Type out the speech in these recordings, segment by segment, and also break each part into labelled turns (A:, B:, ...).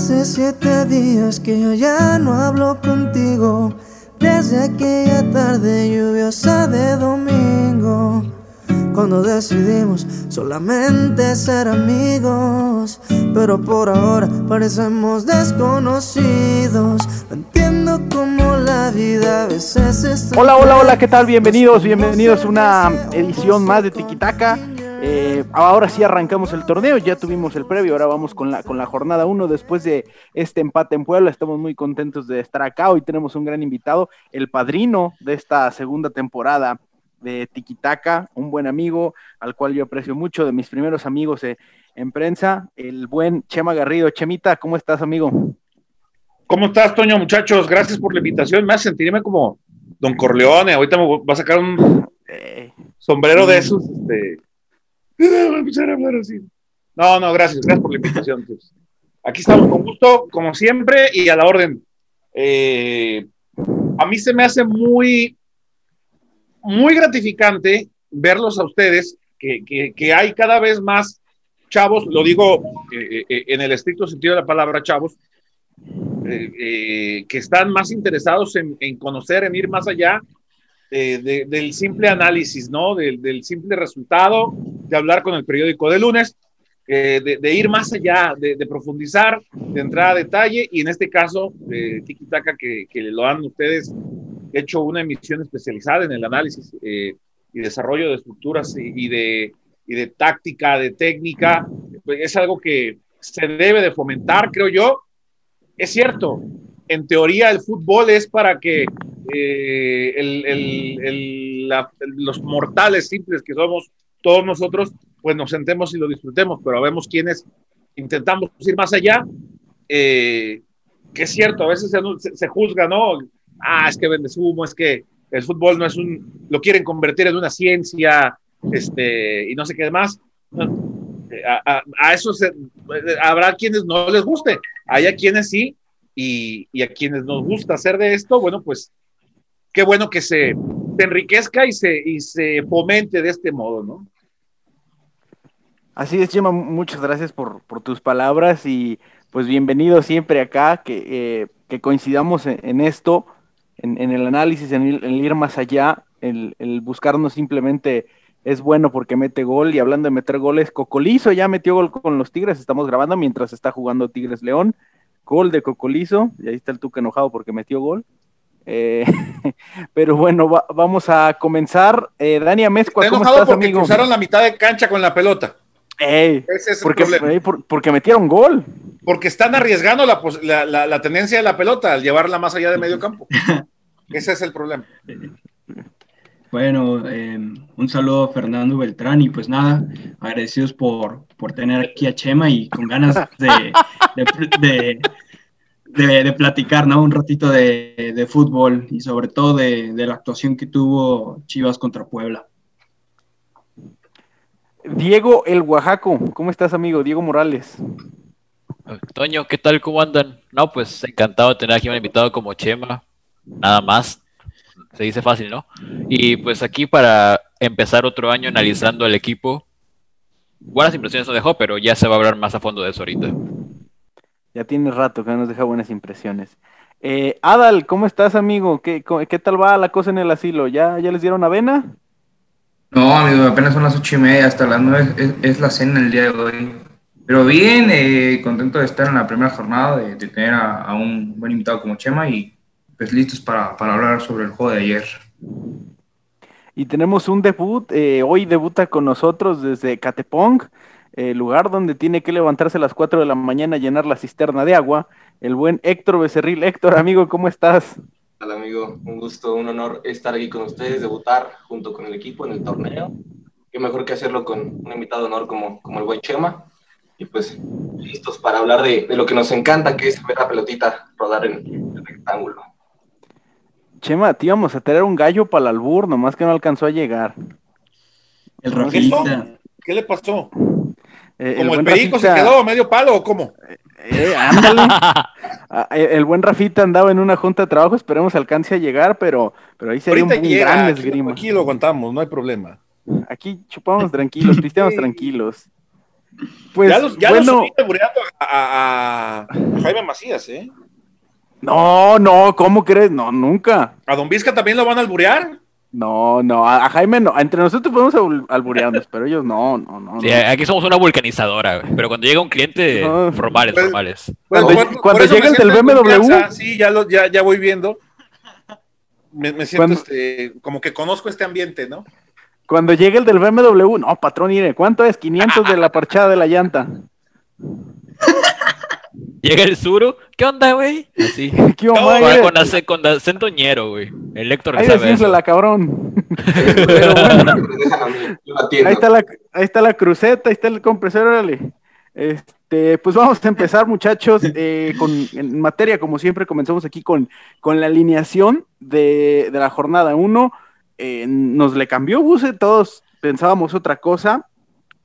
A: Hace siete días que yo ya no hablo contigo. Desde aquella tarde lluviosa de domingo. Cuando decidimos solamente ser amigos. Pero por ahora parecemos desconocidos. No entiendo cómo la vida a veces es.
B: Hola, hola, hola, ¿qué tal? Bienvenidos, bienvenidos a una edición más de Tiquitaca. Eh, ahora sí arrancamos el torneo, ya tuvimos el previo, ahora vamos con la, con la jornada 1 después de este empate en Puebla, estamos muy contentos de estar acá, hoy tenemos un gran invitado, el padrino de esta segunda temporada de Tiquitaca, un buen amigo al cual yo aprecio mucho, de mis primeros amigos eh, en prensa, el buen Chema Garrido. Chemita, ¿cómo estás amigo?
C: ¿Cómo estás, Toño, muchachos? Gracias por la invitación, me hace sentirme como Don Corleone, ahorita me va a sacar un eh. sombrero de esos, este no, no, gracias, gracias por la invitación. Aquí estamos con gusto, como siempre, y a la orden. Eh, a mí se me hace muy, muy gratificante verlos a ustedes, que, hay cada vez más chavos, lo digo eh, eh, en el estricto sentido de la palabra chavos, que están más interesados en, conocer, en ir más allá del simple análisis, ¿no? Del, simple resultado, de hablar con el periódico de lunes, eh, de, ir más allá, de, profundizar, de entrar a detalle, y en este caso, eh, Tiki Taka, que, que, lo han ustedes hecho una emisión especializada en el análisis eh, y desarrollo de estructuras y, de, y de táctica, de técnica, pues, es algo que se debe de fomentar, creo yo. Es cierto, en teoría el fútbol es para que eh, los mortales simples que somos todos nosotros, pues nos sentemos y lo disfrutemos, pero vemos quienes intentamos ir más allá, eh, que es cierto, a veces se, juzga, ¿no? Ah, es que vende humo, es que el fútbol no es un, lo quieren convertir en una ciencia, este, y no sé qué demás. A, a, eso habrá quienes no les guste, hay a quienes sí, y, a quienes nos gusta hacer de esto, bueno, pues qué bueno que se, enriquezca y se, y se fomente de este modo, ¿no?
B: Así es, Chema, muchas gracias por, tus palabras y pues bienvenido siempre acá, que, eh, coincidamos en, esto, en, el análisis, en el, ir más allá, el, el, buscarnos simplemente es bueno porque mete gol y hablando de meter goles, Cocolizo ya metió gol con los Tigres, estamos grabando mientras está jugando Tigres León, gol de Cocolizo, y ahí está el Tuque enojado porque metió gol. Eh, pero bueno, vamos a comenzar. Eh, Dani Amezcua,
C: ¿cómo estás, porque amigo? cruzaron la mitad de cancha con la pelota.
B: Ese es porque, el problema. porque metieron gol.
C: Porque están arriesgando la, la, la, tendencia de la pelota al llevarla más allá de medio campo. Ese es el problema.
D: Bueno, em, un saludo a Fernando Beltrán y pues nada, agradecidos por, por tener aquí a Chema y con ganas de, de de, platicar, ¿no? Un ratito de, fútbol y sobre todo de, la actuación que tuvo Chivas contra Puebla.
B: Diego el Oaxaco, ¿cómo estás, amigo? Diego Morales.
E: Toño, ¿qué tal? ¿Cómo andan? No, pues encantado de tener aquí un invitado como Chema, nada más. Se dice fácil, ¿no? Y pues aquí para empezar otro año analizando el equipo. Buenas impresiones nos dejó, pero ya se va a hablar más a fondo de eso ahorita.
B: Ya tiene rato que nos deja buenas impresiones. Eh, Adal, ¿cómo estás, amigo? ¿Qué, ¿Qué, tal va la cosa en el asilo? ¿Ya, ya les dieron avena?
F: No, amigo, apenas son las ocho y media, hasta las nueve es, la cena el día de hoy. Pero bien, eh, contento de estar en la primera jornada, de, tener a, un buen invitado como Chema y pues listos para, para hablar sobre el juego de ayer.
B: Y tenemos un debut, eh, hoy debuta con nosotros desde Catepong el lugar donde tiene que levantarse a las 4 de la mañana a llenar la cisterna de agua, el buen Héctor Becerril. Héctor, amigo, ¿cómo estás?
G: Hola, amigo. Un gusto, un honor estar aquí con ustedes, debutar junto con el equipo en el torneo. Qué mejor que hacerlo con un invitado de honor como, como el buen Chema. Y pues listos para hablar de, lo que nos encanta, que es ver la pelotita rodar en el rectángulo.
B: Chema, te íbamos a tener un gallo para el albur, nomás que no alcanzó a llegar.
C: El Rafita. ¿Qué le pasó? Eh, ¿Como el, perico se quedó medio palo o cómo?
B: Eh, ah, eh, el buen Rafita andaba en una junta de trabajo, esperemos alcance a llegar, pero, pero ahí sería un, un gran esgrima.
C: Aquí lo aguantamos, no hay problema.
B: Aquí chupamos tranquilos, pisteamos tranquilos.
C: Pues, ya los, ya bueno, a, a, Jaime Macías, ¿eh?
B: No, no, ¿cómo crees? No, nunca.
C: ¿A Don Vizca también lo van a alburear?
B: No, no, a, a Jaime no. Entre nosotros podemos albur- alburearnos, pero ellos no, no, no.
E: Sí,
B: no.
E: aquí somos una vulcanizadora, güey. Pero cuando llega un cliente,
B: No.
E: formales,
C: Pues-
E: formales.
C: Bueno,
B: Cuando- cuando
C: por eso
B: llega
C: me
B: el del BMW.
C: confianza. Sí, ya, lo, ya, ya voy viendo. Me, me siento
B: Cuando-
C: este, como que conozco este ambiente, ¿no?
B: Cuando llegue el del BMW, no, patrón, mire, ¿cuánto es? 500 de la parchada de la llanta.
E: Llega el suru, ¿qué onda, güey? Así.
B: ¿Qué mae?
E: Con, ace- con acento ñero, güey. El Héctor
B: Ahí
E: sabe eso.
B: la cabrón.
G: Pero bueno.
B: Ahí está la, ahí está la cruceta, ahí está el compresor, órale. Este, pues vamos a empezar, muchachos, eh, con, en materia, como siempre, comenzamos aquí con, con la alineación de, de la jornada 1. nos le cambió Buse, todos pensábamos otra cosa.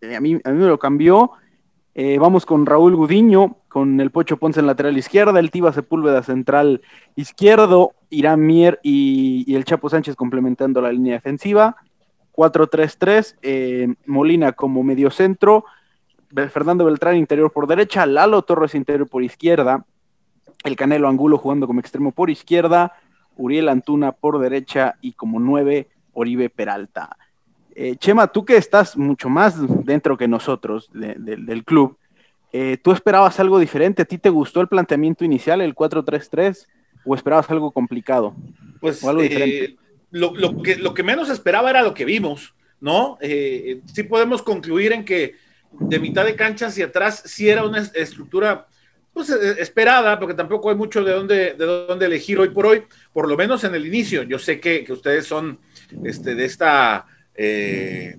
B: Eh, a, mí, a mí me lo cambió. Eh, vamos con Raúl Gudiño, con el Pocho Ponce en lateral izquierda, el Tiba Sepúlveda central izquierdo, Irán Mier y, el Chapo Sánchez complementando la línea defensiva. 4-3-3, eh, Molina como medio centro, Be- Fernando Beltrán interior por derecha, Lalo Torres interior por izquierda, el Canelo Angulo jugando como extremo por izquierda, Uriel Antuna por derecha y como nueve Oribe Peralta. Eh, Chema, tú que estás mucho más dentro que nosotros de- de- del club, eh, ¿tú esperabas algo diferente? ¿A ti te gustó el planteamiento inicial, el 4-3-3, o esperabas algo complicado?
C: Pues
B: O algo
C: eh,
B: diferente.
C: lo, lo que, lo que menos esperaba era lo que vimos, ¿no? Eh, sí podemos concluir en que de mitad de cancha hacia atrás sí era una es- estructura pues, esperada, porque tampoco hay mucho de dónde, de dónde elegir hoy por hoy, por lo menos en el inicio. Yo sé que, que ustedes son este, de esta, eh,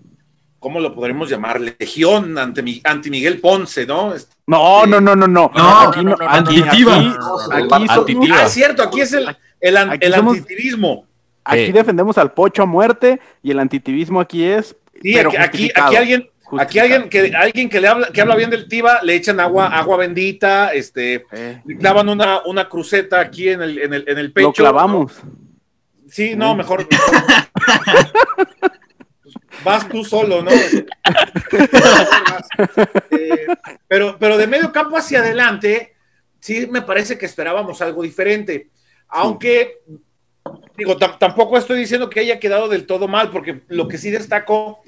C: ¿cómo lo podremos llamar? Legión ante, mi- anti Miguel Ponce, ¿no? Este,
B: No, no, no, no, no.
D: No,
B: aquí
E: no,
B: no,
E: no, no,
B: aquí, aquí- aquí
E: Antitiva.
C: Ah, es cierto, aquí es el, el, an-
B: Aquí
C: el
B: somos-
C: antitivismo.
B: Aquí
E: Sí.
B: defendemos al pocho a muerte y el antitivismo aquí es.
C: Sí,
B: pero
C: aquí, aquí, aquí alguien, aquí
B: Justificado.
C: alguien que alguien que le habla, que habla bien del Tiva, le echan agua, agua bendita, este,
B: Eh,
C: le clavan una, una cruceta aquí en el, en el, en el pecho.
B: lo clavamos.
C: Sí, no, mejor. Vas tú solo, ¿no? Eh, pero, pero de medio campo hacia adelante, sí me parece que esperábamos algo diferente. Aunque, digo, tam- tampoco estoy diciendo que haya quedado del todo mal, porque lo que sí destaco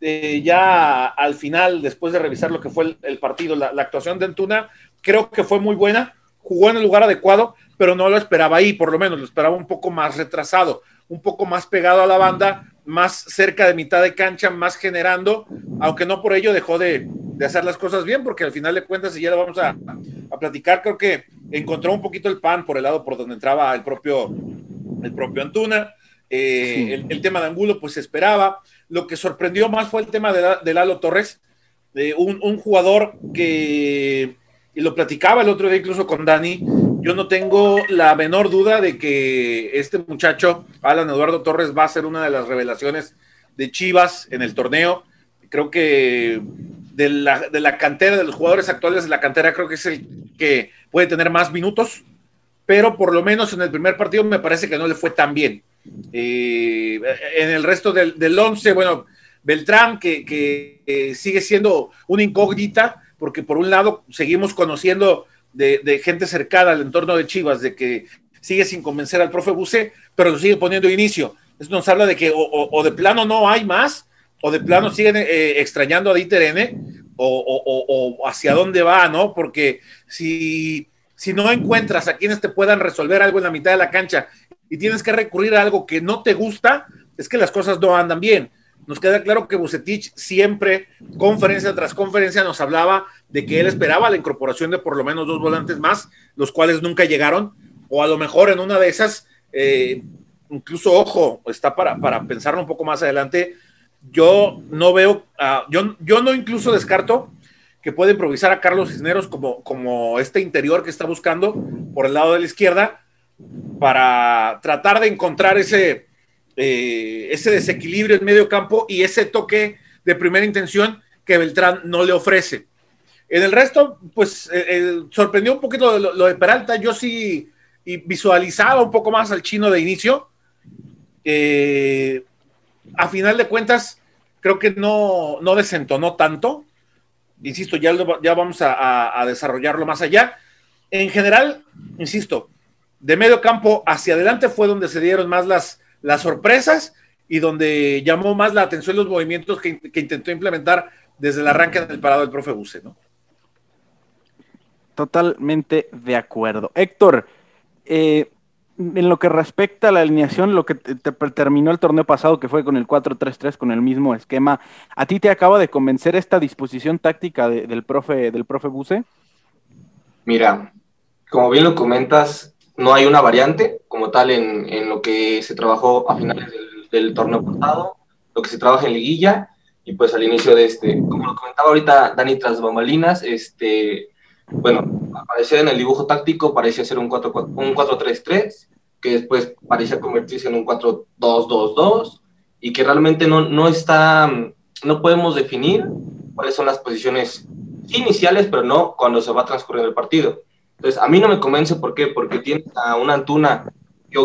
C: eh, ya al final, después de revisar lo que fue el, el partido, la, la actuación de Antuna, creo que fue muy buena, jugó en el lugar adecuado, pero no lo esperaba ahí, por lo menos lo esperaba un poco más retrasado, un poco más pegado a la banda, más cerca de mitad de cancha, más generando, aunque no por ello dejó de, de hacer las cosas bien, porque al final de cuentas, y ya lo vamos a, a platicar, creo que encontró un poquito el pan por el lado por donde entraba el propio, el propio Antuna. Eh,
B: Sí.
C: el, el tema de Angulo, pues se esperaba. Lo que sorprendió más fue el tema de, de Lalo Torres, de un, un jugador que, y lo platicaba el otro día incluso con Dani, yo no tengo la menor duda de que este muchacho, Alan Eduardo Torres, va a ser una de las revelaciones de Chivas en el torneo. Creo que de la, de la cantera, de los jugadores actuales de la cantera, creo que es el que puede tener más minutos, pero por lo menos en el primer partido me parece que no le fue tan bien. Eh, en el resto del, del once, bueno, Beltrán, que, que, eh, sigue siendo una incógnita, porque por un lado seguimos conociendo de, gente cercana al entorno de Chivas, de que sigue sin convencer al profe Buse, pero lo sigue poniendo inicio. Eso nos habla de que o, de plano no hay más, o de plano siguen eh, extrañando a Dieter o, o, hacia dónde va, ¿no? Porque si, si no encuentras a quienes te puedan resolver algo en la mitad de la cancha y tienes que recurrir a algo que no te gusta, es que las cosas no andan bien. Nos queda claro que Bucetich siempre, conferencia tras conferencia, nos hablaba de que él esperaba la incorporación de por lo menos dos volantes más, los cuales nunca llegaron, o a lo mejor en una de esas, eh, incluso, ojo, está para, para pensarlo un poco más adelante, yo no veo, yo, yo no incluso descarto que puede improvisar a Carlos Cisneros como, como este interior que está buscando por el lado de la izquierda para tratar de encontrar ese, eh, ese desequilibrio en medio campo y ese toque de primera intención que Beltrán no le ofrece. En el resto, pues eh, eh, sorprendió un poquito lo, de Peralta. Yo sí visualizaba un poco más al chino de inicio. A final de cuentas, creo que no, no desentonó tanto. Insisto, ya, ya vamos a, desarrollarlo más allá. en general, insisto, de medio campo hacia adelante fue donde se dieron más las, las sorpresas y donde llamó más la atención los movimientos que, que intentó implementar desde el arranque del parado del profe Buse, ¿no?
B: Totalmente de acuerdo. Héctor, eh, en lo que respecta a la alineación, lo que te, te terminó el torneo pasado, que fue con el 4-3-3, con el mismo esquema, ¿a ti te acaba de convencer esta disposición táctica de, del profe del profe Buse?
G: Mira, como bien lo comentas, no hay una variante como tal en, en lo que se trabajó a finales del, del, torneo pasado, lo que se trabaja en liguilla y pues al inicio de este, como lo comentaba ahorita Dani tras bambalinas, este, bueno, aparecía en el dibujo táctico, parecía ser un 4-3-3, que después parecía convertirse en un 4-2-2-2 y que realmente no, no está, no podemos definir cuáles son las posiciones iniciales, pero no cuando se va transcurriendo el partido. Entonces, a mí no me convence, ¿por qué? Porque tienes a una Antuna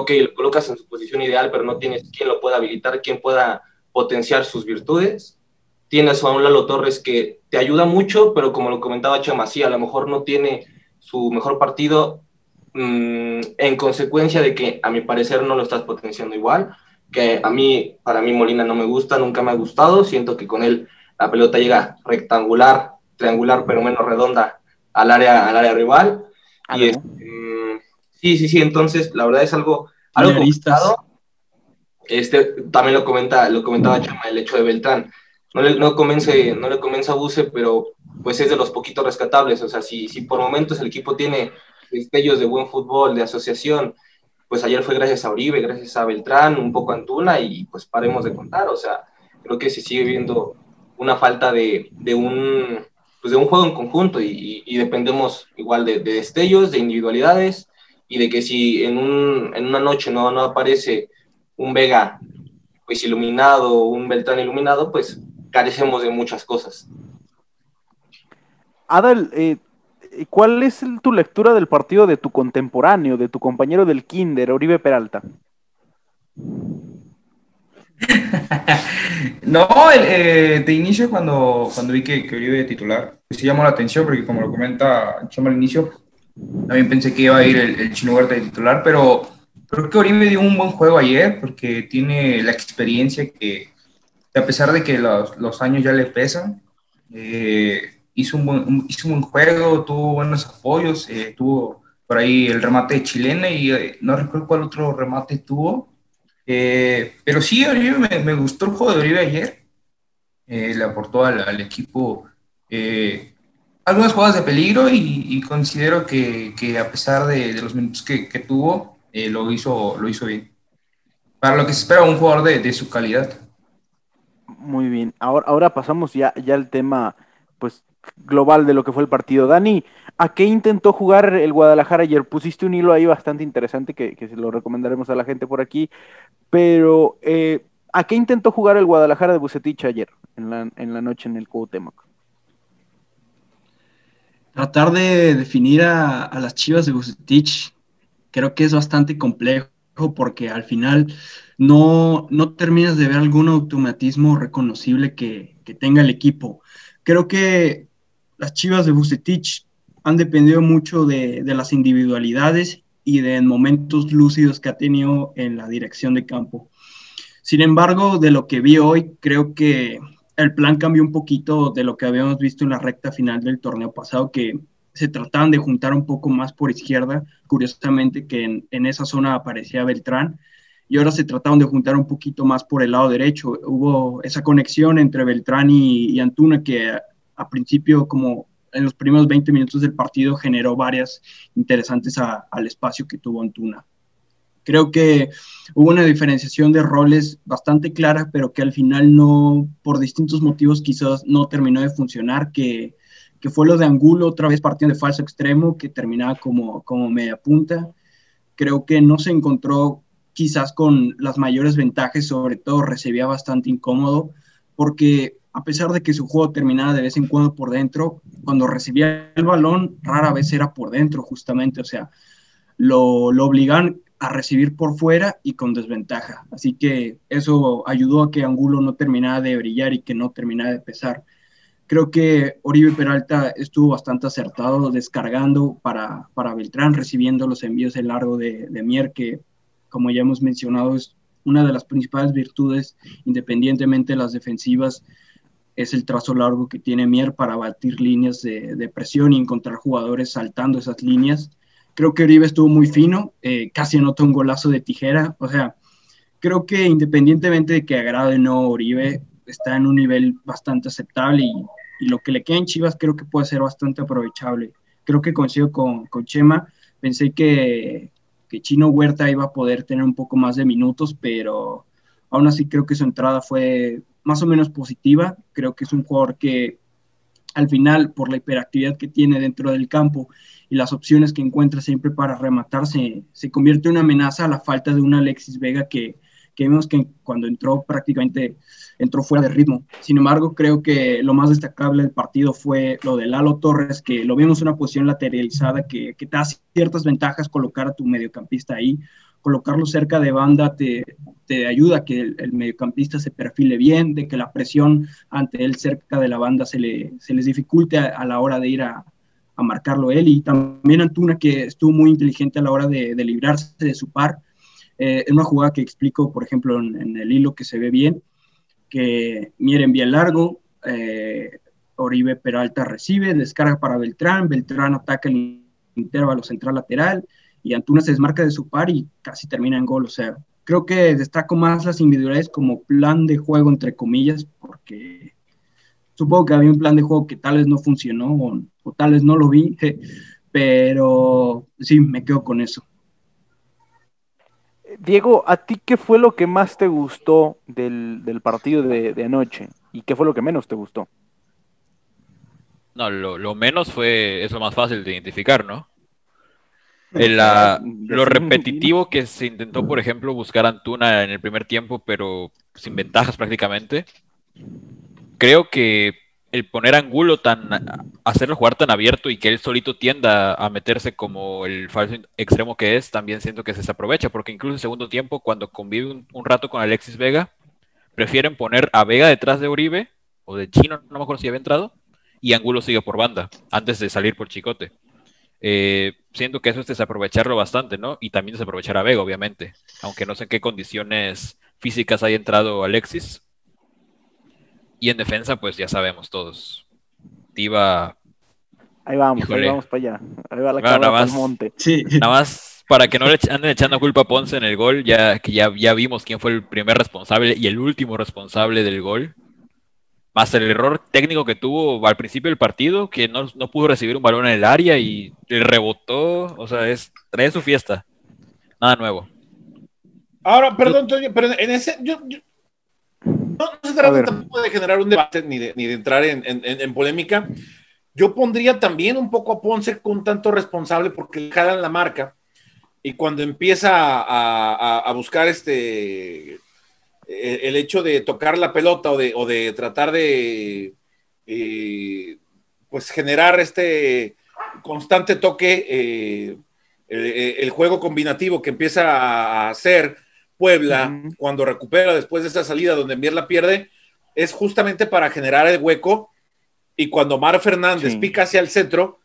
G: que, lo colocas en su posición ideal, pero no tienes quien lo pueda habilitar, quien pueda potenciar sus virtudes. Tienes a un Lalo Torres que te ayuda mucho, pero como lo comentaba Chema, sí, a lo mejor no tiene su mejor partido mmm, en consecuencia de que a mi parecer no lo estás potenciando igual, que a mí, para mí Molina no me gusta, nunca me ha gustado, siento que con él la pelota llega rectangular, triangular, pero menos redonda al área, al área rival. Y es, mmm, sí, sí, sí, entonces la verdad es algo, algo complicado. Este, también lo, comenta, lo comentaba Chama, el hecho de Beltrán. No le, no, convence, no le convence a Buse, pero pues es de los poquitos rescatables. O sea, si, si por momentos el equipo tiene destellos de buen fútbol, de asociación, pues ayer fue gracias a Uribe, gracias a Beltrán, un poco a Antuna y pues paremos de contar. O sea, creo que se sigue viendo una falta de, de un, pues de un juego en conjunto y, dependemos igual de, de, destellos, de individualidades y de que si en, un, en una noche no, no aparece un Vega pues iluminado, un Beltrán iluminado, pues carecemos de muchas cosas.
B: Adal, eh, ¿cuál es tu lectura del partido de tu contemporáneo, de tu compañero del Kinder, Oribe Peralta?
F: no, eh, de inicio cuando, cuando vi que, que Oribe titular, pues sí llamó la atención porque como lo comenta Chama al inicio, también pensé que iba a ir el, el Chino Huerta de titular, pero creo que Oribe dio un buen juego ayer porque tiene la experiencia que, a pesar de que los, los años ya le pesan, eh, hizo, un buen, hizo un buen juego, tuvo buenos apoyos, eh, tuvo por ahí el remate de chilena y eh, no recuerdo cuál otro remate tuvo. Eh, pero sí, Oribe, me, gustó el juego de Oribe ayer. le aportó al, equipo algunas jugadas de peligro y, considero que, a pesar de, los minutos que, tuvo, lo, hizo, lo hizo bien. Para lo que se espera un jugador de, su calidad.
B: Muy bien, ahora, ahora pasamos ya, ya al tema global de lo que fue el partido. Dani, ¿a qué intentó jugar el Guadalajara ayer? Pusiste un hilo ahí bastante interesante que, que se lo recomendaremos a la gente por aquí, pero eh, ¿a qué intentó jugar el Guadalajara de Bucetich ayer en la, en la noche en el Cuauhtémoc?
D: Tratar de definir a, a las chivas de Bucetich creo que es bastante complejo porque al final no, no terminas de ver algún automatismo reconocible que, que tenga el equipo. Creo que las chivas de Bucetich han dependido mucho de, las individualidades y de momentos lúcidos que ha tenido en la dirección de campo. Sin embargo, de lo que vi hoy, creo que el plan cambió un poquito de lo que habíamos visto en la recta final del torneo pasado, que se trataban de juntar un poco más por izquierda, curiosamente que en, esa zona aparecía Beltrán, y ahora se trataron de juntar un poquito más por el lado derecho. Hubo esa conexión entre Beltrán y Antuna que a, principio, como en los primeros 20 minutos del partido, generó varias interesantes al espacio que tuvo Antuna. Creo que hubo una diferenciación de roles bastante clara, pero que al final no, por distintos motivos, quizás no terminó de funcionar, que, que fue lo de Angulo, otra vez partiendo de falso extremo, que terminaba como, como media punta. Creo que no se encontró quizás con las mayores ventajas, sobre todo recibía bastante incómodo, porque a pesar de que su juego terminaba de vez en cuando por dentro, cuando recibía el balón, rara vez era por dentro, justamente, o sea, lo, lo obligan a recibir por fuera y con desventaja. Así que eso ayudó a que Angulo no terminara de brillar y que no terminara de pesar. Creo que Oribe Peralta estuvo bastante acertado descargando para, para Beltrán, recibiendo los envíos de largo de, de Mier, que como ya hemos mencionado es una de las principales virtudes, independientemente de las defensivas, es el trazo largo que tiene Mier para batir líneas de, de presión y encontrar jugadores saltando esas líneas. Creo que Oribe estuvo muy fino, eh, casi anotó un golazo de tijera, o sea, creo que independientemente de que agrade o no Oribe, está en un nivel bastante aceptable y, y, lo que le queda en Chivas creo que puede ser bastante aprovechable. Creo que coincido con, con Chema, pensé que, que Chino Huerta iba a poder tener un poco más de minutos, pero aún así creo que su entrada fue más o menos positiva. Creo que es un jugador que al final, por la hiperactividad que tiene dentro del campo y las opciones que encuentra siempre para rematar, se, se convierte en una amenaza a la falta de un Alexis Vega que, que vimos que cuando entró prácticamente entró fuera de ritmo. Sin embargo, creo que lo más destacable del partido fue lo de Lalo Torres, que lo vimos en una posición lateralizada que, que te da ciertas ventajas colocar a tu mediocampista ahí. Colocarlo cerca de banda te, ayuda a que el, mediocampista se perfile bien, de que la presión ante él cerca de la banda se, le, les dificulte a, la hora de ir a, marcarlo él. Y también Antuna, que estuvo muy inteligente a la hora de, librarse de su par. Eh, en una jugada que explico, por ejemplo, en, el hilo que se ve bien, que Mier envía largo, eh, Oribe Peralta recibe, descarga para Beltrán, Beltrán ataca el intervalo central lateral y Antuna se desmarca de su par y casi termina en gol. O sea, creo que destaco más las individualidades como plan de juego, entre comillas, porque supongo que había un plan de juego que tal vez no funcionó o, o tal vez no lo vi, pero sí, me quedo con eso.
B: Diego, ¿a ti qué fue lo que más te gustó del, del partido de, de, anoche? ¿Y qué fue lo que menos te gustó?
E: No, lo, lo menos fue, es lo más fácil de identificar, ¿no? El, la, lo repetitivo que se intentó, por ejemplo, buscar Antuna en el primer tiempo, pero sin ventajas prácticamente. Creo que el poner a Angulo tan, hacerlo jugar tan abierto y que él solito tienda a meterse como el falso extremo que es, también siento que se aprovecha, porque incluso en segundo tiempo, cuando convive un, un, rato con Alexis Vega, prefieren poner a Vega detrás de Uribe, o de Chino, no me acuerdo si había entrado, y Angulo sigue por banda, antes de salir por Chicote. Eh, siento que eso es desaprovecharlo bastante, ¿no? Y también desaprovechar a Vega, obviamente, aunque no sé en qué condiciones físicas haya entrado Alexis, y en defensa, pues ya sabemos todos. Tiva.
B: Ahí vamos, híjole. ahí vamos para allá. Ahí va la bueno,
E: nada más,
B: monte.
E: Sí. Nada más para que no le anden echando culpa a Ponce en el gol, ya que ya, ya vimos quién fue el primer responsable y el último responsable del gol. Más el error técnico que tuvo al principio del partido, que no, no pudo recibir un balón en el área y rebotó. O sea, es trae su fiesta. Nada nuevo.
C: Ahora, perdón, Toño, pero en ese. Yo, yo no, no se trata tampoco de generar un debate ni de, ni de entrar en, en, en, polémica. Yo pondría también un poco a Ponce con tanto responsable porque le jalan la marca y cuando empieza a, a, a buscar este el hecho de tocar la pelota o de, o de tratar de eh, pues generar este constante toque, eh, el, el, juego combinativo que empieza a hacer Puebla, uh -huh. cuando recupera después de esa salida donde Mier la pierde, es justamente para generar el hueco y cuando Mar Fernández sí. pica hacia el centro,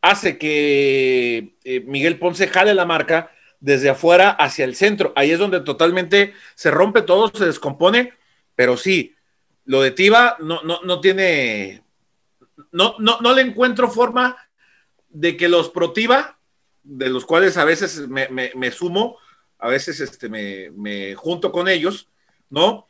C: hace que eh, Miguel Ponce jale la marca desde afuera hacia el centro. Ahí es donde totalmente se rompe todo, se descompone, pero sí, lo de Tiva no, no, no tiene, no, no, no le encuentro forma de que los protiva, de los cuales a veces me, me, sumo, a veces este, me, me, junto con ellos, ¿no?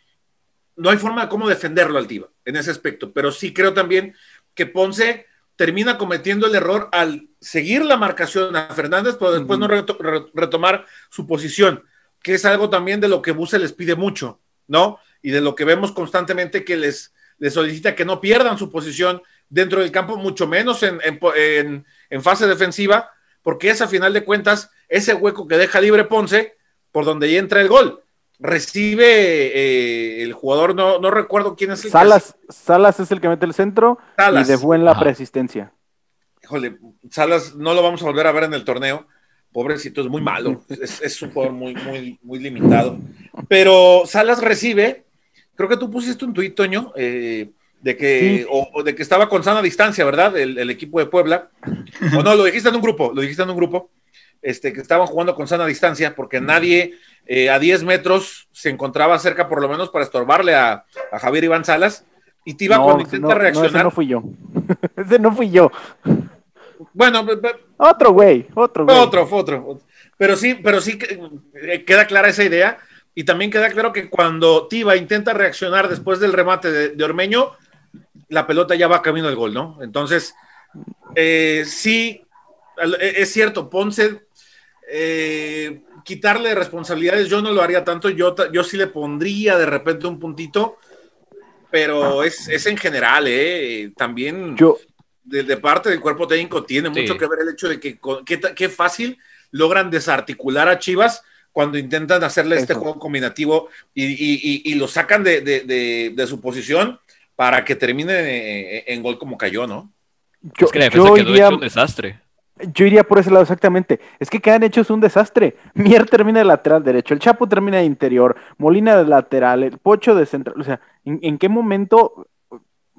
C: No hay forma de cómo defenderlo al Tiva en ese aspecto, pero sí creo también que Ponce termina cometiendo el error al seguir la marcación a Fernández, pero después uh -huh. no retomar su posición, que es algo también de lo que Buse les pide mucho, ¿no? Y de lo que vemos constantemente que les, les solicita que no pierdan su posición dentro del campo, mucho menos en, en, en, en fase defensiva, porque es a final de cuentas ese hueco que deja libre Ponce por donde ya entra el gol. Recibe eh, el jugador, no, no recuerdo quién es el
B: Salas, que... Salas es el que mete el centro Salas. y de buen la persistencia.
C: Híjole, Salas no lo vamos a volver a ver en el torneo. Pobrecito, es muy malo. es, es, un jugador muy, muy, muy limitado. Pero Salas recibe, creo que tú pusiste un tuit, Toño, eh, de que, o, o de que estaba con sana distancia, ¿verdad? El, el equipo de Puebla. o no, lo dijiste en un grupo, lo dijiste en un grupo, este, que estaban jugando con sana distancia porque nadie eh, a 10 metros se encontraba cerca por lo menos para estorbarle a, a Javier Iván Salas. Y Tiva
B: No,
C: cuando
B: no,
C: intenta
B: no,
C: reaccionar.
B: ese no fui yo. ese no fui yo.
C: Bueno,
B: Otro güey, otro güey.
C: otro, otro. Pero sí, pero sí eh, queda clara esa idea. Y también queda claro que cuando Tiva intenta reaccionar después del remate de, de Ormeño, la pelota ya va camino del gol, ¿no? Entonces, eh, sí, al- eh, es cierto, Ponce, eh, quitarle responsabilidades, yo no lo haría tanto, yo, yo sí le pondría de repente un puntito, pero es, es en general, ¿eh? También
B: Yo,
C: de, de parte del cuerpo técnico tiene
E: Sí.
C: mucho que ver el hecho de que qué, fácil logran desarticular a Chivas cuando intentan hacerle este juego combinativo y, y- y- y lo sacan de, de- de- de su posición para que termine eh, en gol como cayó, ¿no?
B: yo,
E: es que la defensa
B: yo
E: quedó
B: iría,
E: hecho un desastre.
B: Yo iría por ese lado exactamente. Es que quedan hechos un desastre. Mier termina de lateral derecho, el Chapo termina de interior, Molina de lateral, el Pocho de central. O sea, ¿en, qué momento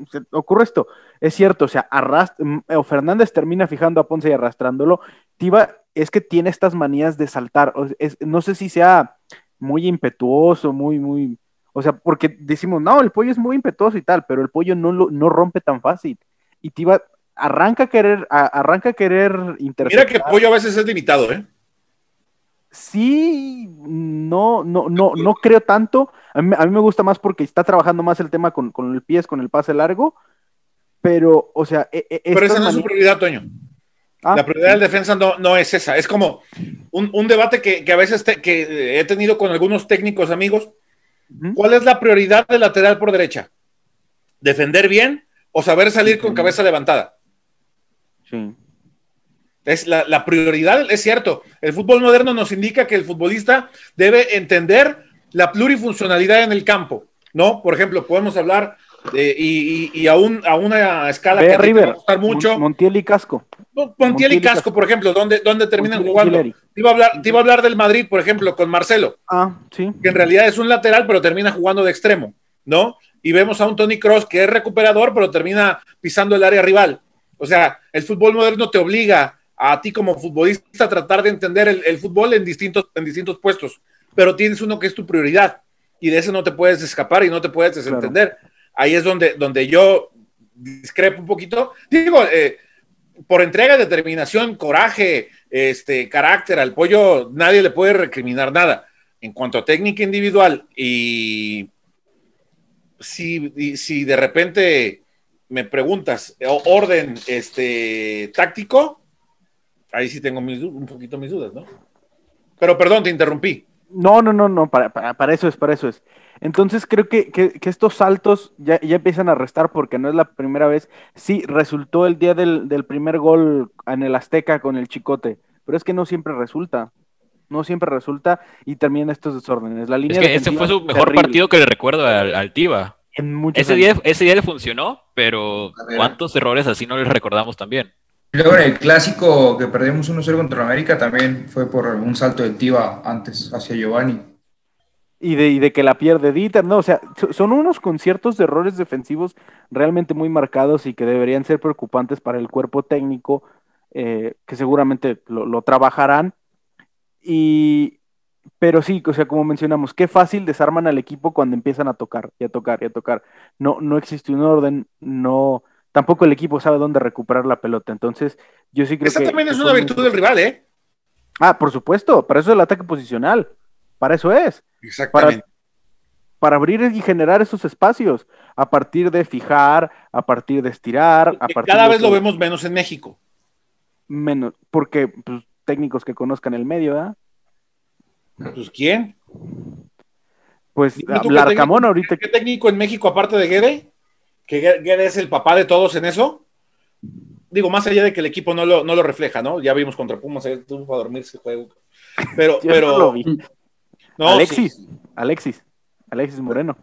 B: se ocurre esto? Es cierto, o sea, arrast- m- o Fernández termina fijando a Ponce y arrastrándolo. Tiva es que tiene estas manías de saltar. no sé si sea muy impetuoso, muy, muy. O sea, porque decimos, no, el pollo es muy impetuoso y tal, pero el pollo no, lo, no rompe tan fácil. Y Tiva arranca a querer, a- arranca a querer
C: Mira que Pollo a veces es limitado, ¿eh?
B: Sí, no, no, no, no creo tanto. A mí, a mí me gusta más porque está trabajando más el tema con, con el pies, con el pase largo. Pero, o sea, e- e-
C: Pero esa no es su prioridad, Toño.
B: Ah,
C: La prioridad del defensa no, no es esa. Es como un, un debate que, que a veces te- que he tenido con algunos técnicos amigos. ¿Cuál es la prioridad del lateral por derecha? ¿Defender bien o saber salir con cabeza levantada?
B: Sí.
C: Es la, la prioridad, es cierto. El fútbol moderno nos indica que el futbolista debe entender la plurifuncionalidad en el campo, ¿no? Por ejemplo, podemos hablar de, y, y- y a, un- a una escala
B: Ve
C: que
B: River,
C: va a gustar mucho.
B: Mon- Montiel y Casco.
C: Montiel y
B: Montiel y
C: Casco,
B: Casco.
C: por ejemplo, ¿dónde, dónde terminan
B: Montiel
C: jugando? Te iba, a hablar, te iba a hablar del Madrid, por ejemplo, con Marcelo,
B: Ah, sí.
C: que en realidad es un lateral, pero termina jugando de extremo, ¿no? Y vemos a un Tony Cross que es recuperador, pero termina pisando el área rival. O sea, el fútbol moderno te obliga a ti como futbolista a tratar de entender el, el fútbol en distintos, en distintos puestos, pero tienes uno que es tu prioridad y de ese no te puedes escapar y no te puedes desentender. Ahí es donde, donde yo discrepo un poquito. Digo, eh, por entrega, determinación, coraje, este, carácter al pollo, nadie le puede recriminar nada. En cuanto a técnica individual y si, y si de repente me preguntas orden este, táctico, ahí sí tengo mis, un poquito mis dudas, ¿no? Pero perdón, te interrumpí.
B: No, no, no, no, para, para, para eso es, para eso es. Entonces creo que, que- que estos saltos ya, ya empiezan a restar porque no es la primera vez. Sí, resultó el día del, del primer gol en el Azteca con el Chicote, pero es que no siempre resulta. No siempre resulta y termina estos desórdenes. La
E: Es
B: línea
E: que ese fue su mejor
B: terrible
E: partido que le recuerdo al, al Tiva.
B: En muchos
E: Ese
B: años.
E: día, ese día le funcionó, pero. ¿cuántos errores así no les recordamos también?
F: Y Luego en el clásico que perdimos 1-0 contra América también fue por un salto de Tiva antes hacia Giovanni.
B: Y de, y de que la pierde Dieter, no, o sea, so- son unos conciertos de errores defensivos realmente muy marcados y que deberían ser preocupantes para el cuerpo técnico, eh, que seguramente lo, lo trabajarán. Y, pero sí, o sea, como mencionamos, qué fácil desarman al equipo cuando empiezan a tocar y a tocar y a tocar. No, no existe un orden, no, tampoco el equipo sabe dónde recuperar la pelota. Entonces, yo sí creo
C: Esa
B: que.
C: también
B: que
C: es una
B: muy-
C: virtud del rival, ¿eh?
B: Ah, por supuesto, para eso es el ataque posicional, para eso es
C: Exactamente.
B: para abrir y generar esos espacios a partir de fijar, a partir de estirar, a partir
C: Cada
B: de
C: vez lo vemos menos en México.
B: menos, porque pues, técnicos que conozcan el medio, ¿verdad?
C: Pues ¿quién?
B: Pues Larcamón
C: técnico-
B: ahorita
C: ¿Qué técnico en México aparte de Guede? Que Gue- Guede es el papá de todos en eso. Digo, más allá de que el equipo no lo, no lo refleja, ¿no? Ya vimos contra Pumas, tuvo para dormir ese juego. Pero,
B: yo
C: pero
B: no lo vi.
C: no,
B: Alexis,
C: sí.
B: Alexis, Alexis Moreno.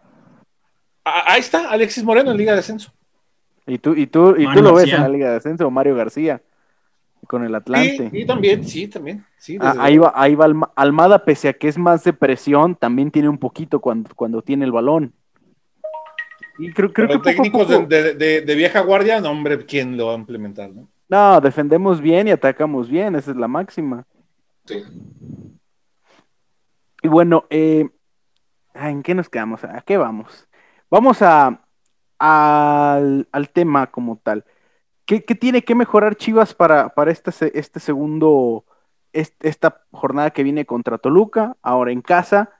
C: Ah, Ahí está, Alexis Moreno en Liga de Ascenso.
B: Y tú, y tú, y tú lo ves en la Liga de Ascenso, Mario García, con el
C: Sí,
B: Atlante.
C: y también, sí, también. Sí,
B: Ah, ahí va, ahí va Alma- Almada, pese a que es más de presión, también tiene un poquito cuando, cuando tiene el balón. Y creo, creo
C: Pero
B: que a
C: técnicos
B: poco-
C: de, de- de vieja guardia, no, hombre, ¿quién lo va a implementar? No?
B: No, defendemos bien y atacamos bien, esa es la máxima.
G: Sí.
B: Y bueno, eh, ¿en qué nos quedamos? ¿A qué vamos? Vamos a, al, al tema como tal. ¿Qué, tiene que mejorar Chivas para, para este, este segundo, est- esta jornada que viene contra Toluca, ahora en casa?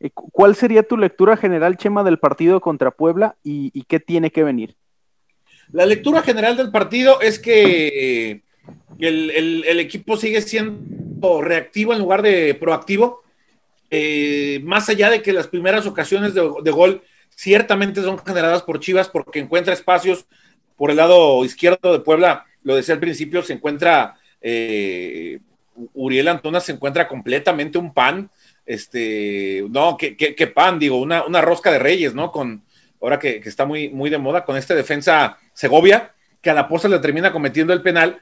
B: Eh, cu- ¿Cuál sería tu lectura general, Chema, del partido contra Puebla y, qué tiene que venir?
C: La lectura general del partido es que el, el- equipo sigue siendo reactivo en lugar de proactivo. Eh, más allá de que las primeras ocasiones de gol ciertamente son generadas por Chivas porque encuentra espacios por el lado izquierdo de Puebla, lo decía al principio, se encuentra eh, Uriel Antuna, se encuentra completamente un pan, este, no, ¿qué, qué- qué pan? Digo, una, una rosca de reyes, ¿no? Con, ahora que, que está muy, muy de moda, con este defensa Segovia, que a la posta le termina cometiendo el penal,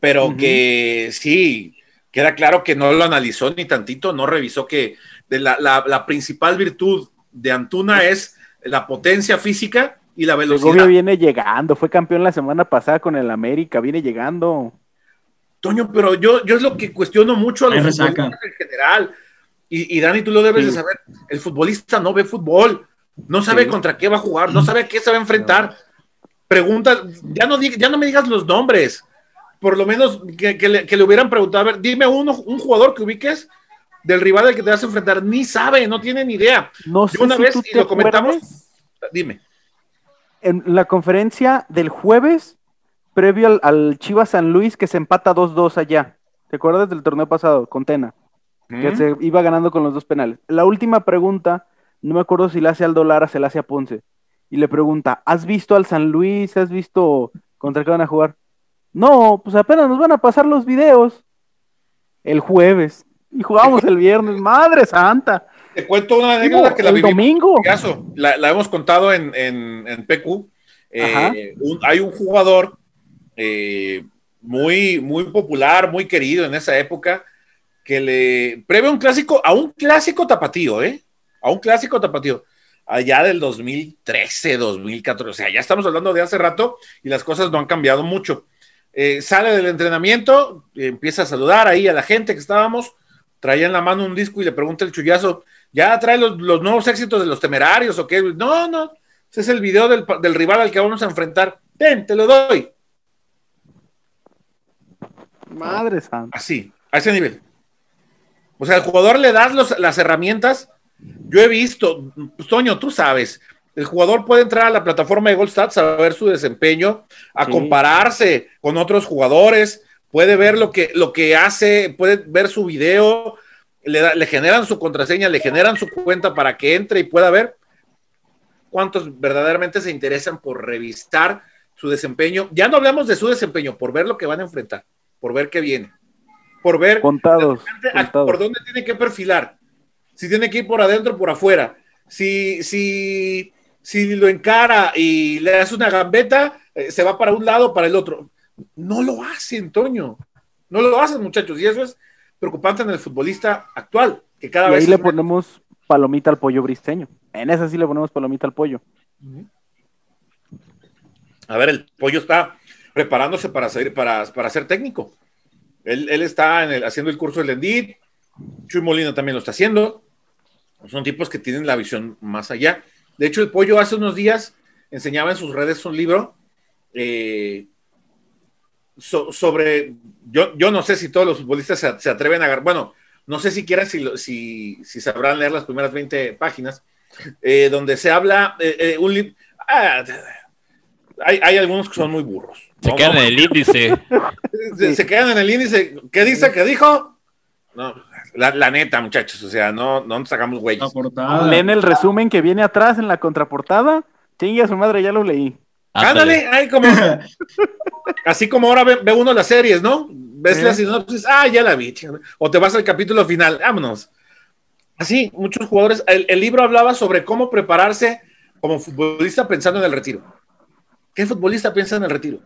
C: pero que sí, queda claro que no lo analizó ni tantito, no revisó que de la, la- la principal virtud de Antuna es la potencia física y la velocidad.
B: Segovia viene llegando, fue campeón la semana pasada con el América, viene llegando.
C: Toño, pero yo, yo es lo que cuestiono mucho a los futbolistas en general. Y, y Dani, tú lo debes
B: Sí.
C: de saber. El futbolista no ve fútbol, no sabe
B: Sí.
C: contra qué va a jugar, no sabe a qué se va a enfrentar. Pregunta, ya no, ya no me digas los nombres. Por lo menos que, que le, que le hubieran preguntado, a ver, dime uno, un jugador que ubiques del rival al que te vas a enfrentar. Ni sabe, no tiene ni idea.
B: No
C: Yo
B: sé
C: una
B: si
C: vez,
B: tú
C: y
B: te
C: lo comentamos,
B: acuerdas,
C: dime.
B: En la conferencia del jueves, previo al, al Chivas San Luis, que se empata 2-2 allá. ¿Te acuerdas del torneo pasado con Tena? Que se iba ganando con los dos penales. La última pregunta, no me acuerdo si la hace Aldo Lara, se la hace a Ponce. Y le pregunta, ¿has visto al San Luis? ¿Has visto contra qué van a jugar? No, pues apenas nos van a pasar los videos. El jueves. Y jugamos el viernes. ¡Madre santa!
C: Te cuento una anécdota que la vivimos.
B: domingo.
C: caso, la, la hemos contado en, en, en PQ. Eh, un- hay un jugador eh, muy, muy popular, muy querido en esa época, que le previo a un clásico, a un clásico tapatío, ¿eh? A un clásico tapatío, allá del 2013, 2014, o sea, ya estamos hablando de hace rato y las cosas no han cambiado mucho. Eh, sale del entrenamiento, empieza a saludar ahí a la gente que estábamos, traía en la mano un disco y le pregunta el chullazo, ¿ya trae los, los nuevos éxitos de los temerarios o qué? No, no, ese es el video del, del rival al que vamos a enfrentar. Ven, te lo doy.
B: Madre santa.
C: Así, a ese nivel. O sea, al jugador le das los- las herramientas. Yo he visto, pues, Toño, tú sabes, el jugador puede entrar a la plataforma de Goldstats a ver su desempeño, a
B: Sí.
C: compararse con otros jugadores, puede ver lo que, lo que hace, puede ver su video, le, da- le generan su contraseña, le generan su cuenta para que entre y pueda ver cuántos verdaderamente se interesan por revisar su desempeño. Ya no hablamos de su desempeño, por ver lo que van a enfrentar, por ver qué viene, por ver
B: Contados.
C: por dónde tiene que perfilar, si tiene que ir por adentro o por afuera, si, si, si lo encara y le hace una gambeta, eh, se va para un lado o para el otro. No lo hacen, Toño. No lo hacen, muchachos. Y eso es preocupante en el futbolista actual, que cada
B: Y
C: vez
B: ahí le ponemos palomita al pollo briseño. En esa sí le ponemos palomita al pollo.
C: A ver, el pollo está preparándose para ser, para, para ser técnico. Él, él está en el- haciendo el curso del Endit. Chuy Molina también lo está haciendo. Son tipos que tienen la visión más allá. De hecho, el pollo hace unos días enseñaba en sus redes un libro eh, so- sobre. Yo, yo no sé si todos los futbolistas se, se atreven a agarrar. Bueno, no sé siquiera si, si, si sabrán leer las primeras 20 páginas, eh, donde se habla. eh, eh, un ah, hay, hay algunos que son muy burros.
E: Se
C: No,
E: quedan en el índice.
C: se, se quedan en el índice. ¿Qué dice? ¿Qué dijo? No, la, la neta, muchachos, o sea, no, no nos hagamos
D: La
C: güeyes.
B: Leen el resumen que viene atrás en la contraportada. Chingue a su madre, ya lo leí.
C: Ándale, ay, como, así como ahora ve, ve uno las series, ¿no? Ves la sinopsis, ah, ya la vi, o te vas al capítulo final, vámonos. Así, muchos jugadores, el, el libro hablaba sobre cómo prepararse como futbolista pensando en el retiro. ¿Qué futbolista piensa en el retiro?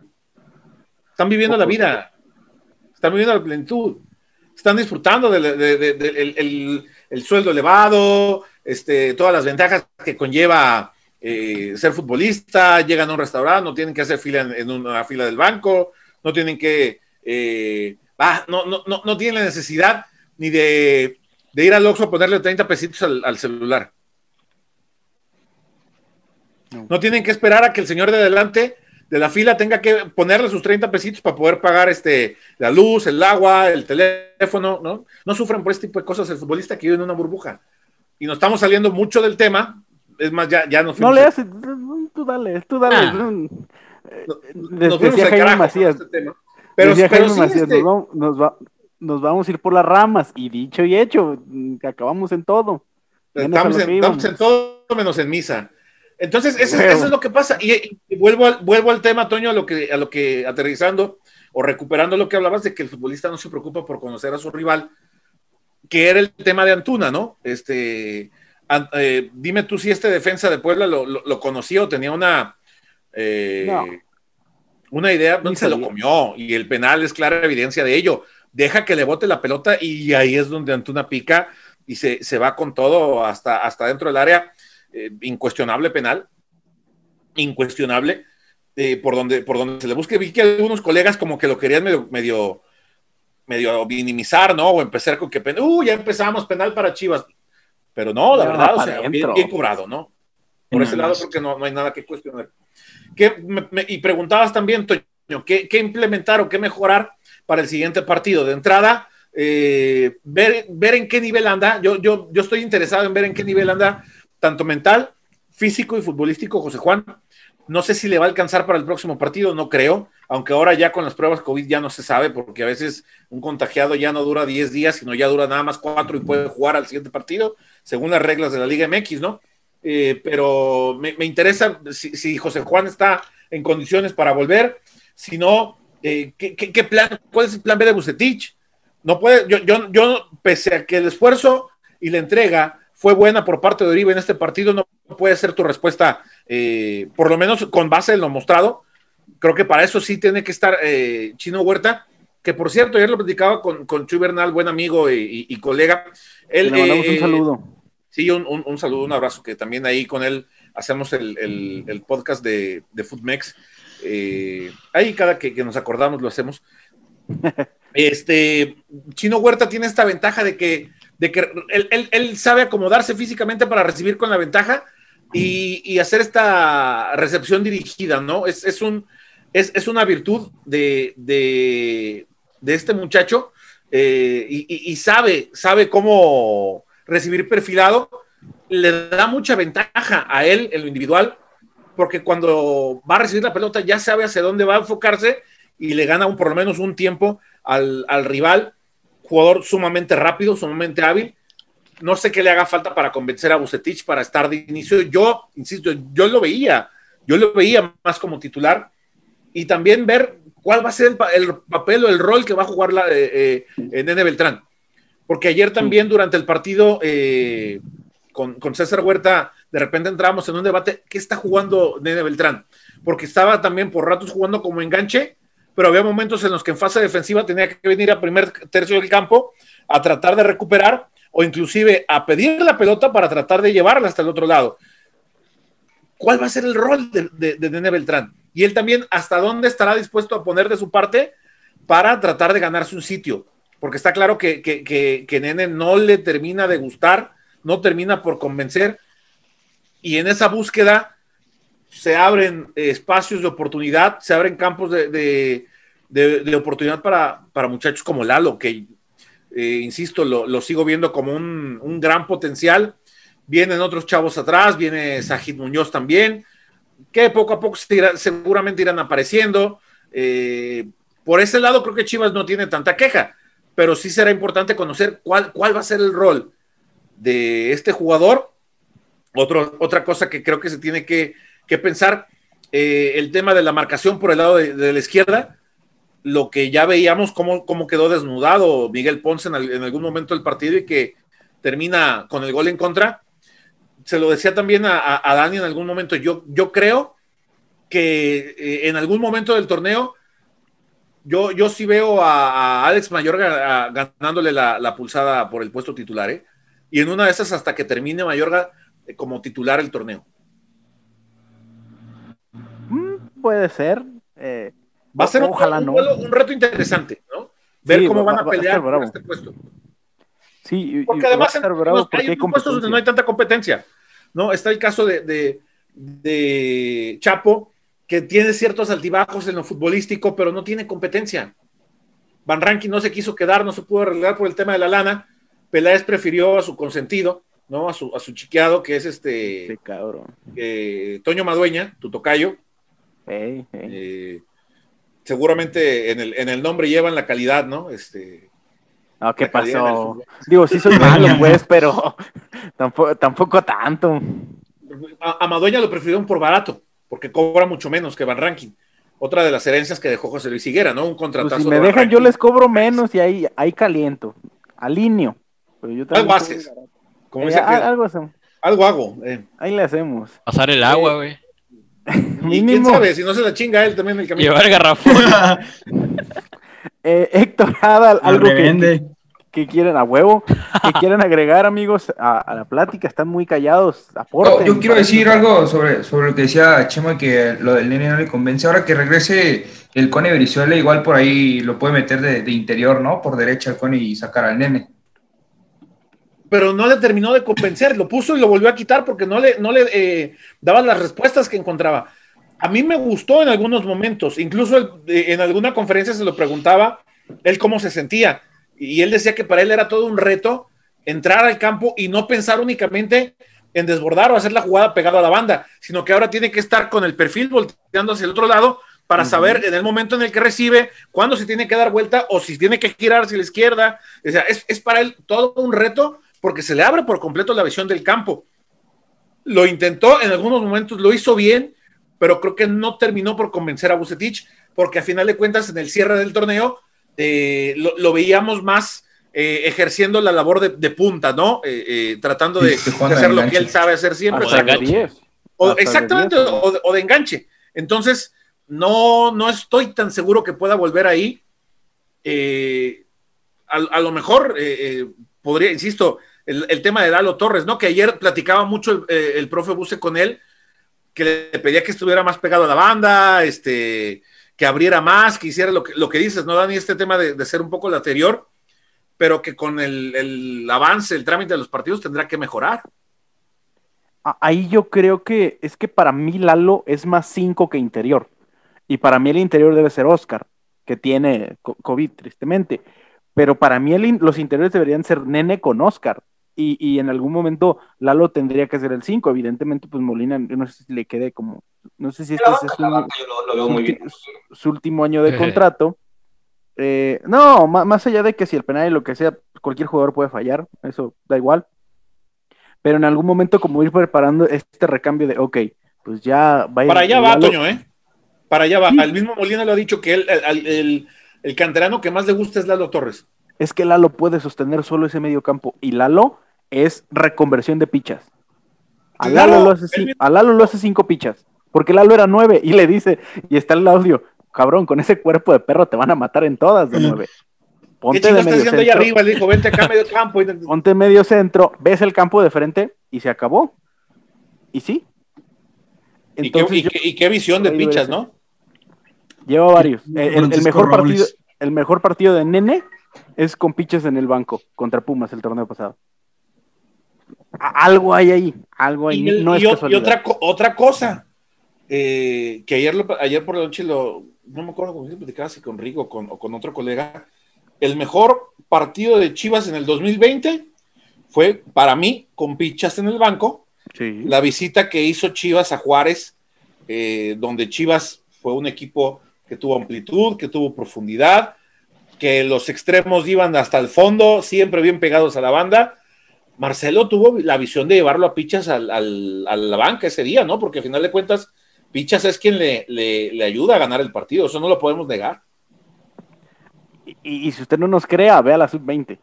C: Están viviendo la vida, están viviendo la plenitud, están disfrutando del de- de- de- el, el- el sueldo elevado, este, todas las ventajas que conlleva eh, ser futbolista, llegan a un restaurante, no tienen que hacer fila en, una fila del banco, no tienen que, eh, no, no, no, no, tienen la necesidad ni de, ir al Oxxo a ponerle 30 pesitos al, celular. No. tienen que esperar a que el señor de adelante de la fila tenga que ponerle sus 30 pesitos para poder pagar este, la luz, el agua, el teléfono, ¿no? No sufren por este tipo de cosas el futbolista que vive en una burbuja. Y nos estamos saliendo mucho del tema, es más, ya, ya nos
B: No le haces, tú dale, tú dale. Ah. nos decía Jaime Macías. Este pero, decía Jaime Macías, este nos, vamos a ir por las ramas. Y dicho y hecho, acabamos en todo.
C: Estamos en, todo menos en misa. Entonces, eso, es lo que pasa. Y, vuelvo, al, vuelvo al tema, Toño, a lo que, a lo que aterrizando o recuperando lo que hablabas de que el futbolista no se preocupa por conocer a su rival, que era el tema de Antuna, ¿no? Este, eh, dime tú si este defensa de Puebla lo, lo, conocía o tenía una, eh, una idea, no se lo comió y el penal es clara evidencia de ello. Deja que le bote la pelota y ahí es donde Antuna pica y se, se va con todo hasta, hasta dentro del área. Eh, incuestionable penal, incuestionable. por, donde, por donde se le busque, vi que algunos colegas como que lo querían medio, medio, medio minimizar, ¿no? O empezar con que, uh, ya empezamos penal para Chivas. Pero no, la verdad, o sea, bien, cobrado, ¿no? Por ese lado creo que no, no hay nada que cuestionar. y preguntabas también, Toño, ¿qué, ¿qué, implementar o qué mejorar para el siguiente partido? De entrada, eh, ver, ver en qué nivel anda. Yo, yo, yo estoy interesado en ver en qué nivel anda, tanto mental, físico y futbolístico, José Juan. No sé si le va a alcanzar para el próximo partido, no creo, aunque ahora ya con las pruebas COVID ya no se sabe, porque a veces un contagiado ya no dura 10 días, sino ya dura nada más 4 y puede jugar al siguiente partido, según las reglas de la Liga MX, ¿no? Eh, pero me, interesa si, José Juan está en condiciones para volver, si no, eh, ¿qué, plan, ¿cuál es el plan B de Bucetich? No puede, yo, yo, yo, pese a que el esfuerzo y la entrega fue buena por parte de Oribe en este partido, no puede ser tu respuesta, eh, por lo menos con base en lo mostrado. Creo que para eso sí tiene que estar eh, Chino Huerta, que por cierto, ayer lo platicaba con, con Chuy Bernal, buen amigo y, colega.
B: Él, Le mandamos un eh, saludo.
C: Sí, un, saludo, un abrazo, que también ahí con él hacemos el, podcast de, de Foodmex. ahí cada que, que nos acordamos lo hacemos. Este, Chino Huerta tiene esta ventaja de que de que él, sabe acomodarse físicamente para recibir con la ventaja y, hacer esta recepción dirigida, ¿no? Es, un, es, una virtud de, de, este muchacho eh, y, sabe, sabe cómo recibir perfilado. Le da mucha ventaja a él en lo individual, porque cuando va a recibir la pelota ya sabe hacia dónde va a enfocarse y le gana un, por lo menos un tiempo al, al rival jugador sumamente rápido, sumamente hábil. No sé qué le haga falta para convencer a Bucetich para estar de inicio. Yo, insisto, yo lo veía, yo lo veía más como titular y también ver cuál va a ser el, papel o el rol que va a jugar la, eh, eh, Nene Beltrán. Porque ayer también durante el partido eh, con, con, César Huerta, de repente entramos en un debate, ¿qué está jugando Nene Beltrán? Porque estaba también por ratos jugando como enganche pero había momentos en los que en fase defensiva tenía que venir a primer tercio del campo a tratar de recuperar o inclusive a pedir la pelota para tratar de llevarla hasta el otro lado. ¿Cuál va a ser el rol de, de, Nene Beltrán? Y él también, ¿hasta dónde estará dispuesto a poner de su parte para tratar de ganarse un sitio? Porque está claro que, que, que, Nene no le termina de gustar, no termina por convencer. Y en esa búsqueda se abren espacios de oportunidad, se abren campos de, oportunidad para, muchachos como Lalo, que, eh, insisto, lo, sigo viendo como un, gran potencial. Vienen otros chavos atrás, viene Sajid Muñoz también, que poco a poco seguramente irán apareciendo. Eh, por ese lado creo que Chivas no tiene tanta queja, pero sí será importante conocer cuál, cuál va a ser el rol de este jugador. otra cosa que creo que se tiene que que pensar eh, el tema de la marcación por el lado de, la izquierda, lo que ya veíamos cómo, cómo quedó desnudado Miguel Ponce en, algún momento del partido y que termina con el gol en contra. Se lo decía también a, Dani en algún momento, yo, yo creo que eh, en algún momento del torneo yo, yo sí veo a, Alex Mayorga ganándole la, pulsada por el puesto titular, ¿eh? Y en una de esas hasta que termine Mayorga como titular el torneo.
B: puede ser. eh,
C: Va a ser un-
B: ojalá
C: un,
B: no.
C: duelo- un reto interesante, ¿no? Ver
B: Sí,
C: cómo
B: va-
C: van a
B: va- va a
C: pelear por
B: bravo.
C: este puesto.
B: Sí, y- y
C: Porque
B: va a
C: además en-
B: porque
C: hay puestos donde no hay tanta competencia, ¿no? Está el caso de, de- de Chapo, que tiene ciertos altibajos en lo futbolístico, pero no tiene competencia. Van Rankin no se quiso quedar, no se pudo arreglar por el tema de la lana. Peláez prefirió a su consentido, ¿no? A su, a su chiqueado, que es este
B: Sí, cabrón.
C: eh, Toño Madueña, tu tocayo. Eh, seguramente en el, en el nombre llevan la calidad, ¿no? Este,
B: No, ¿qué pasó? Digo, sí soy malo, pues, pero tampoco, tampoco tanto.
C: A, a Madueña lo prefirieron por barato, porque cobra mucho menos que Van Rankin. Otra de las herencias que dejó José Luis Higuera, ¿no? Un contratazo.
B: Pues si
C: de
B: me dejan, yo les cobro menos y ahí, ahí caliento. Alineo. Pero yo también
C: Algo haces. Como
B: Eh,
C: dice
B: a-
C: aquel,
B: algo hacemos.
C: algo hago. eh.
B: Ahí le hacemos.
E: Pasar el agua, güey.
C: Y quién sabe, si no se la chinga él también el camino.
E: Llevar garrafón.
B: Eh, Héctor Adal, algo que, que quieren a huevo, que quieren agregar, amigos, a, a la plática. Están muy callados.
F: No,
B: Aporten.
F: yo quiero decir algo sobre, sobre lo que decía Chema, que lo del nene no le convence. Ahora que regrese el Cone Brizuela, igual por ahí lo puede meter de, de interior, ¿no? Por derecha el Cone y sacar al nene.
C: Pero no le terminó de convencer, lo puso y lo volvió a quitar porque no le, no le eh, daban las respuestas que encontraba. A mí me gustó en algunos momentos, incluso eh, en alguna conferencia se lo preguntaba él cómo se sentía. Y él decía que para él era todo un reto entrar al campo y no pensar únicamente en desbordar o hacer la jugada pegada a la banda, sino que ahora tiene que estar con el perfil volteando hacia el otro lado para saber en el momento en el que recibe cuándo se tiene que dar vuelta o si tiene que girar hacia la izquierda. O sea, es, es para él todo un reto porque se le abre por completo la visión del campo. Lo intentó en algunos momentos, lo hizo bien, pero creo que no terminó por convencer a Bucetich, porque a final de cuentas en el cierre del torneo eh, lo, lo veíamos más eh, ejerciendo la labor de, de punta, ¿no? Eh, eh, tratando de,
F: Sí,
C: de
F: jugando
C: hacer
F: de
C: lo que él sabe hacer siempre.
B: Hasta
E: de
B: de
E: enganche.
B: 10.
C: O-
B: Hasta de
C: exactamente,
B: 10.
C: o, de- o de enganche. Entonces, no, no estoy tan seguro que pueda volver ahí. Eh, a, a lo mejor eh, eh, podría, insisto, el, el tema de Dalo Torres, ¿no? Que ayer platicaba mucho el, el profe Buse con él, que le pedía que estuviera más pegado a la banda, este, que abriera más, que hiciera lo que, lo que dices, ¿no, Dani? Este tema de, de ser un poco el anterior, pero que con el, el avance, el trámite de los partidos tendrá que mejorar.
B: Ahí yo creo que es que para mí Lalo es más 5 que interior. Y para mí el interior debe ser Oscar, que tiene co- COVID, tristemente. Pero para mí los interiores deberían ser Nene con Oscar. Y, y en algún momento Lalo tendría que ser el 5. Evidentemente, pues Molina, yo no sé si le quede como. No sé si este es su, último año de contrato. Eh, no, ma- más allá de que si el penal y lo que sea, cualquier jugador puede fallar, eso da igual. Pero en algún momento, como ir preparando este recambio de, ok, pues ya va a ir-
C: Para allá va,
B: Lalo-
C: Toño, ¿eh? Para allá va.
B: Sí.
C: El mismo Molina lo ha dicho que él, el, el- el- el canterano que más le gusta es Lalo Torres.
B: Es que Lalo puede sostener solo ese medio campo. Y Lalo es reconversión de pichas. A
C: Claro,
B: Lalo, lo hace,
C: él
B: cin-
C: mismo-
B: a Lalo lo hace cinco pichas. Porque Lalo era nueve y le dice, y está el audio, cabrón, con ese cuerpo de perro te van a matar en todas de nueve.
C: ¿Qué
B: Ponte de medio
C: haciendo allá
B: centro.
C: arriba? Le dijo, vente acá a medio campo. Y-
B: ponte medio centro, ves el campo de frente y se acabó. Y sí.
C: Y, qué,
B: Entonces
C: y qué- y qué visión de pichas. ¿no?
B: lleva varios. Eh, El, mejor
D: Robles.
B: partido, el mejor partido de Nene es con piches en el banco contra Pumas el torneo pasado. Algo hay ahí, algo hay,
C: Y,
B: no es
C: y y otra, otra cosa, eh, que ayer, lo- ayer por la noche lo, no me acuerdo con quién platicaba, si con Rigo con, o con otro colega, el mejor partido de Chivas en el 2020 fue para mí con pichas en el banco,
B: Sí.
C: la visita que hizo Chivas a Juárez, eh, donde Chivas fue un equipo que tuvo amplitud, que tuvo profundidad, que los extremos iban hasta el fondo, siempre bien pegados a la banda. Marcelo tuvo la visión de llevarlo a Pichas al- al- a la banca ese día, ¿no? Porque al final de cuentas, Pichas es quien le, le- le ayuda a ganar el partido, eso no lo podemos negar.
B: Y, y si usted no nos crea, vea la sub-20.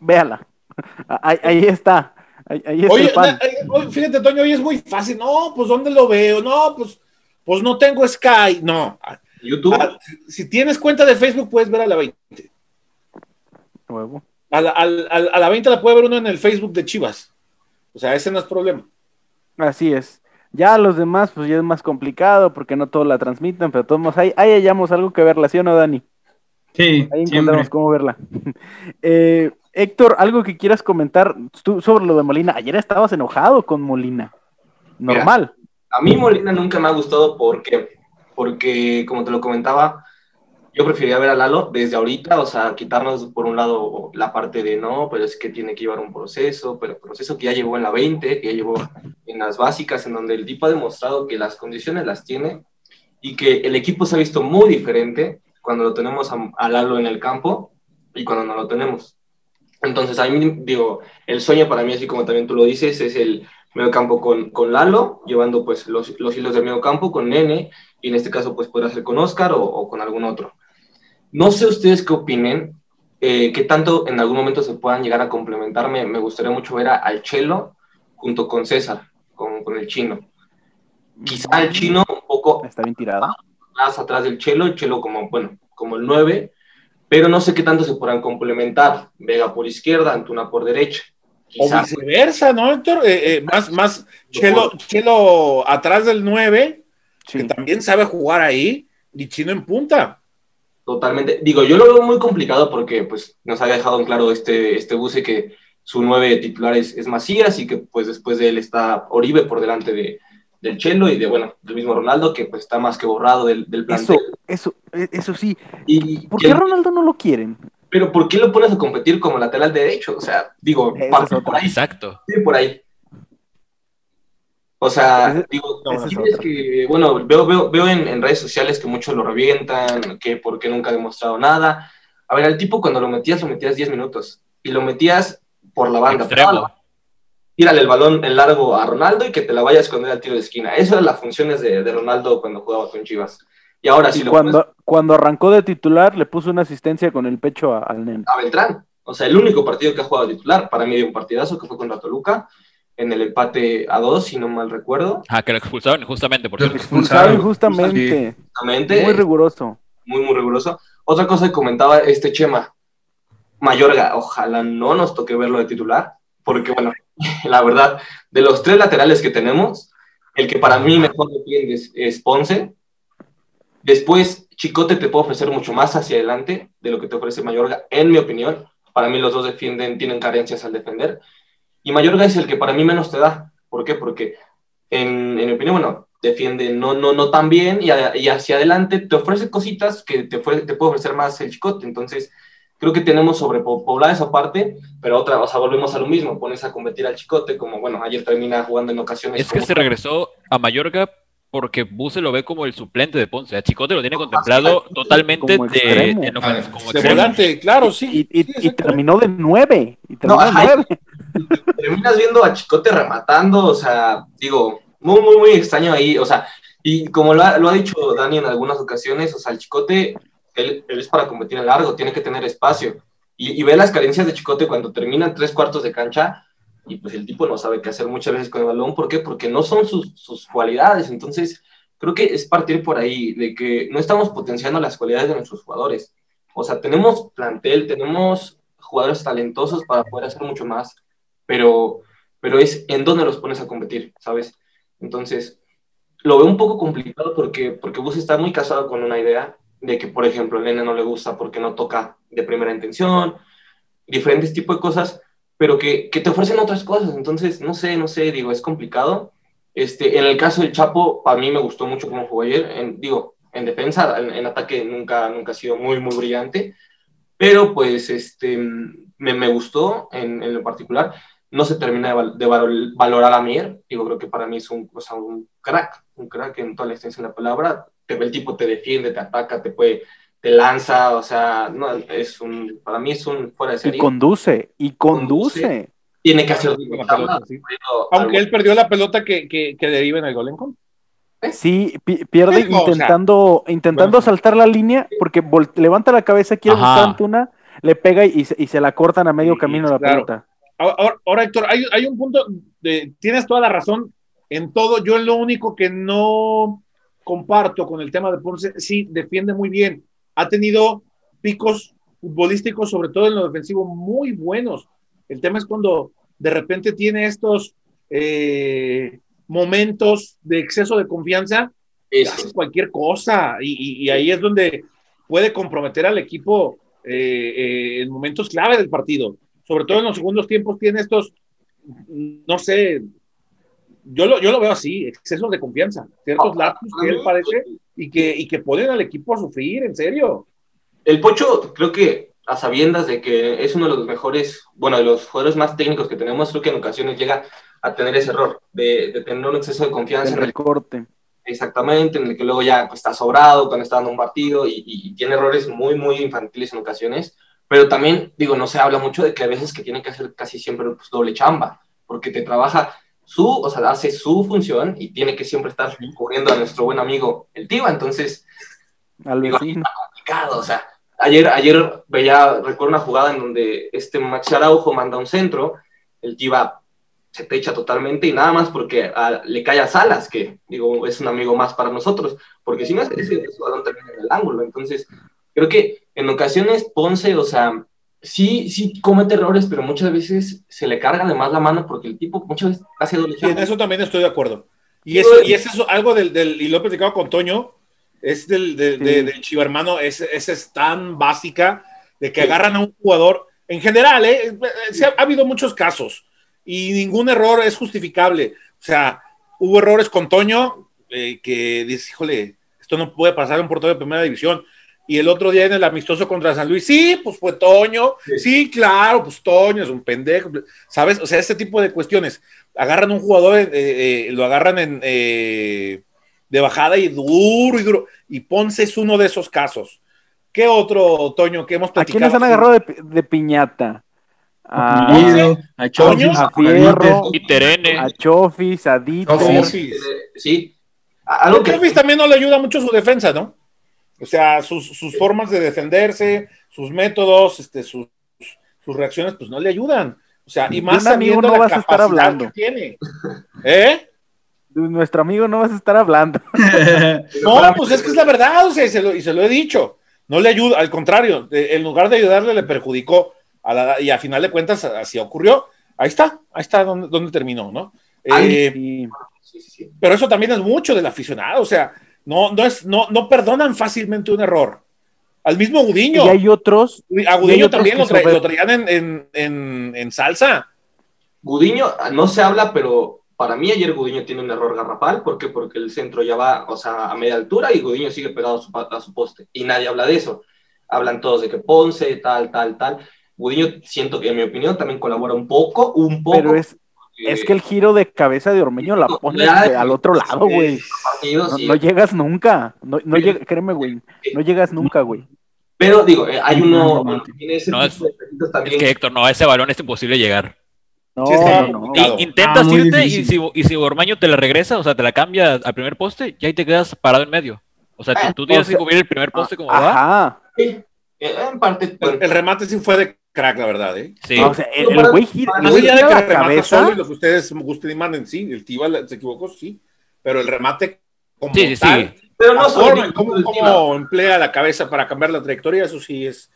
B: Véala. Ahí, ahí está. Ahí, ahí está
C: Oye,
B: el pan.
C: na- eh, oye, fíjate, Toño, hoy es muy fácil. No, pues ¿dónde lo veo? No, pues, pues no tengo Sky. No.
G: YouTube,
C: Ah, si tienes cuenta de Facebook, puedes ver a la 20.
B: Huevo.
C: A la, al- al- a la 20 la puede ver uno en el Facebook de Chivas. O sea, ese no es problema.
B: Así es. Ya los demás, pues ya es más complicado porque no todos la transmiten, pero todos ahí, ahí hallamos algo que verla, ¿sí o no, Dani?
D: Sí,
B: Ahí
D: siempre.
B: encontramos cómo verla. Eh, Héctor, algo que quieras comentar tú sobre lo de Molina. Ayer estabas enojado con Molina. Normal.
G: A mí Molina nunca me ha gustado porque, porque como te lo comentaba, yo preferiría ver a Lalo desde ahorita, o sea, quitarnos por un lado la parte de no, pero es que tiene que llevar un proceso, pero proceso que ya llevó en la 20, que ya llevó en las básicas, en donde el tipo ha demostrado que las condiciones las tiene y que el equipo se ha visto muy diferente cuando lo tenemos a, a Lalo en el campo y cuando no lo tenemos. Entonces, a mí, digo, el sueño para mí, así como también tú lo dices, es el medio campo con, con Lalo, llevando pues los, los hilos del medio campo con Nene, y en este caso pues podrá ser con Oscar o, o con algún otro. No sé ustedes qué opinen, eh, qué tanto en algún momento se puedan llegar a complementar. Me, me gustaría mucho ver a- al Chelo junto con César, con, con el chino. Quizá el chino un poco
B: Está bien tirada.
G: más atrás del Chelo, el Chelo como, bueno, como el 9, pero no sé qué tanto se podrán complementar. Vega por izquierda, Antuna por derecha.
C: O viceversa, ¿no, Héctor? Eh, eh, más, más Chelo, Chelo atrás del 9,
B: Sí.
C: que también sabe jugar ahí, y Chino en punta.
G: Totalmente. Digo, yo lo veo muy complicado porque pues nos ha dejado en claro este, este buce que su 9 titular es, es Macías y que pues después de él está Oribe por delante de, del Chelo y de, bueno, del mismo Ronaldo que pues está más que borrado del, del
B: Eso,
G: plantel.
B: eso, e- eso sí.
G: Y,
B: ¿Por
G: y
B: qué
G: el-
B: Ronaldo no lo quieren?
G: pero ¿por qué lo pones a competir como lateral derecho? O sea, digo, parte por ahí.
E: Exacto.
G: Sí, por ahí. O sea, digo,
B: es
G: que, bueno, veo, veo, veo en, en redes sociales que muchos lo revientan, que porque nunca ha demostrado nada. A ver, al tipo cuando lo metías, lo metías 10 minutos y lo metías por la banda. Tírale el balón en largo a Ronaldo y que te la vaya a esconder al tiro de esquina. Esas eran las funciones de, de Ronaldo cuando jugaba con Chivas. Y ahora sí lo
B: cuando, cuando arrancó de titular, le puso una asistencia con el pecho a- al nene.
G: a Beltrán. O sea, el único partido que ha jugado titular, para mí de un partidazo, que fue contra Toluca, en el empate a dos, si no mal recuerdo.
E: Ah, que lo expulsaron justamente por
F: Lo
E: cierto.
B: Expulsado
F: expulsaron.
B: injustamente.
G: Justamente,
B: Muy riguroso.
G: muy, muy riguroso. Otra cosa que comentaba este Chema, Mayorga, ojalá no nos toque verlo de titular, porque bueno, la verdad, de los tres laterales que tenemos, el que para mí mejor defiende es, es Ponce. Después, Chicote te puede ofrecer mucho más hacia adelante de lo que te ofrece Mayorga, en mi opinión. Para mí los dos defienden, tienen carencias al defender. Y Mayorga es el que para mí menos te da. ¿Por qué? Porque en, en mi opinión, bueno, defiende no, no, no tan bien y, a- y hacia adelante te ofrece cositas que te, ofre- te puede ofrecer más el chicote. Entonces, creo que tenemos sobrepoblada esa parte, pero otra, o sea, volvemos a lo mismo, pones a competir al chicote, como bueno, ayer termina jugando en ocasiones.
E: Es que
G: como-
E: se regresó a Mallorca porque Buse lo ve como el suplente de Ponce. A Chicote lo tiene contemplado totalmente
B: Como
E: de, en
F: Ah,
E: como
C: De
E: extremo.
C: volante, claro, sí.
B: Y, y-
C: Sí,
B: y
C: exacto.
B: terminó de nueve. Y terminó de nueve.
G: Terminas viendo a Chicote rematando, o sea, digo, muy, muy, muy extraño ahí, o sea, y como lo ha, lo ha dicho Dani en algunas ocasiones, o sea, el Chicote, él, él es para competir en largo, tiene que tener espacio, y, y ve las carencias de Chicote cuando terminan tres cuartos de cancha, y pues el tipo no sabe qué hacer muchas veces con el balón, ¿por qué? Porque no son sus, sus cualidades, entonces creo que es partir por ahí, de que no estamos potenciando las cualidades de nuestros jugadores, o sea, tenemos plantel, tenemos jugadores talentosos para poder hacer mucho más, pero, pero es en dónde los pones a competir, ¿sabes? Entonces, lo veo un poco complicado porque, porque Bus está muy casado con una idea de que, por ejemplo, el nene no le gusta porque no toca de primera intención, diferentes tipos de cosas, pero que, que te ofrecen otras cosas. Entonces, no sé, no sé, digo, es complicado. Este, en el caso del Chapo, para mí me gustó mucho cómo jugó ayer. En, digo, en defensa, en, en ataque nunca, nunca ha sido muy, muy brillante, pero pues este, me, me gustó en, en lo particular no se termina de, val- de val- valorar a Mier. Digo, creo que para mí es un, o sea, un crack, un crack en toda la extensión de la palabra. Te, el tipo te defiende, te ataca, te puede, te lanza, o sea, no, es un, para mí es un fuera de
B: Y
G: serie.
B: conduce. Y conduce.
G: Tiene que hacer
C: Con la pelota, sí. Aunque
G: algo-
C: él perdió la pelota que, que, que deriva en el gol en contra.
B: Sí, pi- pierde
C: Pero, o sea,
B: intentando, intentando
C: bueno.
B: saltar la línea porque vol- levanta la cabeza, quiere buscar a Antuna, le pega y se, y se la cortan a medio
C: Sí,
B: camino la
C: claro.
B: pelota.
C: Ahora, Héctor, hay, hay un punto, de, tienes toda la razón en todo. Yo lo único que no comparto con el tema de Ponce, sí, defiende muy bien. Ha tenido picos futbolísticos, sobre todo en lo defensivo, muy buenos. El tema es cuando de repente tiene estos eh, momentos de exceso de confianza,
G: Eso.
C: hace cualquier cosa y, y- y ahí es donde puede comprometer al equipo eh, eh, en momentos clave del partido. Sobre todo en los segundos tiempos tiene estos, no sé, yo lo, yo lo veo así, excesos de confianza, ciertos lapsus que él parece y que, y que ponen al equipo a sufrir, en serio.
G: El Pocho, creo que a sabiendas de que es uno de los mejores, bueno, de los jugadores más técnicos que tenemos, creo que en ocasiones llega a tener ese error de, de tener un exceso de confianza en el
B: recorte.
G: Exactamente, en el que luego ya pues, está sobrado cuando está dando un partido y, y tiene errores muy, muy infantiles en ocasiones, pero también, digo, no se habla mucho de que a veces que tiene que hacer casi siempre pues, doble chamba, porque te trabaja su, o sea, hace su función y tiene que siempre estar cubriendo a nuestro buen amigo el Tiva, entonces,
B: Al vecino.
G: está complicado, o sea, ayer, ayer veía, recuerdo una jugada en donde este Max Araujo manda un centro, el Tiva se te echa totalmente y nada más porque ah, le cae a Salas, que digo, es un amigo más para nosotros, porque si no, ese, ese balón termina en el ángulo. Entonces, creo que en ocasiones Ponce, o sea, sí, sí comete errores, pero muchas veces se le carga de más la mano porque el tipo muchas veces hace doble
C: Sí, en eso también estoy de acuerdo. Y eso, y eso es algo del, del- y lo he platicado con Toño, es del, del,
B: Sí.
C: de- del Chiva hermano, es, esa es tan básica de que agarran a un jugador, en general, ¿eh? Se ha, ha habido muchos casos y ningún error es justificable. O sea, hubo errores con Toño eh, que dices, híjole, esto no puede pasar en un portero de primera división. Y el otro día en el amistoso contra San Luis, sí, pues fue Toño,
G: Sí.
C: sí, claro, pues Toño es un pendejo, ¿sabes? O sea, este tipo de cuestiones. Agarran un jugador, eh, eh, lo agarran en, eh, de bajada y duro y duro. Y Ponce es uno de esos casos. ¿Qué otro, Toño, que hemos
B: ¿A
C: platicado?
B: quiénes han agarrado de, pi- de piñata? A,
D: Pulido, a Chofis,
B: a
D: a
B: Fierro,
E: Terene.
B: a Chofis, a.
F: Chofis.
C: Sí.
G: Eh, A- algo que...
C: Chofis también no le ayuda mucho su defensa, ¿no? O sea, sus, sus formas de defenderse, sus métodos, este, sus, sus reacciones, pues no le ayudan. O sea, y
B: De
C: más
B: un amigo
C: sabiendo
B: no
C: la
B: vas a estar
C: capacidad
B: hablando.
C: que tiene. ¿Eh?
B: De nuestro amigo no vas a estar hablando.
C: No, pues es que es la verdad, o sea, y se lo, y se lo he dicho. No le ayuda, al contrario, de- en lugar de ayudarle, le perjudicó. A la- y a final de cuentas, así ocurrió. Ahí está, ahí está donde, donde terminó, ¿no? Eh,
B: Y
G: Sí, sí, sí.
C: pero eso también es mucho del aficionado, o sea, no, no, es, no, no perdonan fácilmente un error. Al mismo Gudiño,
B: y hay otros,
C: a
B: hay
C: Gudiño
B: otros
C: también lo, tra-
B: sobre-
C: lo traían en, en, en, en salsa.
G: Gudiño, no se habla, pero para mí ayer Gudiño tiene un error garrafal. ¿Por qué? Porque el centro ya va, o sea, a media altura y Gudiño sigue pegado a su, a su poste. Y nadie habla de eso. Hablan todos de que Ponce, tal, tal, tal. Gudiño, siento que en mi opinión también colabora un poco, un poco.
B: pero es, es que el giro de cabeza de Ormeño la pone al otro lado, güey. No,
G: y-
B: no llegas nunca. No, no
G: Sí.
B: llega- créeme, güey. No llegas nunca, güey.
G: Pero digo, eh, hay uno
D: No,
G: tiene ese
E: No, Es
G: también.
E: que Héctor, no, a ese balón es imposible llegar.
B: No,
C: Sí,
B: no,
E: intentas
D: Ah,
E: irte y si, y si Ormeño te la regresa, o sea, te la cambia al primer poste, ya ahí te quedas parado en medio. O sea, tú,
G: Ah,
E: tú tienes que cubrir el primer poste como va.
B: Ajá.
G: Sí, eh, en parte.
C: el remate sí fue de crack, la verdad, ¿eh?
E: Sí.
B: Ah, o sea, el el güey gira, el güey gira
C: que
B: la
C: remata solo y
B: cabeza.
C: lo que ustedes gusten y manden, sí, el Tiva la- se equivocó, sí, pero el remate como
E: Sí, sí, sí.
C: tal,
G: pero no
C: forma cómo, emplea la cabeza para cambiar la trayectoria, eso sí es,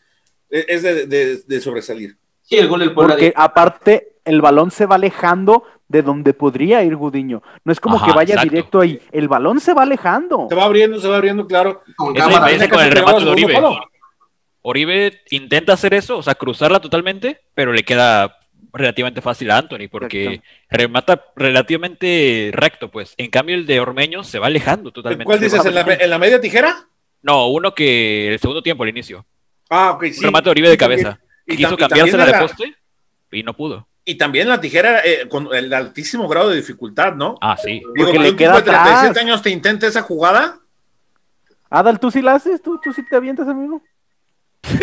C: es de, de- de sobresalir.
G: Sí, el gol del Puebla.
B: Porque aparte el balón se va alejando de donde podría ir Gudiño. No es como
E: Ajá,
B: que vaya
E: exacto.
B: directo ahí. El balón se va alejando.
C: Se va abriendo, se va abriendo, claro.
G: con
E: Es la
G: cámara.
E: con el remate de Oribe.
C: palo.
E: Oribe intenta hacer eso, o sea, cruzarla totalmente, pero le queda relativamente fácil a Anthony porque
B: Exacto.
E: remata relativamente recto, pues. En cambio, el de Ormeño se va alejando totalmente.
C: ¿Cuál dices? ¿En la, ¿En la media tijera?
E: No, uno que el segundo tiempo al inicio.
C: Ah, ok,
E: Un
C: sí.
E: remate de Oribe de cabeza.
C: Y
E: Quiso cambiársela
C: también
E: de
C: la-
E: poste y no pudo.
C: Y también la tijera eh, con el altísimo grado de dificultad, ¿no?
E: Ah, sí.
C: Digo,
B: Porque
C: que
B: le
C: un
B: queda
C: tipo de 37
B: atrás.
C: años te intenta esa jugada.
B: Adal, ¿tú sí la haces? ¿Tú, tú sí te avientas, amigo?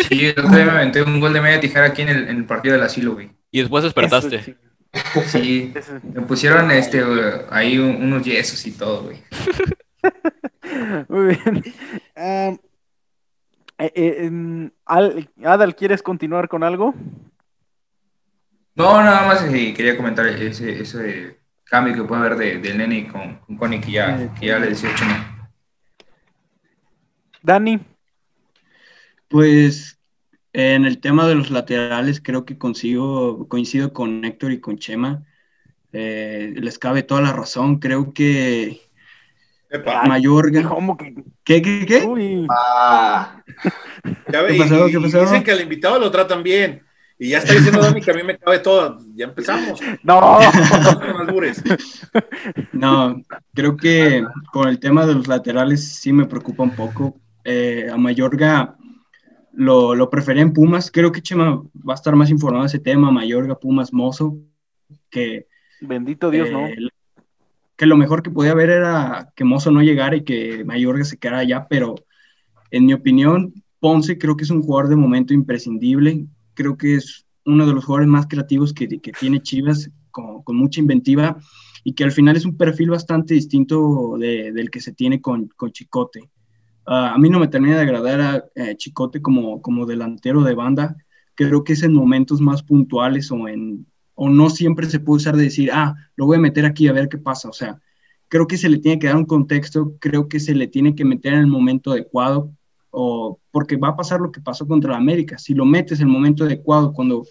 F: Sí, el otro día me aventé un gol de media tijera aquí en el, en el partido del asilo, güey.
E: Y después despertaste.
B: Eso sí.
F: Me pusieron este, ahí un- unos yesos y todo, güey.
B: Muy bien. Eh, eh, Al- Adal, ¿quieres continuar con algo?
F: No, nada más eh, quería comentar ese, ese cambio que puede haber de, del nene con, con Connie, que ya, que ya le decía.
B: Dani,
D: Pues en el tema de los laterales creo que consigo, coincido con Héctor y con Chema. eh, les cabe toda la razón. Creo que
C: Epa.
D: Mayorga.
B: ¿Cómo que?
D: ¿Qué, qué, qué?
B: Uy.
G: Ah,
C: Ya ve,
D: ¿Qué pasó?
C: y-
D: ¿Qué pasó?
C: dicen que al invitado lo tratan bien. Y ya está diciendo Dani que a mí me cabe todo. Ya empezamos.
B: No.
D: No, creo que con el tema de los laterales sí me preocupa un poco. Eh, a Mayorga lo, lo prefería en Pumas. Creo que Chema va a estar más informado de ese tema. Mayorga, Pumas, Mozo. Que,
B: Bendito Dios, ¿no?
D: eh, que lo mejor que podía haber era que Mozo no llegara y que Mayorga se quedara allá. Pero en mi opinión, Ponce creo que es un jugador de momento imprescindible. Creo que es uno de los jugadores más creativos que, que tiene Chivas, con, con mucha inventiva y que al final es un perfil bastante distinto de- del que se tiene con, con Chicote. Ah, a mí no me termina de agradar a eh, Chicote como, como delantero de banda. Creo que es en momentos más puntuales o, en, o no siempre se puede usar de decir, ah, lo voy a meter aquí a ver qué pasa. O sea, creo que se le tiene que dar un contexto, creo que se le tiene que meter en el momento adecuado, o porque va a pasar lo que pasó contra la América. Si lo metes en el momento adecuado, cuando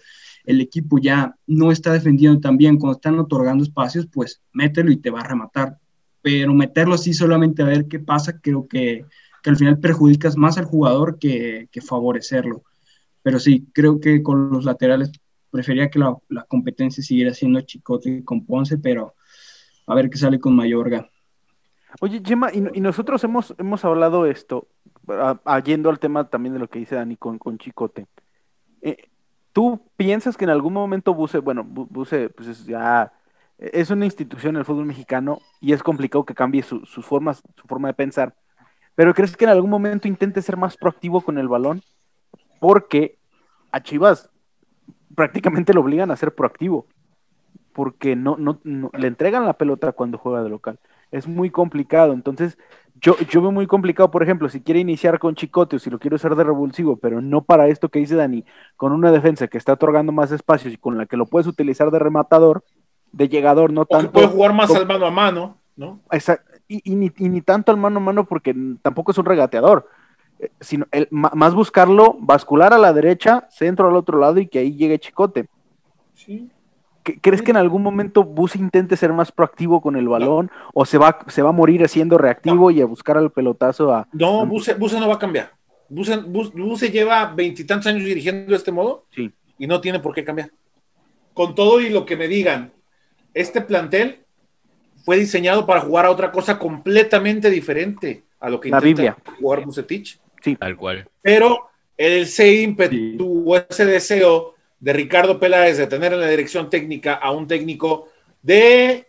D: el equipo ya no está defendiendo tan bien, cuando están otorgando espacios, pues mételo y te va a rematar. Pero meterlo así solamente a ver qué pasa, creo que, que al final perjudicas más al jugador que, que favorecerlo. Pero sí, creo que con los laterales prefería que la, competencia siguiera siendo Chicote con Ponce, pero a ver qué sale con Mayorga.
B: Oye, Gemma, y, nosotros hemos, hemos hablado esto, yendo al tema también de lo que dice Dani con, con Chicote. Eh, ¿Tú piensas que en algún momento Buse, bueno, Bu- Buse, pues es ya es una institución en el fútbol mexicano y es complicado que cambie su- sus formas, su forma de pensar, pero crees que en algún momento intente ser más proactivo con el balón? Porque a Chivas prácticamente lo obligan a ser proactivo, porque no, no, no- le entregan la pelota cuando juega de local. Es muy complicado, entonces yo, yo veo muy complicado, por ejemplo, si quiere iniciar con Chicote o si lo quiere usar de revulsivo, pero no para esto que dice Dani, con una defensa que está otorgando más espacios y con la que lo puedes utilizar de rematador, de llegador, no
C: O que
B: tanto.
C: puede jugar más al mano a mano, ¿no?
B: Exact- y, y ni, y ni tanto al mano a mano porque tampoco es un regateador, eh, sino el, más buscarlo, bascular a la derecha, centro al otro lado y que ahí llegue Chicote.
C: Sí.
B: ¿Qué- ¿Crees que en algún momento Bus intente ser más proactivo con el balón o se va, se va a morir siendo reactivo y a buscar al pelotazo a...
C: No, Buse, Buse no va a cambiar. Buse, Bus- Buse lleva veintitantos años dirigiendo de este modo
B: Sí.
C: y no tiene por qué cambiar. Con todo y lo que me digan, este plantel fue diseñado para jugar a otra cosa completamente diferente a lo que
B: La
C: intenta
B: Biblia.
C: jugar Bucetich.
E: Tal cual.
C: Pero ese ímpetu
D: Sí.
C: o ese deseo de Ricardo Peláez de tener en la dirección técnica a un técnico de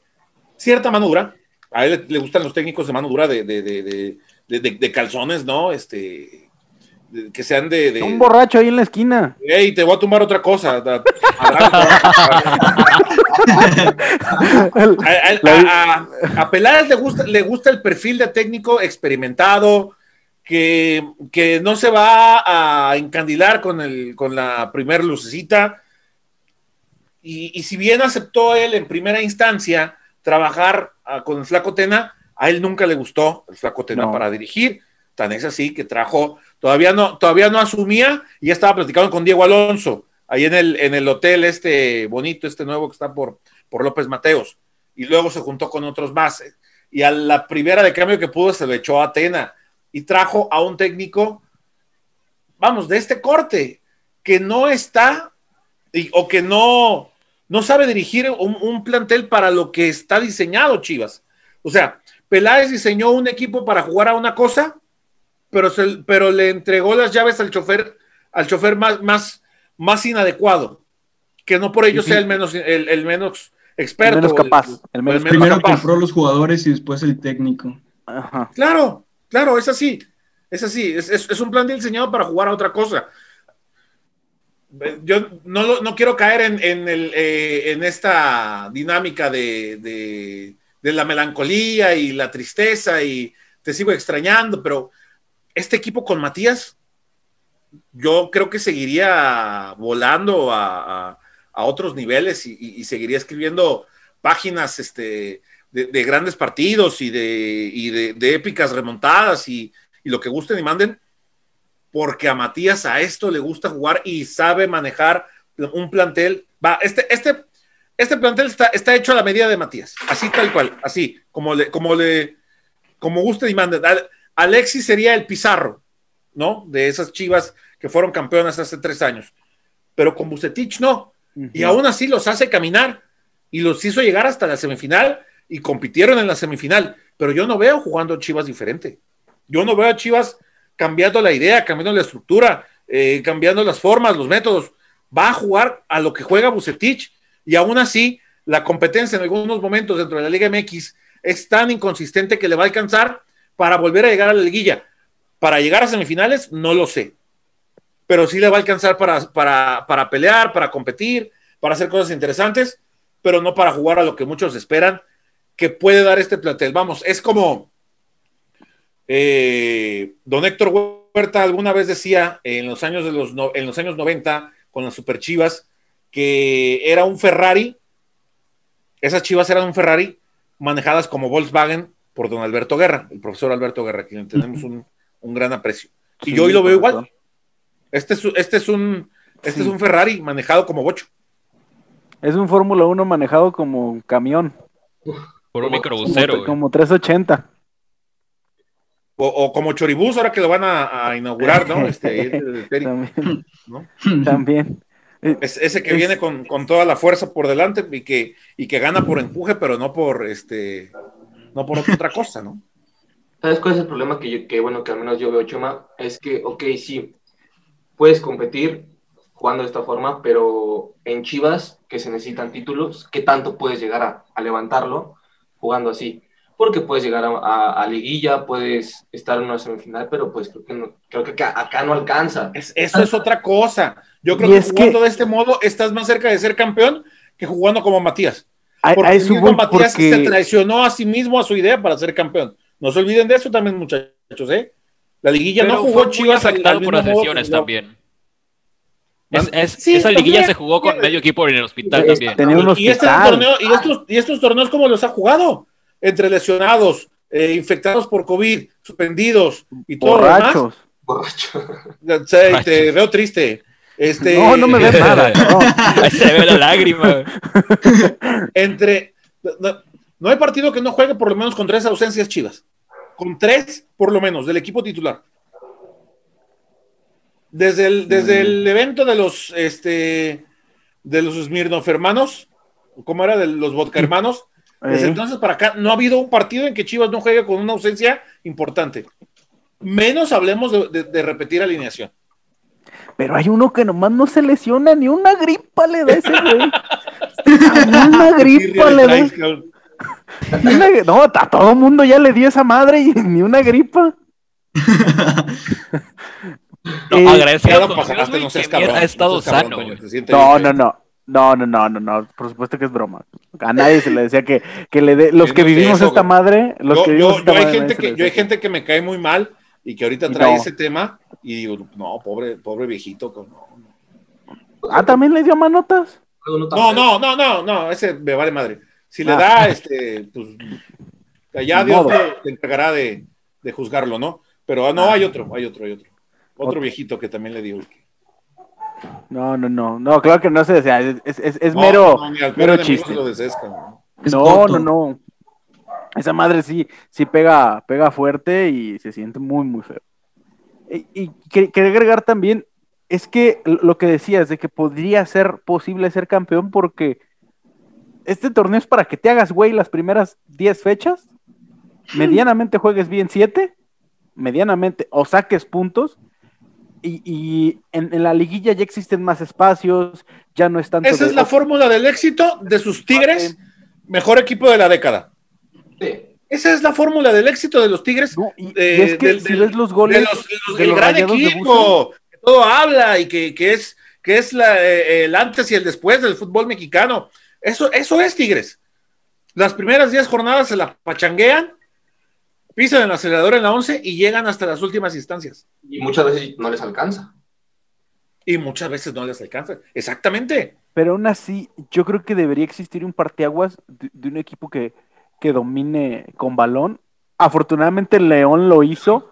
C: cierta mano dura, a él le, gustan los técnicos de mano dura de, de, de, de- de- de- de calzones, ¿no? Este, que sean de... de-
B: Un borracho ahí en la esquina.
C: Ey, te voy a tumbar otra cosa. A, a- Peláez le gusta, le gusta el perfil de técnico experimentado, que, que no se va a encandilar con, el, con la primera lucecita. Y, y si bien aceptó él en primera instancia trabajar ah, con el Flaco Tena, a él nunca le gustó el Flaco Tena
B: No.
C: para dirigir. Tan es así que trajo, todavía no, todavía no asumía y ya estaba platicando con Diego Alonso, ahí en el, en el hotel este bonito, este nuevo que está por, por López Mateos. Y luego se juntó con otros más. Y a la primera de cambio que pudo se lo echó a Tena y trajo a un técnico, vamos, de este corte, que no está o que no, no sabe dirigir un, un plantel para lo que está diseñado, Chivas. O sea, Peláez diseñó un equipo para jugar a una cosa, pero, se- pero le entregó las llaves al chofer, al chofer más, más, más inadecuado, que no por ello
B: Sí, sí.
C: sea el menos, el, el menos experto.
B: El menos capaz, el menos
D: Primero
C: capaz.
D: compró los jugadores y después el técnico.
B: Ajá.
C: Claro, claro, es así. Es así. Es, es- es un plan diseñado para jugar a otra cosa. Yo no, lo- no quiero caer en, en el, eh, en esta dinámica de, de- de la melancolía y la tristeza y te sigo extrañando, pero este equipo con Matías, yo creo que seguiría volando a, a- otros niveles y, seguiría escribiendo páginas este, de, de grandes partidos y de, y de, épicas remontadas y, y lo que gusten y manden, porque a Matías a esto le gusta jugar y sabe manejar un plantel. Va, este, este, este plantel está, está hecho a la medida de Matías, así tal cual, así, como le, como le, como guste y mande. Al- Alexis sería el Pizarro, ¿no? De esas chivas que fueron campeonas hace tres años. Pero con Bucetich no. Y aún así los hace caminar y los hizo llegar hasta la semifinal y compitieron en la semifinal. Pero yo no veo jugando Chivas diferente. Yo no veo a Chivas cambiando la idea, cambiando la estructura, eh, cambiando las formas, los métodos. Va a jugar a lo que juega Bucetich y aún así la competencia en algunos momentos dentro de la Liga MX es tan inconsistente que le va a alcanzar para volver a llegar a la liguilla. Para llegar a semifinales, no lo sé. Pero sí le va a alcanzar para, para, para pelear, para competir, para hacer cosas interesantes, pero no para jugar a lo que muchos esperan que puede dar este plantel. Vamos, es como eh, don Héctor Huerta alguna vez decía en los años de los no- en los años 90 con las Super Chivas que era un Ferrari. Esas Chivas eran un Ferrari manejadas como Volkswagen por don Alberto Guerra, el profesor Alberto Guerra, quien tenemos un, un gran aprecio. Y
B: Sí,
C: yo hoy lo veo igual. Este es, este es un este
B: Sí.
C: es un Ferrari manejado como bocho.
B: Es un Fórmula 1 manejado como camión,
E: Por un
B: como,
E: microbusero, güey.
B: como 380.
C: O, o como Choribús, ahora que lo van a, a inaugurar, ¿no? Este, el- el Peri,
B: También.
C: ¿no?
B: también.
C: Es- ese que
B: Es-
C: viene con, con toda la fuerza por delante y que, y que gana por empuje, pero no por este no por otra cosa, ¿no?
G: ¿Sabes cuál es el problema que, yo- que, bueno, que al menos yo veo, Chema? Es que, ok, sí, puedes competir jugando de esta forma, pero en Chivas, que se necesitan títulos, ¿qué tanto puedes llegar a, a levantarlo jugando así? Porque puedes llegar a, a- a liguilla, puedes estar en una semifinal, pero pues creo que, no- creo que acá, acá no alcanza.
C: Es- eso es otra cosa. Yo creo
B: Y
C: que
B: es
C: jugando
B: que-
C: de este modo estás más cerca de ser campeón que jugando como Matías.
B: A, a
C: Porque
B: eso
C: Matías se traicionó a sí mismo a su idea para ser campeón. No se olviden de eso también, muchachos, ¿eh? La liguilla
E: Pero
C: no
E: fue
C: jugó
E: muy
C: Chivas al,
E: afectado
C: al
E: por las lesiones también. Es- es-
C: Sí,
E: esa liguilla
C: también.
E: se jugó con medio equipo en el hospital
C: Sí,
E: también.
B: tenía un
C: Y, este
B: hospital.
C: torneo, y, estos, y estos torneos, ¿cómo los ha jugado? Entre lesionados, eh, infectados por COVID, suspendidos y todo lo demás.
B: borrachos.
G: Borracho.
C: O sea, te veo triste. Este,
B: No, no me ves nada. no.
E: Ahí se ve la lágrima.
C: Entre. No, no hay partido que no juegue por lo menos con tres ausencias chivas. Con tres, por lo menos, del equipo titular. Desde el, desde el evento de los este de los Smirnoff hermanos, ¿cómo era? De los vodka hermanos. Desde
B: Eh,
C: entonces para acá no ha habido un partido en que Chivas no juegue con una ausencia importante. Menos hablemos de, de- de repetir alineación.
B: pero hay uno que nomás no se lesiona, ni una gripa le da ese güey. Ni una gripa le da. Una- No, a todo el mundo ya le dio esa madre y ni una gripa.
E: No,
B: Eh,
E: agradecido
C: pasaste,
E: güey,
C: no seas cabrón.
E: ha estado
C: no seas
E: sano.
C: Se
B: No, no, no. No, no, no, no, no. Por supuesto que es broma. A nadie se le decía que, que le dé. Los que
C: no
B: vivimos
C: eso,
B: esta
C: güey.
B: madre, los
C: yo,
B: que vivimos
C: yo
B: esta
C: hay
B: madre.
C: gente
B: nadie se
C: que, yo hay gente que me cae muy mal y que ahorita trae
B: no.
C: ese tema y digo, no, pobre, pobre viejito. con-
B: Ah, también le dio manotas.
C: No, no, no, no, no, ese me vale madre. Si le
B: Ah.
C: da, este, pues, ya
B: Ni
C: Dios te, te encargará de, de juzgarlo, ¿no? Pero ah, no, hay otro, hay otro, hay otro. Otro
B: Otro.
C: viejito que también le dio.
B: No, no, no. No, claro que no se decía. Es, es, es- es
C: No,
B: mero,
C: no,
B: mero chiste.
C: lo
B: No,
D: corto.
B: no, no. Esa madre sí, sí pega, pega fuerte y se siente muy, muy feo. Y, y que- quería agregar también, es que lo que decías de que podría ser posible ser campeón porque este torneo es para que te hagas güey las primeras 10 fechas, medianamente juegues bien 7, medianamente o saques puntos. Y, y en, en la liguilla ya existen más espacios, ya no es tanto.
C: Esa
B: de-
C: es la fórmula del éxito de sus Tigres, mejor equipo de la década.
G: Sí.
C: Esa es la fórmula del éxito de los Tigres.
B: No, y, y es que
C: del-
B: si
C: del-
B: ves los goles
C: de los, los-
B: de
C: el
B: los
C: gran equipo, que todo habla y que, que es, que es la, eh, el antes y el después del fútbol mexicano. Eso, eso es Tigres. Las primeras 10 jornadas se la pachanguean, pisan el acelerador en la 11 y llegan hasta las últimas instancias.
G: Y muchas veces no les alcanza.
C: Y muchas veces no les alcanza. Exactamente.
B: Pero aún así, yo creo que debería existir un parteaguas de, de un equipo que, que domine con balón. Afortunadamente el León lo hizo.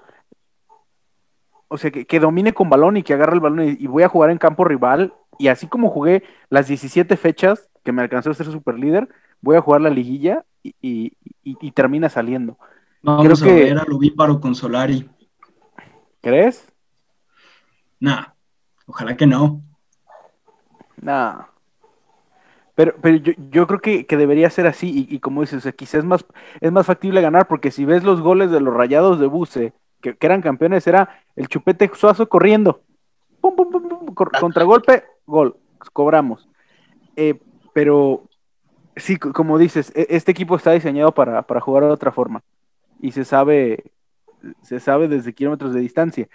B: O sea, que, que domine con balón y que agarre el balón y, y voy a jugar en campo rival. Y así como jugué las 17 fechas, que me alcanzó a ser super líder, voy a jugar la liguilla y, y- y- y termina saliendo.
D: Vamos
B: Creo
D: a
B: que-
D: ver al ovíparo con Solari.
B: ¿Crees?
D: Nah, ojalá que no.
B: Nah. Pero, pero yo, yo creo que, que debería ser así, y, y como dices, o sea, quizás es más, es más factible ganar, porque si ves los goles de los rayados de Buce, que, que eran campeones, era el chupete suazo corriendo. Pum, pum, pum, pum, cor- contragolpe, gol, cobramos. Eh, pero sí, como dices, e- este equipo está diseñado para, para jugar de otra forma. Y se sabe, se sabe desde kilómetros de distancia.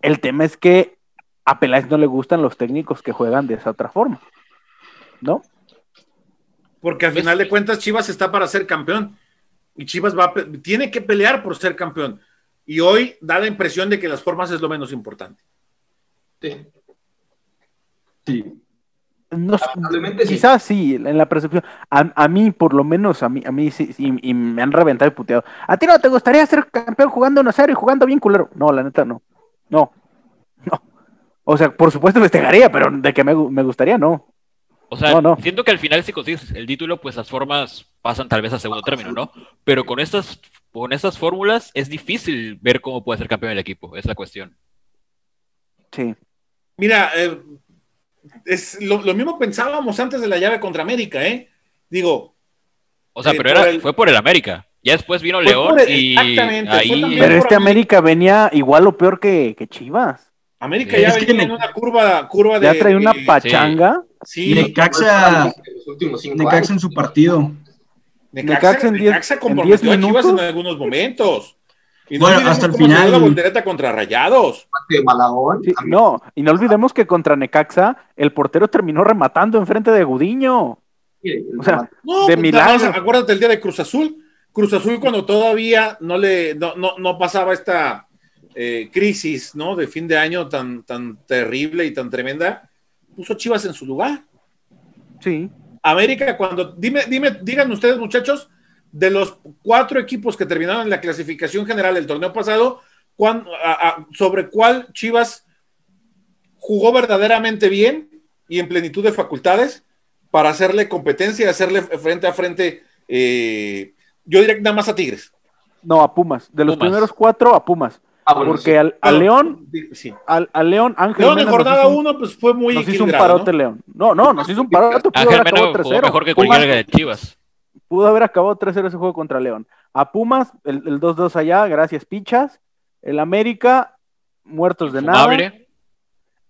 B: El tema es que a Peláez no le gustan los técnicos que juegan de esa otra forma. ¿No?
C: Porque al final de cuentas Chivas está para ser campeón. Y Chivas va tiene que pelear por ser campeón. Y hoy da la impresión de que las formas es lo menos importante.
G: Sí.
D: Sí.
B: No
G: sí.
B: quizás sí, en la percepción. A, a mí, por lo menos, a mí, a mí sí, sí, y me han reventado y puteado. ¿A ti no te gustaría ser campeón jugando 1-0 y jugando bien culero? No, la neta, no. No. No. O sea, por supuesto festejaría, pero de que me, me gustaría, no.
E: O sea,
B: No, no.
E: siento que al final si consigues el título, pues las formas pasan tal vez a segundo término, ¿no? Pero con estas, con estas fórmulas es difícil ver cómo puede ser campeón el equipo, es la cuestión.
B: Sí.
C: Mira, eh, es lo, lo mismo pensábamos antes de la llave contra América, ¿eh? Digo,
E: O sea,
C: Eh,
E: pero
C: por
E: era,
C: el-
E: fue por el América. Ya después vino León
C: el-
E: y
C: exactamente, fue
E: ahí
B: Pero este
C: América.
B: Venía igual o peor que, que Chivas.
C: América ya
D: que
C: venía en una curva, curva de.
B: Ya trae una pachanga.
C: Sí,
D: Necaxa,
G: cinco
D: Necaxa
G: años.
D: en su partido.
C: Necaxa,
B: Necaxa en diez-
C: Necaxa
B: en
C: comprometió
B: 10
C: a Chivas en
B: minutos.
C: algunos momentos. Y
D: Bueno,
C: olvidemos
D: hasta el final-
C: la voltereta contra Rayados.
G: de Malagón.
B: Sí, no, y no olvidemos que contra Necaxa el portero terminó rematando enfrente de Gudiño. O sea,
C: No,
B: De
C: más
B: milagro.
C: acuérdate el día de Cruz Azul. Cruz Azul cuando todavía no le no, no, no pasaba esta eh, crisis ¿no? de fin de año tan, tan terrible y tan tremenda, puso Chivas en su lugar.
B: Sí.
C: América, cuando, dime, dime, digan ustedes, muchachos, de los cuatro equipos que terminaron en la clasificación general del torneo pasado, ¿cuán- a- a- sobre cuál Chivas jugó verdaderamente bien y en plenitud de facultades para hacerle competencia y hacerle frente a frente, eh, yo diría que nada más a Tigres.
B: No, a Pumas. De los
E: Pumas.
B: primeros cuatro, a Pumas.
G: Ah, bueno,
B: Porque
G: sí.
B: al, a León,
C: sí.
B: al, a León, Ángel
C: León en jornada
B: hizo
C: uno, pues fue muy
B: nos hizo un
C: equilibrado, ¿no?
B: parote León. No, no, nos hizo un parote.
E: Ángel Mena
B: acabado
E: jugó
B: 3-0.
E: mejor que
B: Pumas
E: cualquiera de Chivas.
B: Pudo haber acabado 3-0 ese juego contra León. A Pumas, el, el 2-2 allá, gracias Pichas. El América, muertos de nada.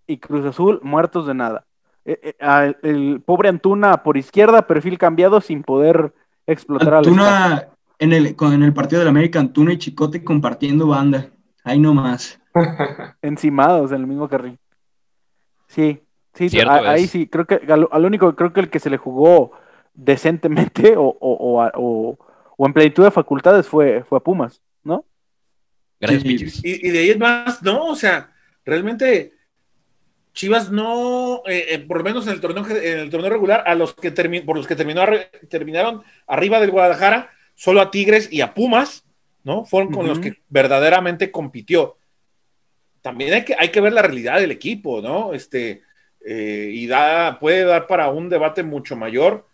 B: Y Cruz Azul, muertos de nada. Eh, eh, el, el pobre Antuna por izquierda, perfil cambiado sin poder explotar al.
D: Antuna, en el, con- en el partido del América, Antuna y Chicote compartiendo banda. Ahí nomás.
B: encimados en el mismo carril. Sí, sí, ahí sí, creo que al, al único, creo que el que se le jugó decentemente o, o, o, o- o en plenitud de facultades fue, fue a Pumas, ¿no?
E: Gracias.
C: Y, y de ahí es más, no, o sea, realmente Chivas no, eh, eh, por lo menos en el torneo, en el torneo regular, a los que termi- por los que terminó terminaron arriba del Guadalajara, solo a Tigres y a Pumas, ¿no? Fueron con los que verdaderamente compitió. También hay que, hay que ver la realidad del equipo, ¿no? Este, eh, y da, puede dar para un debate mucho mayor.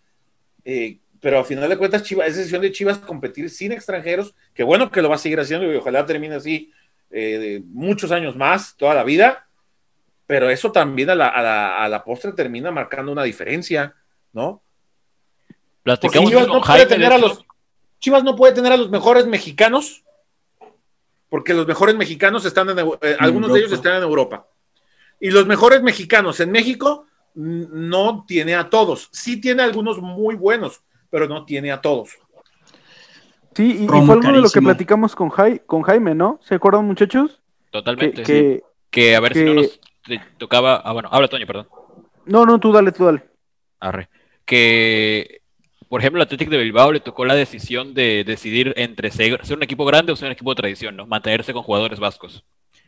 C: Eh, pero a final de cuentas, Chivas, es decisión de Chivas competir sin extranjeros, que bueno que lo va a seguir haciendo y ojalá termine así eh, de muchos años más, toda la vida, pero eso también a la, a la, a la postre termina marcando una diferencia, ¿no?
E: Platicamos
C: Chivas no, puede tener a los, Chivas no puede tener a los mejores mexicanos, porque los mejores mexicanos están en, eh, algunos de ellos están en Europa. Y los mejores mexicanos en México no tiene a todos. Sí tiene algunos muy buenos, pero no tiene a todos.
B: Sí, y, fue algo de lo que platicamos con, Jai- con Jaime, ¿no? ¿Se acuerdan, muchachos? Que,
E: Totalmente. sí.
B: que-
E: Que a ver si
B: que-
E: no nos tocaba. Ah, bueno, habla Toño, perdón.
B: No, no, tú dale, tú dale.
E: Arre. Que, por ejemplo, al Athletic de Bilbao le tocó la decisión de decidir entre ser, ser un equipo grande o ser un equipo de tradición, ¿no? Mantenerse con jugadores vascos.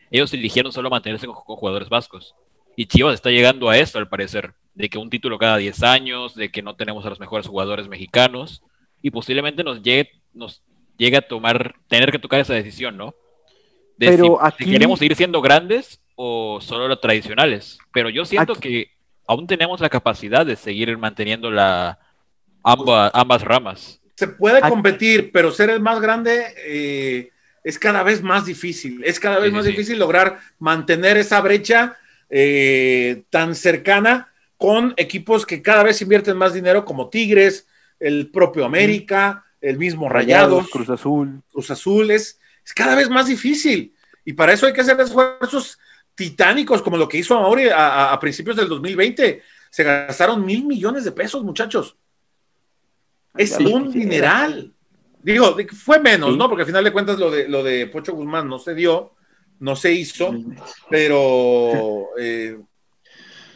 E: Ellos eligieron solo mantenerse con, con jugadores vascos. Y Chivas está llegando a esto, al parecer, de que un título cada 10 años, de que no tenemos a los mejores jugadores mexicanos, y posiblemente nos llegue, nos llegue a tomar, tener que tocar esa decisión, ¿no? De
B: Pero
E: si, si
B: aquí-
E: queremos seguir siendo grandes o solo los tradicionales. Pero yo siento
B: Aquí-
E: que aún tenemos la capacidad de seguir manteniendo la, ambas, ambas ramas.
C: Se puede competir, pero ser el más grande eh, es cada vez más difícil. Es cada vez
E: Sí,
C: más
E: sí.
C: difícil lograr mantener esa brecha eh, tan cercana con equipos que cada vez invierten más dinero, como Tigres, el propio América, el mismo Rayados,
B: Cruz Azul.
C: Cruz Azul. Es, es cada vez más difícil. Y para eso hay que hacer esfuerzos titánicos, como lo que hizo Mauri a, a- a principios del 2020. Se gastaron mil millones de pesos, muchachos. Es un
B: quisiera.
C: dineral. Digo, fue menos,
B: Sí.
C: ¿no? Porque al final de cuentas lo de, lo de Pocho Guzmán no se dio, no se hizo, pero eh,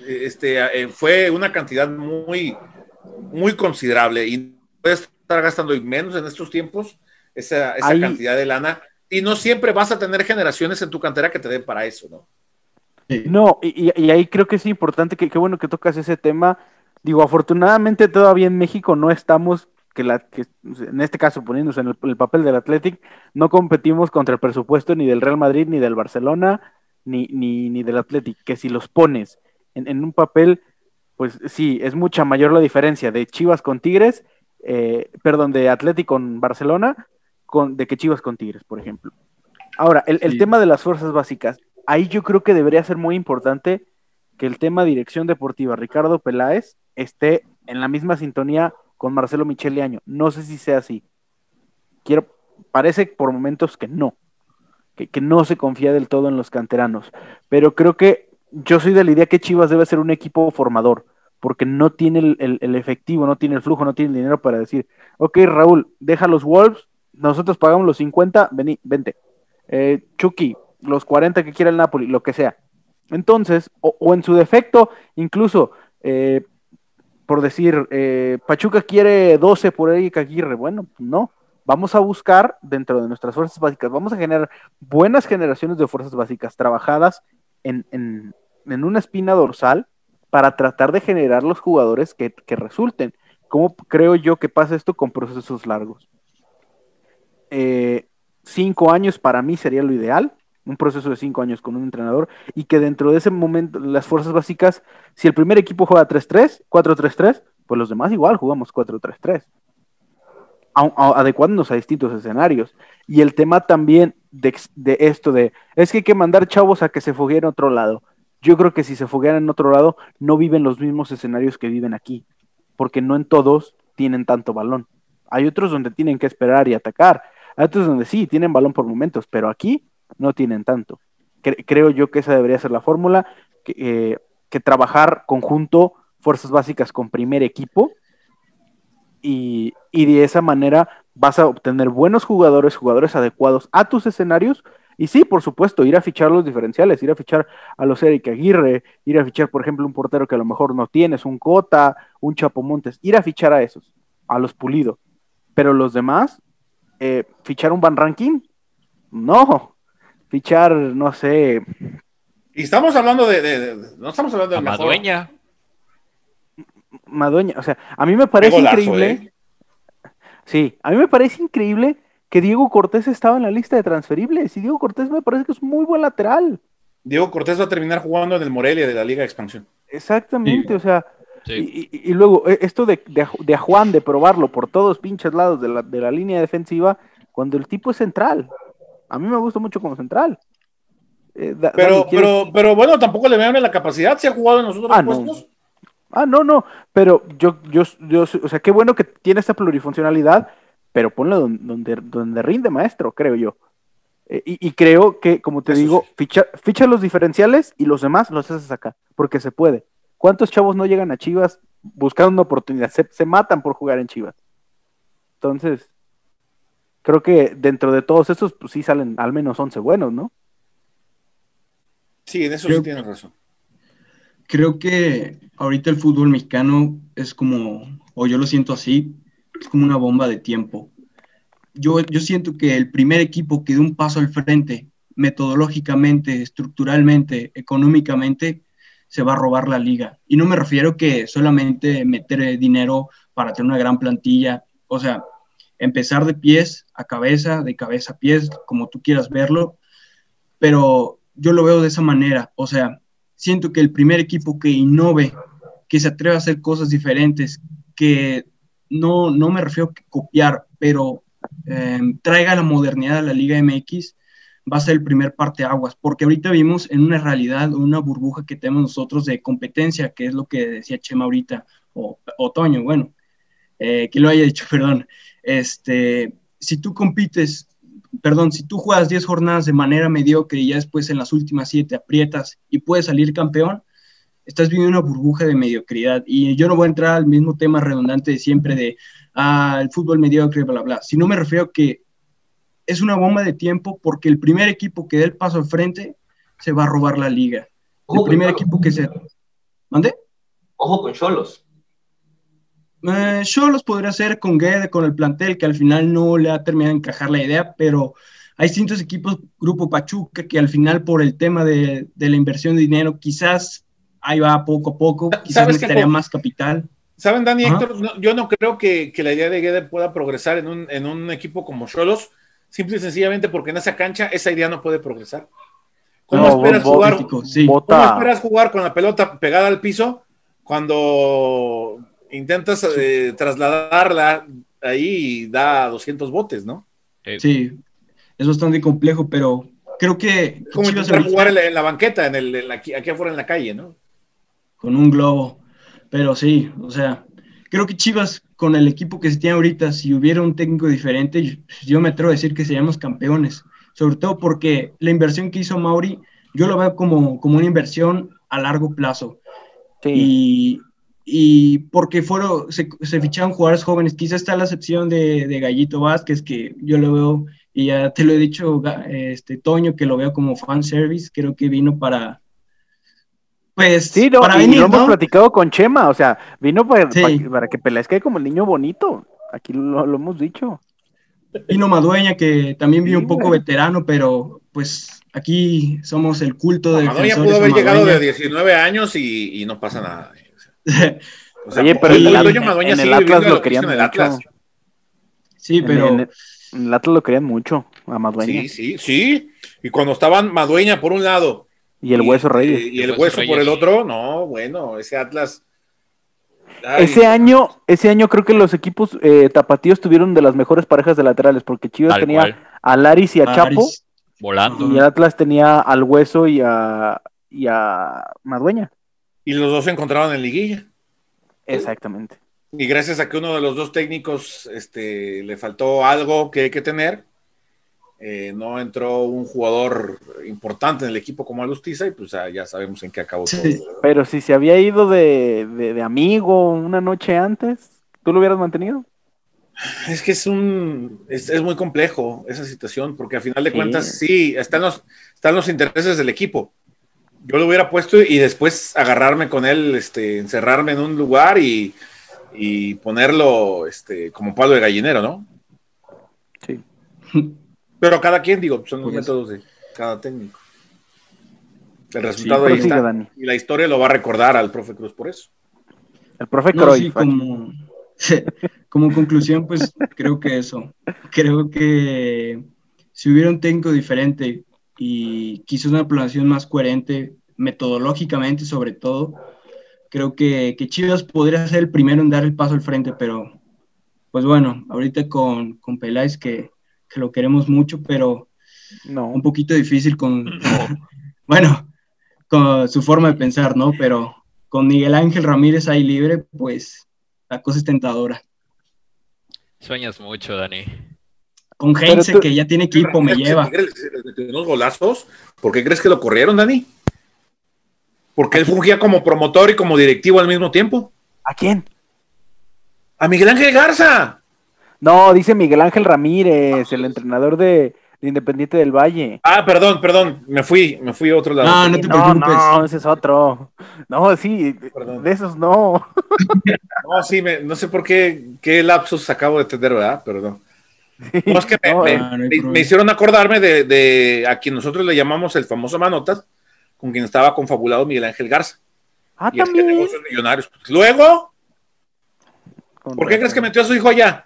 C: este, eh, fue una cantidad muy, muy considerable y puedes estar gastando y menos en estos tiempos esa, esa
B: Ahí-
C: cantidad de lana y no siempre vas a tener generaciones en tu cantera que te den para eso, ¿no?
D: Sí.
B: No, y, y- y ahí creo que es importante, que qué bueno que tocas ese tema. Digo, afortunadamente todavía en México no estamos, que, la, que en este caso poniéndose en el, el papel del Athletic, no competimos contra el presupuesto ni del Real Madrid, ni del Barcelona, ni, ni, ni del Athletic, que si los pones en, en un papel, pues sí, es mucha mayor la diferencia de Chivas con Tigres, eh, perdón, de Athletic con Barcelona, con, de que Chivas con Tigres, por ejemplo. Ahora, el, el
D: Sí.
B: tema de las fuerzas básicas, ahí yo creo que debería ser muy importante que el tema dirección deportiva, Ricardo Peláez, esté en la misma sintonía con Marcelo Michele Año. No sé si sea así. Quiero, parece por momentos que no, que, que no se confía del todo en los canteranos, pero creo que yo soy de la idea que Chivas debe ser un equipo formador, porque no tiene el, el- efectivo, no tiene el flujo, no tiene el dinero para decir, ok, Raúl, deja los Wolves, nosotros pagamos los 50, vení, vente. Eh, Chucky, los 40 que quiera el Napoli, lo que sea. Entonces, o, o en su defecto, incluso, eh, por decir, eh, Pachuca quiere 12 por Eric Aguirre, bueno, no. Vamos a buscar dentro de nuestras fuerzas básicas, vamos a generar buenas generaciones de fuerzas básicas trabajadas en, en- en una espina dorsal para tratar de generar los jugadores que, que resulten. ¿Cómo creo yo que pasa esto con procesos largos? Eh, cinco años para mí sería lo ideal, un proceso de cinco años con un entrenador y que dentro de ese momento las fuerzas básicas, si el primer equipo juega 3-3, 4-3-3, pues los demás igual jugamos 4-3-3, a- a- adecuándonos a distintos escenarios. Y el tema también de esto de, es que hay que mandar chavos a que se fogueen en otro lado. Yo creo que si se foguean en otro lado, no viven los mismos escenarios que viven aquí, porque no en todos tienen tanto balón. Hay otros donde tienen que esperar y atacar. Hay otros donde sí, tienen balón por momentos, pero aquí no tienen tanto. Cre- creo yo que esa debería ser la fórmula, que, eh, que trabajar conjunto, fuerzas básicas con primer equipo, y, y de esa manera vas a obtener buenos jugadores, jugadores adecuados a tus escenarios, y sí, por supuesto, ir a fichar los diferenciales, ir a fichar a los Eric Aguirre, ir a fichar, por ejemplo, un portero que a lo mejor no tienes, un Cota, un Chapo Montes, ir a fichar a esos, a los pulido. Pero los demás, eh, fichar un Van Ranking, no. Fichar, no sé,
C: Y estamos hablando de, de- de- no estamos hablando de.
E: Madueña.
B: Madueña. O sea, a mí me parece
C: golazo,
B: increíble.
C: ¿eh?
B: Sí, a mí me parece increíble que Diego Cortés estaba en la lista de transferibles. Y Diego Cortés me parece que es muy buen lateral.
C: Diego Cortés va a terminar jugando en el Morelia de la Liga de Expansión.
B: Exactamente,
D: Sí.
B: o sea,
E: Sí.
B: y, y- y luego eh, esto de, de, a- de a Juan de probarlo por todos pinches lados de la, de la línea defensiva, cuando el tipo es central. A mí me gusta mucho como central. Eh, da-
C: Pero,
B: Dani, ¿quieres-
C: pero, pero bueno, tampoco le vean la capacidad. Si ha jugado en los otros
B: Ah, no.
C: puestos.
B: Ah, no, no, pero yo, yo, yo, o sea, qué bueno que tiene esta plurifuncionalidad, pero ponlo don- donde, donde rinde maestro, creo yo. Eh, y, y creo que, como te
C: Eso
B: digo,
C: sí.
B: ficha, ficha los diferenciales y los demás los haces acá, porque se puede. ¿Cuántos chavos no llegan a Chivas buscando una oportunidad? Se, se matan por jugar en Chivas. Entonces, creo que dentro de todos esos, pues sí salen al menos 11 buenos, ¿no?
C: Sí, en eso
D: Creo-
C: sí tienes razón.
D: Creo que ahorita el fútbol mexicano es como, o yo lo siento así, es como una bomba de tiempo. Yo, yo siento que el primer equipo que dé un paso al frente, metodológicamente, estructuralmente, económicamente, se va a robar la liga. Y no me refiero que solamente meter dinero para tener una gran plantilla, o sea, empezar de pies a cabeza, de cabeza a pies, como tú quieras verlo, pero yo lo veo de esa manera, o sea, siento que el primer equipo que innove que se atreva a hacer cosas diferentes, que no, no me refiero a copiar, pero eh, traiga la modernidad a la Liga MX, va a ser el primer parteaguas, porque ahorita vimos en una realidad, una burbuja que tenemos nosotros de competencia, que es lo que decía Chema ahorita, o Otoño, bueno, eh, que lo haya dicho, perdón. Este, si tú compites, perdón, si tú juegas 10 jornadas de manera mediocre y ya después en las últimas 7 aprietas y puedes salir campeón, estás viviendo una burbuja de mediocridad. Y yo no voy a entrar al mismo tema redundante de siempre de ah, el fútbol mediocre, bla, bla. Si no me refiero a que es una bomba de tiempo porque el primer equipo que dé el paso al frente se va a robar la liga. El primer equipo que se... ¿Mande?
G: Ojo con Cholos.
D: Eh, Cholos podría ser con Guede, con el plantel, que al final no le ha terminado de encajar la idea, pero hay distintos equipos, Grupo Pachuca, que al final por el tema de, de la inversión de dinero, quizás ahí va poco a poco, quizás necesitaría más capital.
C: ¿Saben, Dani Héctor? yo no creo que, que, la idea de Guede pueda progresar en un, en un equipo como Cholos, simple y sencillamente porque en esa cancha esa idea no puede progresar. ¿Cómo, esperas, jugar, sí. ¿cómo esperas jugar con la pelota pegada al piso cuando intentas eh, trasladarla ahí y da 200 botes, ¿no?
D: Sí, es bastante complejo, pero creo que...
C: Como intentar jugar en la, banqueta, en el, aquí, afuera en la calle, ¿no?
D: Con un globo, pero sí, o sea, creo que Chivas con el equipo que se tiene ahorita, si hubiera un técnico diferente, yo, me atrevo a decir que seríamos campeones, sobre todo porque la inversión que hizo Mauri, yo lo veo como, como una inversión a largo plazo. Sí. Y, y porque fueron, se, se, ficharon jugadores jóvenes. Quizá está la excepción de, de, Gallito Vázquez, que yo lo veo, y ya te lo he dicho, este Toño, que lo veo como fan service, creo que vino para.
B: Pues, sí, no, para venir, lo hemos platicado con Chema, o sea, vino para, sí. para, que Pelezca como el niño bonito. Aquí lo, lo, hemos dicho.
D: Vino Madueña, que también vino sí, un poco veterano, pero pues aquí somos el culto de.
C: Madueña pudo haber llegado de 19 años y, y no pasa nada.
B: O sea, Oye, pero el, el, el, en el Atlas lo querían mucho.
C: Atlas.
D: Sí, pero.
B: En, en, el Atlas lo querían mucho, a Madueña.
C: Sí, sí, sí. Y cuando estaban Madueña por un lado.
B: Y el Hueso Reyes.
C: Y, y el, Hueso, por el otro, no, bueno, ese Atlas.
B: Ay. Ese año, ese año creo que los equipos eh, tapatíos tuvieron de las mejores parejas de laterales, porque Chivas Tal tenía cual. a Laris y a Laris. Chapo.
E: Volando.
B: Y Atlas tenía al Hueso y a, y a Madueña.
C: Y los dos se encontraron en liguilla.
B: Exactamente.
C: Y gracias a que uno de los dos técnicos este, le faltó algo que hay que tener, eh, no entró un jugador importante en el equipo como Alustiza y pues ya, ya sabemos en qué acabó
B: sí, todo. Pero si se había ido de, de, de, amigo una noche antes, ¿tú lo hubieras mantenido?
C: Es que es un es, es muy complejo esa situación, porque al final de sí. cuentas sí, están los, están los intereses del equipo yo lo hubiera puesto y después agarrarme con él, este, encerrarme en un lugar y, y ponerlo este, como palo de gallinero, ¿no?
B: Sí.
C: Pero cada quien, digo, son los pues métodos de cada técnico. El resultado sí, ahí está. Y la historia lo va a recordar al profe Cruz por eso.
B: El profe no, Cruz. Sí,
D: como, como conclusión, pues creo que eso. Creo que si hubiera un técnico diferente y quizás una planeación más coherente, metodológicamente sobre todo, creo que, que, Chivas podría ser el primero en dar el paso al frente, pero pues bueno, ahorita con, con Peláez que, que lo queremos mucho, pero
B: no.
D: un poquito difícil con, bueno, con su forma de pensar, ¿no? Pero con Miguel Ángel Ramírez ahí libre, pues la cosa es tentadora.
E: Sueñas mucho, Dani
D: con Heinze, tú... que ya tiene equipo, me lleva.
C: Unos golazos. ¿Por qué crees que lo corrieron, Dani? Porque él fungía como promotor y como directivo al mismo tiempo.
B: ¿A quién?
C: A Miguel Ángel Garza.
B: No, dice Miguel Ángel Ramírez, el entrenador de, de, Independiente del Valle.
C: Ah, perdón, perdón, me fui, me fui a otro lado.
D: No, no te preocupes.
B: No, no ese es otro. No, sí, perdón. de esos no.
C: no, sí, me, no sé por qué, qué lapsus acabo de tener, ¿verdad? Perdón. No, es que me, no, me, no me, me, hicieron acordarme de, de, a quien nosotros le llamamos el famoso Manotas, con quien estaba confabulado Miguel Ángel Garza.
B: Ah, y también.
C: negocios millonarios. Luego, con ¿por qué razón. crees que metió a su hijo allá?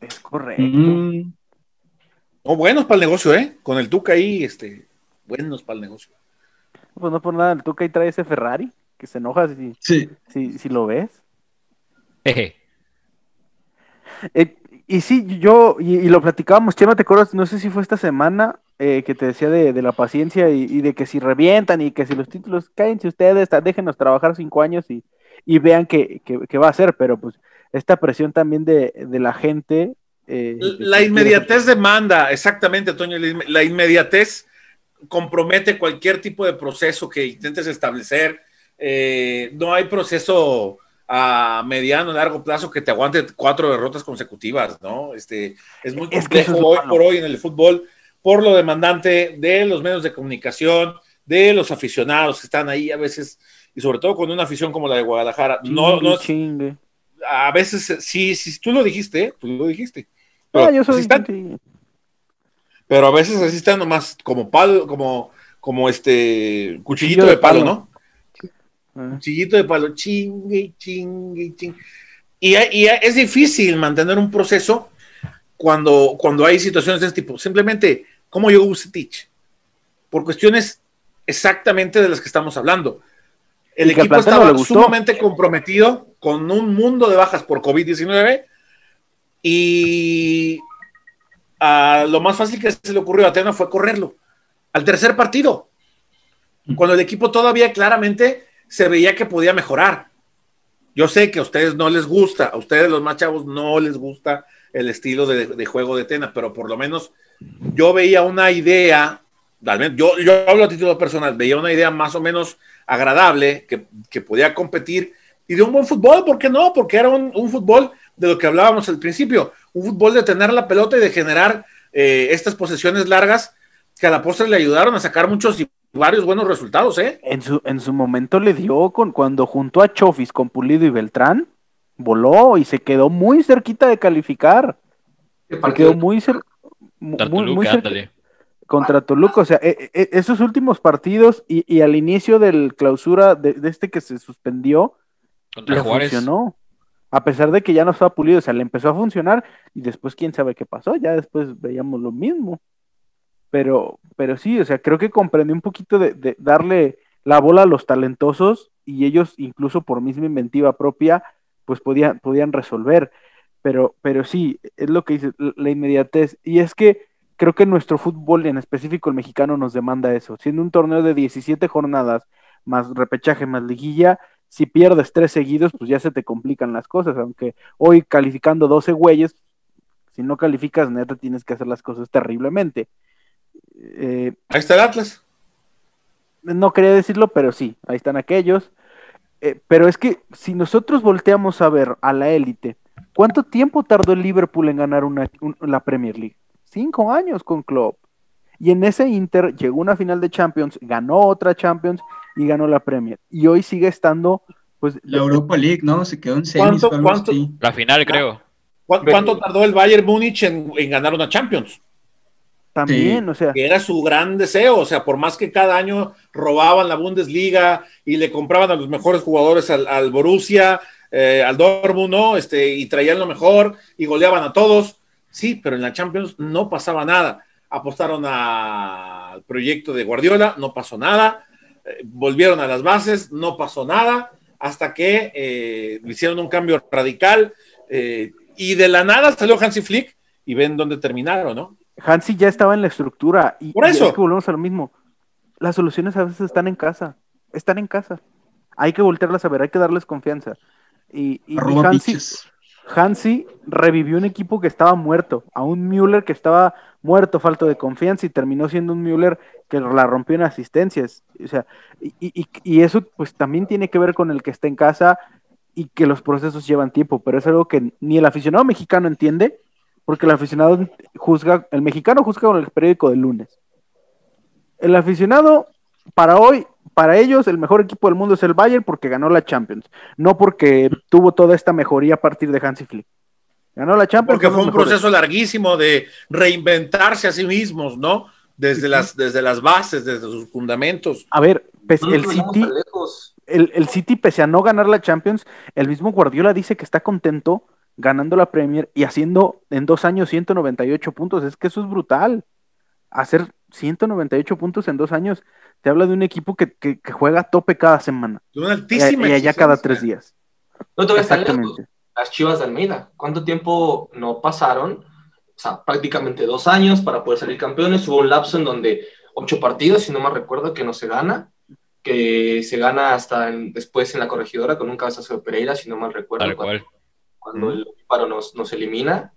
B: Es correcto. Mm.
C: No, buenos para el negocio, ¿eh? Con el Tuca ahí, este, buenos para el negocio.
B: Pues no por nada, el Tuca ahí trae ese Ferrari. que se enoja si,
D: Sí.
B: si, si lo ves.
E: Jeje.
B: Eh, y sí, yo, y, y lo platicábamos, Chema, ¿te acuerdas? No sé si fue esta semana eh, que te decía de, de la paciencia y, y de que si revientan y que si los títulos caen, si ustedes, déjenos trabajar cinco años y, y vean qué que va a hacer, pero pues esta presión también de, de la gente. eh,
C: La inmediatez demanda, exactamente, Toño. La inmediatez compromete cualquier tipo de proceso que intentes establecer. Eh, no hay proceso a mediano, largo plazo que te aguante cuatro derrotas consecutivas, ¿no? Este, es muy complejo
B: es
C: hoy por hoy en el fútbol, por lo demandante de los medios de comunicación, de los aficionados que están ahí a veces, y sobre todo con una afición como la de Guadalajara. No,
B: chingue,
C: no,
B: chingue.
C: a veces sí, sí, tú lo dijiste, ¿eh? tú lo dijiste.
B: Ah,
C: Pero
B: yo soy
C: así están.
B: sí.
C: Pero a veces así están nomás como palo, como, como este cuchillito de,
B: de
C: palo,
B: palo.
C: ¿no?
B: Ah.
C: Cuchillito de palo, chingue, chingue, chingue. Y, y es difícil mantener un proceso cuando, cuando hay situaciones de este tipo. Simplemente, como yo Teach? Por cuestiones exactamente de las que estamos hablando. El equipo
B: no
C: estaba sumamente comprometido con un mundo de bajas por COVID-19 y lo más fácil que se le ocurrió a Atena fue correrlo al tercer partido, cuando el equipo todavía claramente se veía que podía mejorar. Yo sé que a ustedes no les gusta, a ustedes los más chavos no les gusta el estilo de, juego de Tena, pero por lo menos yo veía una idea, yo, yo hablo a título personal, veía una idea más o menos agradable, que, podía competir y de un buen fútbol, ¿por qué no? Porque era un, un fútbol de lo que hablábamos al principio, un fútbol de tener la pelota y de generar eh, estas posesiones largas que a la postre le ayudaron a sacar muchos y varios buenos resultados, ¿eh?
B: En su, en su momento le dio con cuando juntó a Chofis con Pulido y Beltrán, voló y se quedó muy cerquita de calificar. Se quedó muy
E: ándale.
B: contra Toluca, o sea, e- e- esos últimos partidos y, y al inicio del clausura de, de este que se suspendió,
E: Contra
B: le
E: Juárez.
B: funcionó. A pesar de que ya no estaba pulido, o sea, le empezó a funcionar y después quién sabe qué pasó, ya después veíamos lo mismo. Pero, pero sí, o sea, creo que comprendí un poquito de, de darle la bola a los talentosos y ellos, incluso por misma inventiva propia, pues podían, podían resolver. Pero, pero sí, es lo que dice la inmediatez. Y es que creo que nuestro fútbol, en específico el mexicano, nos demanda eso. Siendo un torneo de 17 jornadas, más repechaje, más liguilla, si pierdes tres seguidos, pues ya se te complican las cosas. Aunque hoy calificando 12 güeyes, si no calificas, neta, tienes que hacer las cosas terriblemente. Eh,
C: Ahí está el Atlas.
B: no quería decirlo, pero sí, ahí están aquellos. Eh, pero es que si nosotros volteamos a ver a la élite, ¿cuánto tiempo tardó el Liverpool en ganar una, un- la Premier League? Cinco años con Klopp. Y en ese Inter llegó una final de Champions, ganó otra Champions y ganó la Premier. Y hoy sigue estando, pues,
D: La Europa League, ¿no? Se quedó en semis
C: ¿Cuánto-.
E: La final, creo.
C: ¿Cu- ¿Cuánto tardó el Bayern Múnich en, en ganar una Champions?
B: También,
D: Sí.
B: o sea,
C: Que era su gran deseo, o sea, por más que cada año robaban la Bundesliga y le compraban a los mejores jugadores al, al Borussia, eh, al Dortmund, ¿no? Este, y traían lo mejor y goleaban a todos. Sí, pero en la Champions no pasaba nada. Apostaron a- al proyecto de Guardiola, no pasó nada. Eh, volvieron a las bases, no pasó nada, hasta que eh, hicieron un cambio radical eh, y de la nada salió Hansi Flick y ven dónde terminaron, ¿no?
B: Hansi ya estaba en la estructura. Y,
C: Por
B: y
C: eso.
B: es que volvemos a lo mismo. Las soluciones a veces están en casa. Están en casa. Hay que voltearlas a ver, hay que darles confianza. Y, y- y Hansi,
D: piches.
B: Hansi revivió un equipo que estaba muerto, a un Müller que estaba muerto, falto de confianza, y terminó siendo un Müller que la rompió en asistencias. O sea, y, y- y eso pues también tiene que ver con el que está en casa y que los procesos llevan tiempo, pero es algo que ni el aficionado mexicano entiende, porque el aficionado juzga, el mexicano juzga con el periódico del lunes. El aficionado, para hoy, para ellos, el mejor equipo del mundo es el Bayern porque ganó la Champions, no porque tuvo toda esta mejoría a partir de Hansi Flick. Ganó la Champions.
C: Porque fue un
B: mejores.
C: proceso larguísimo de reinventarse a sí mismos, ¿no? Desde, las, desde las bases, desde sus fundamentos.
B: A ver, pues,
G: No
B: el City, el City, pese a no ganar la Champions, el mismo Guardiola dice que está contento ganando la Premier y haciendo en dos años 198 puntos. Es que eso es brutal. Hacer 198 puntos en dos años. Te habla de un equipo que, que- que juega a tope cada semana.
C: Una
B: Y,
C: altísima
B: y allá cada tres días.
G: No te vayas tan lejos.
B: Exactamente.
G: Las Chivas de Almeida. ¿Cuánto tiempo no pasaron? O sea, prácticamente dos años para poder salir campeones. Hubo un lapso en donde ocho partidos, si no me recuerdo, que no se gana. Que se gana hasta en- después en la corregidora con un cabezazo de Pereira, si no mal recuerdo.
E: Tal
G: cuando,
E: cual.
G: Cuando el paro nos, nos elimina.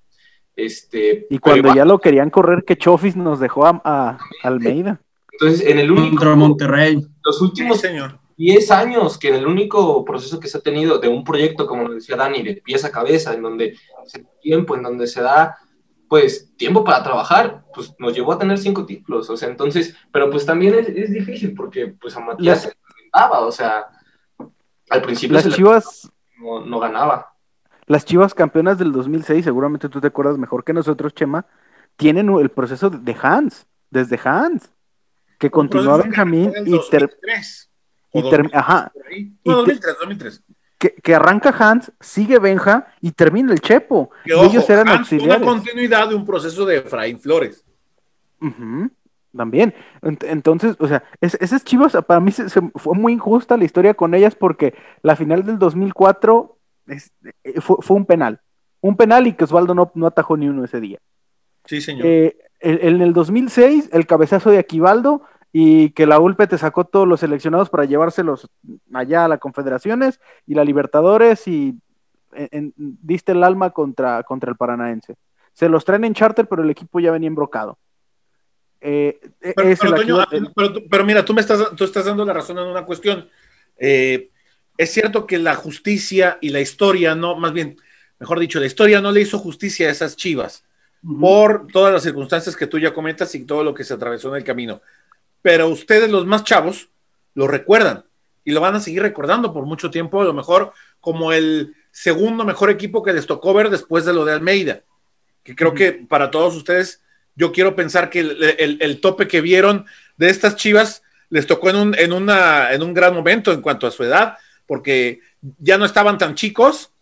G: Este,
B: Y cuando
G: igual,
B: ya lo querían correr, que Chofis nos dejó a, a Almeida.
G: Entonces, en el único.
D: Contra Monterrey.
G: Los
C: Sí,
G: últimos
C: señor.
G: 10 años que en el único proceso que se ha tenido de un proyecto, como lo decía Dani, de pieza a cabeza, en donde se da tiempo, en donde se da pues tiempo para trabajar, pues nos llevó a tener cinco títulos, o sea, entonces, pero pues también es, es difícil porque pues a Matías
B: Las-
G: se le reventaba, o sea, al principio
B: Las
G: se le-
B: Chivas,
G: no, no ganaba.
B: Las Chivas campeonas del 2006, seguramente tú te acuerdas mejor que nosotros, Chema, tienen el proceso de Hans, desde Hans, que continúa
C: Un que
B: Benjamín y, ter-
C: 2003, o
B: y ter-
C: 2000,
B: ajá,
C: por ahí.
B: y
C: No,
B: te-
C: 2003, 2003.
B: que, que arranca Hans, sigue Benja y termina el Chepo.
C: Que,
B: y
C: ojo,
B: ellos eran
C: Hans,
B: auxiliares.
C: Una continuidad de un proceso de Efraín Flores.
B: También. Ent- Entonces, o sea, es- esas chivas, para mí se- se- fue muy injusta la historia con ellas porque la final del 2004 es- eh, fue, fue un penal. Un penal y que Osvaldo no, no atajó ni uno ese día.
C: Sí, señor.
B: Eh, en, el 2006, el cabezazo de Aquivaldo y que la ULPE te sacó todos los seleccionados para llevárselos allá a la Confederaciones y la Libertadores y en- en- diste el alma contra, contra el Paranaense. Se los traen en charter, pero el equipo ya venía embrocado. Eh,
C: Pero, Toño, ah, pero mira, tú me estás, tú estás dando la razón en una cuestión. Eh, es cierto que la justicia y la historia, no, más bien, mejor dicho, la historia no le hizo justicia a esas chivas por todas las circunstancias que tú ya comentas y todo lo que se atravesó en el camino. Pero ustedes, los más chavos, lo recuerdan y lo van a seguir recordando por mucho tiempo, a lo mejor como el segundo mejor equipo que les tocó ver después de lo de Almeida. Que creo que para todos ustedes, yo quiero pensar que el, el- el tope que vieron de estas chivas les tocó en un, en, una, en un gran momento en cuanto a su edad, porque ya no estaban tan chicos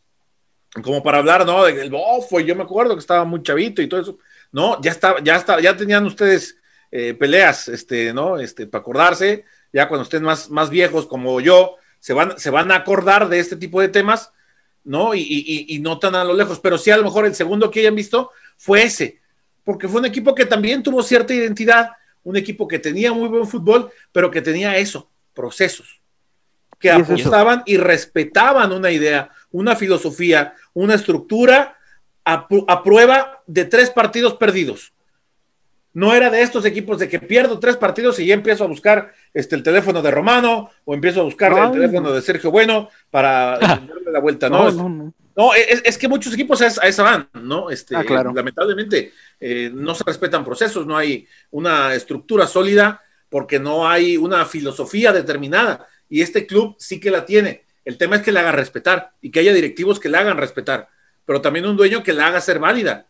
C: como para hablar, ¿no? Del bofo, yo me acuerdo que estaba muy chavito y todo eso. No, ya estaba, ya estaba, ya tenían ustedes eh, peleas, este, ¿no? Este, para acordarse, ya cuando estén más, más viejos como yo, se van, se van a acordar de este tipo de temas, ¿no? Y- y no tan a lo lejos, pero sí a lo mejor el segundo que hayan visto fue ese, porque fue un equipo que también tuvo cierta identidad, un equipo que tenía muy buen fútbol, pero que tenía eso, procesos, que
B: Y es eso.
C: apostaban y respetaban una idea, una filosofía, una estructura a, prueba de tres partidos perdidos. No era de estos equipos de que pierdo tres partidos y ya empiezo a buscar este, el teléfono de Romano o empiezo a buscar el teléfono
B: no.
C: de Sergio Bueno para darle la vuelta. No,
B: No,
C: Es-
B: no, no.
C: es, es que muchos equipos a esa, a esa van, ¿no? Este,
B: Ah, claro.
C: Lamentablemente eh, no se respetan procesos, no hay una estructura sólida porque no hay una filosofía determinada. Y este club sí que la tiene. El tema es que la haga respetar y que haya directivos que la hagan respetar, pero también un dueño que la haga ser válida.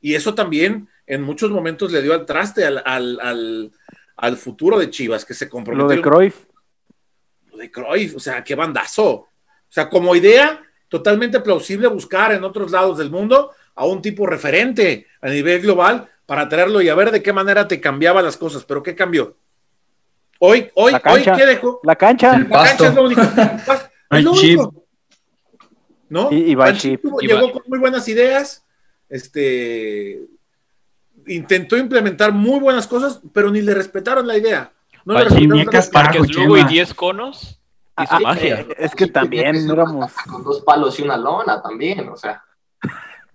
C: Y eso también en muchos momentos le dio al traste al, al, al- al futuro de Chivas, que se
B: Lo
C: comprometió
B: de Cruyff.
C: lo de Cruyff, o sea, qué bandazo. O sea, como idea, totalmente plausible buscar en otros lados del mundo a un tipo referente a nivel global para traerlo y a ver de qué manera te cambiaba las cosas. Pero ¿qué cambió? Hoy, hoy,
B: La
C: hoy. ¿qué dejó?
B: La cancha.
F: El
C: La cancha es lo único. Es lo
D: chip.
C: único. ¿No?
B: Y- y
C: tuvo-
E: Y
C: llegó con muy buenas ideas. Este intentó implementar muy buenas cosas, pero ni le respetaron la idea. No le respetaron.
E: Parques Lugo y
D: Chema.
E: 10 conos. Hizo
B: Ah,
E: magia.
B: eh, es que también éramos.
G: Con dos palos y una lona también, o sea.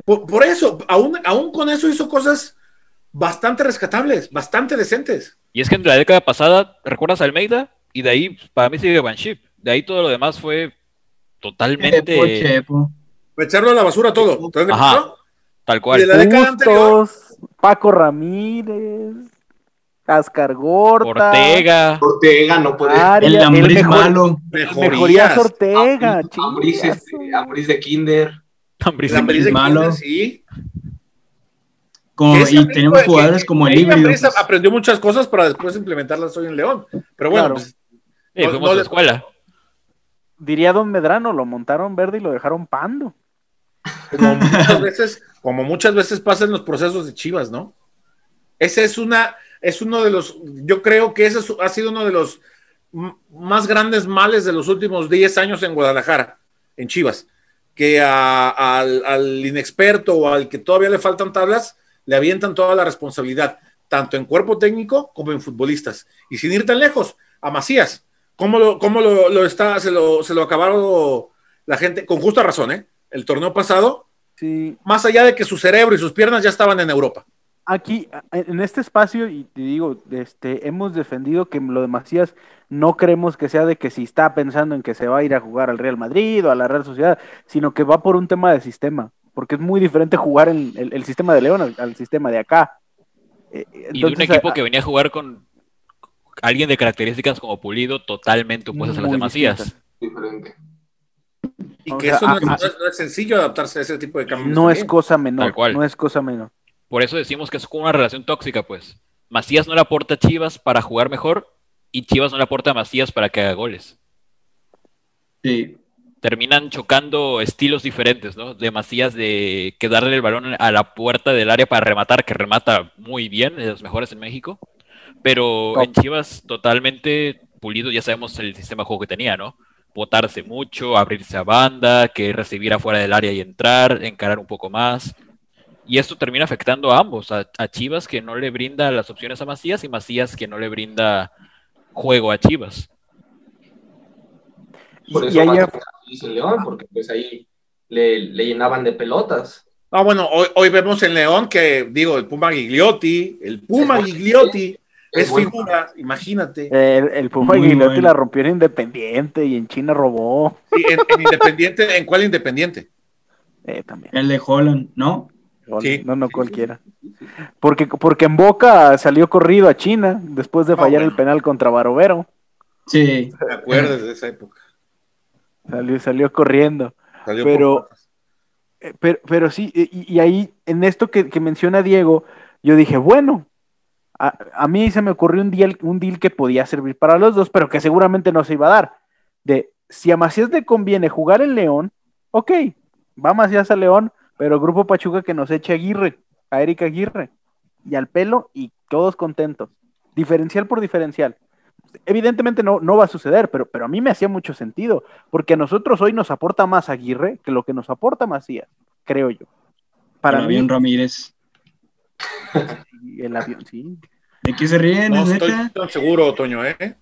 C: Por, por eso, aún, aún con eso hizo cosas bastante rescatables, bastante decentes.
E: Y es que en la década pasada, ¿recuerdas a Almeida? Y de ahí, para mí sigue Banship. De ahí todo lo demás fue totalmente
D: Chepo,
C: echarlo a la basura todo. ¿Estás de
E: Ajá. tal
C: Y de
E: cual.
C: la década anterior,
B: Paco Ramírez, Ascar Gorta,
E: Ortega.
G: Ortega no puede.
B: Aria,
D: El
B: mejor-
D: malo.
C: mejorías.
B: Mejorías Ortega,
G: este, Ambris de Kinder.
E: Ambris-
C: La Ambris de
D: malo.
C: Kinder, sí.
D: Como-
C: Ese
D: y tenemos jugadores
C: que-
D: como el híbrido. Pues.
C: aprendió muchas cosas para después implementarlas hoy en León. Pero bueno,
B: Claro.
C: pues,
E: Sí,
C: no-
E: fuimos
C: no
E: a la escuela.
B: Diría Don Medrano, lo montaron verde y lo dejaron pando.
C: como muchas veces, como muchas veces pasa en los procesos de Chivas, ¿no? Esa es una, es uno de los, yo creo que ese es- ha sido uno de los más grandes males de los últimos 10 años en Guadalajara, en Chivas, que a- al, al inexperto o al que todavía le faltan tablas, le avientan toda la responsabilidad, tanto en cuerpo técnico como en futbolistas. Y sin ir tan lejos, a Macías, ¿cómo lo, cómo lo, lo está, se lo, se lo acabaron la gente, con justa razón, ¿eh? El torneo pasado,
B: Sí,
C: más allá de que su cerebro y sus piernas ya estaban en Europa.
B: aquí, en este espacio, y te digo, este, hemos defendido que lo de Macías no creemos que sea de que si está pensando en que se va a ir a jugar al Real Madrid o a la Real Sociedad, sino que va por un tema de sistema, porque es muy diferente jugar en el, el sistema de León al, al sistema de acá. Eh,
E: Y de un equipo
B: a-
E: que venía a jugar con alguien de características como Pulido totalmente opuestas a las de
B: Muy
E: Macías.
B: distintas.
G: Diferente.
C: Y
B: O
C: que
B: sea,
C: eso no,
B: a-
C: es, no es- no es sencillo adaptarse a ese tipo de cambios.
B: no es cosa menor,
E: Tal cual.
B: no es cosa menor.
E: Por eso decimos que es como una relación tóxica, pues. Macías no le aporta a Chivas para jugar mejor y Chivas no le aporta a Macías para que haga goles.
D: Sí,
E: Terminan chocando estilos diferentes, ¿no? De Macías de que darle el balón a la puerta del área para rematar, que remata muy bien, de los mejores en México. Pero en Chivas totalmente pulido, ya sabemos el sistema de juego que tenía, ¿no? Botarse mucho, abrirse a banda, que recibir afuera del área y entrar, encarar un poco más. Y esto termina afectando a ambos, a, a Chivas que no le brinda las opciones a Macías y Macías que no le brinda juego a Chivas.
G: Por
B: Y-
G: eso
B: y ahí
G: más en León, porque pues ahí le, le llenaban de pelotas.
C: Ah, bueno, hoy, hoy vemos en León que, digo, el Puma Gigliotti, el Puma
G: Es.
C: Gigliotti es,
G: Es bueno.
C: figura, imagínate.
B: El, el Puma
D: Muy
B: Gigliotti
D: bueno.
B: la rompió en Independiente y en China robó.
C: En, en Independiente, ¿en cuál Independiente?
B: Eh, también.
D: el de Holland, ¿no?
C: Sí.
B: No, no cualquiera. Porque, porque en Boca salió corrido a China después de
C: Ah,
B: fallar
C: bueno.
B: el penal contra Barovero.
D: Sí,
C: ¿Te acuerdas de esa época?
B: Salió, salió corriendo.
C: Salió
B: Pero- Eh, Pero, pero sí, y, y ahí, en esto que, que menciona Diego, yo dije, bueno, a, a mí se me ocurrió un deal, un deal que podía servir para los dos, pero que seguramente no se iba a dar. De si a Macías le conviene jugar en León, ok, va Macías a León, pero Grupo Pachuca que nos eche a Aguirre, a Erika Aguirre, y al pelo, y todos contentos. Diferencial por diferencial. Evidentemente no, no va a suceder, pero, pero a mí me hacía mucho sentido, porque a nosotros hoy nos aporta más Aguirre que lo que nos aporta Macías, creo yo. Para
D: el
B: mí,
D: avión Ramírez.
B: sí, el avión, sí.
D: ¿De qué se ríen?
C: No
D: ¿Es
C: estoy
D: neta?
C: tan seguro, Toño, ¿eh?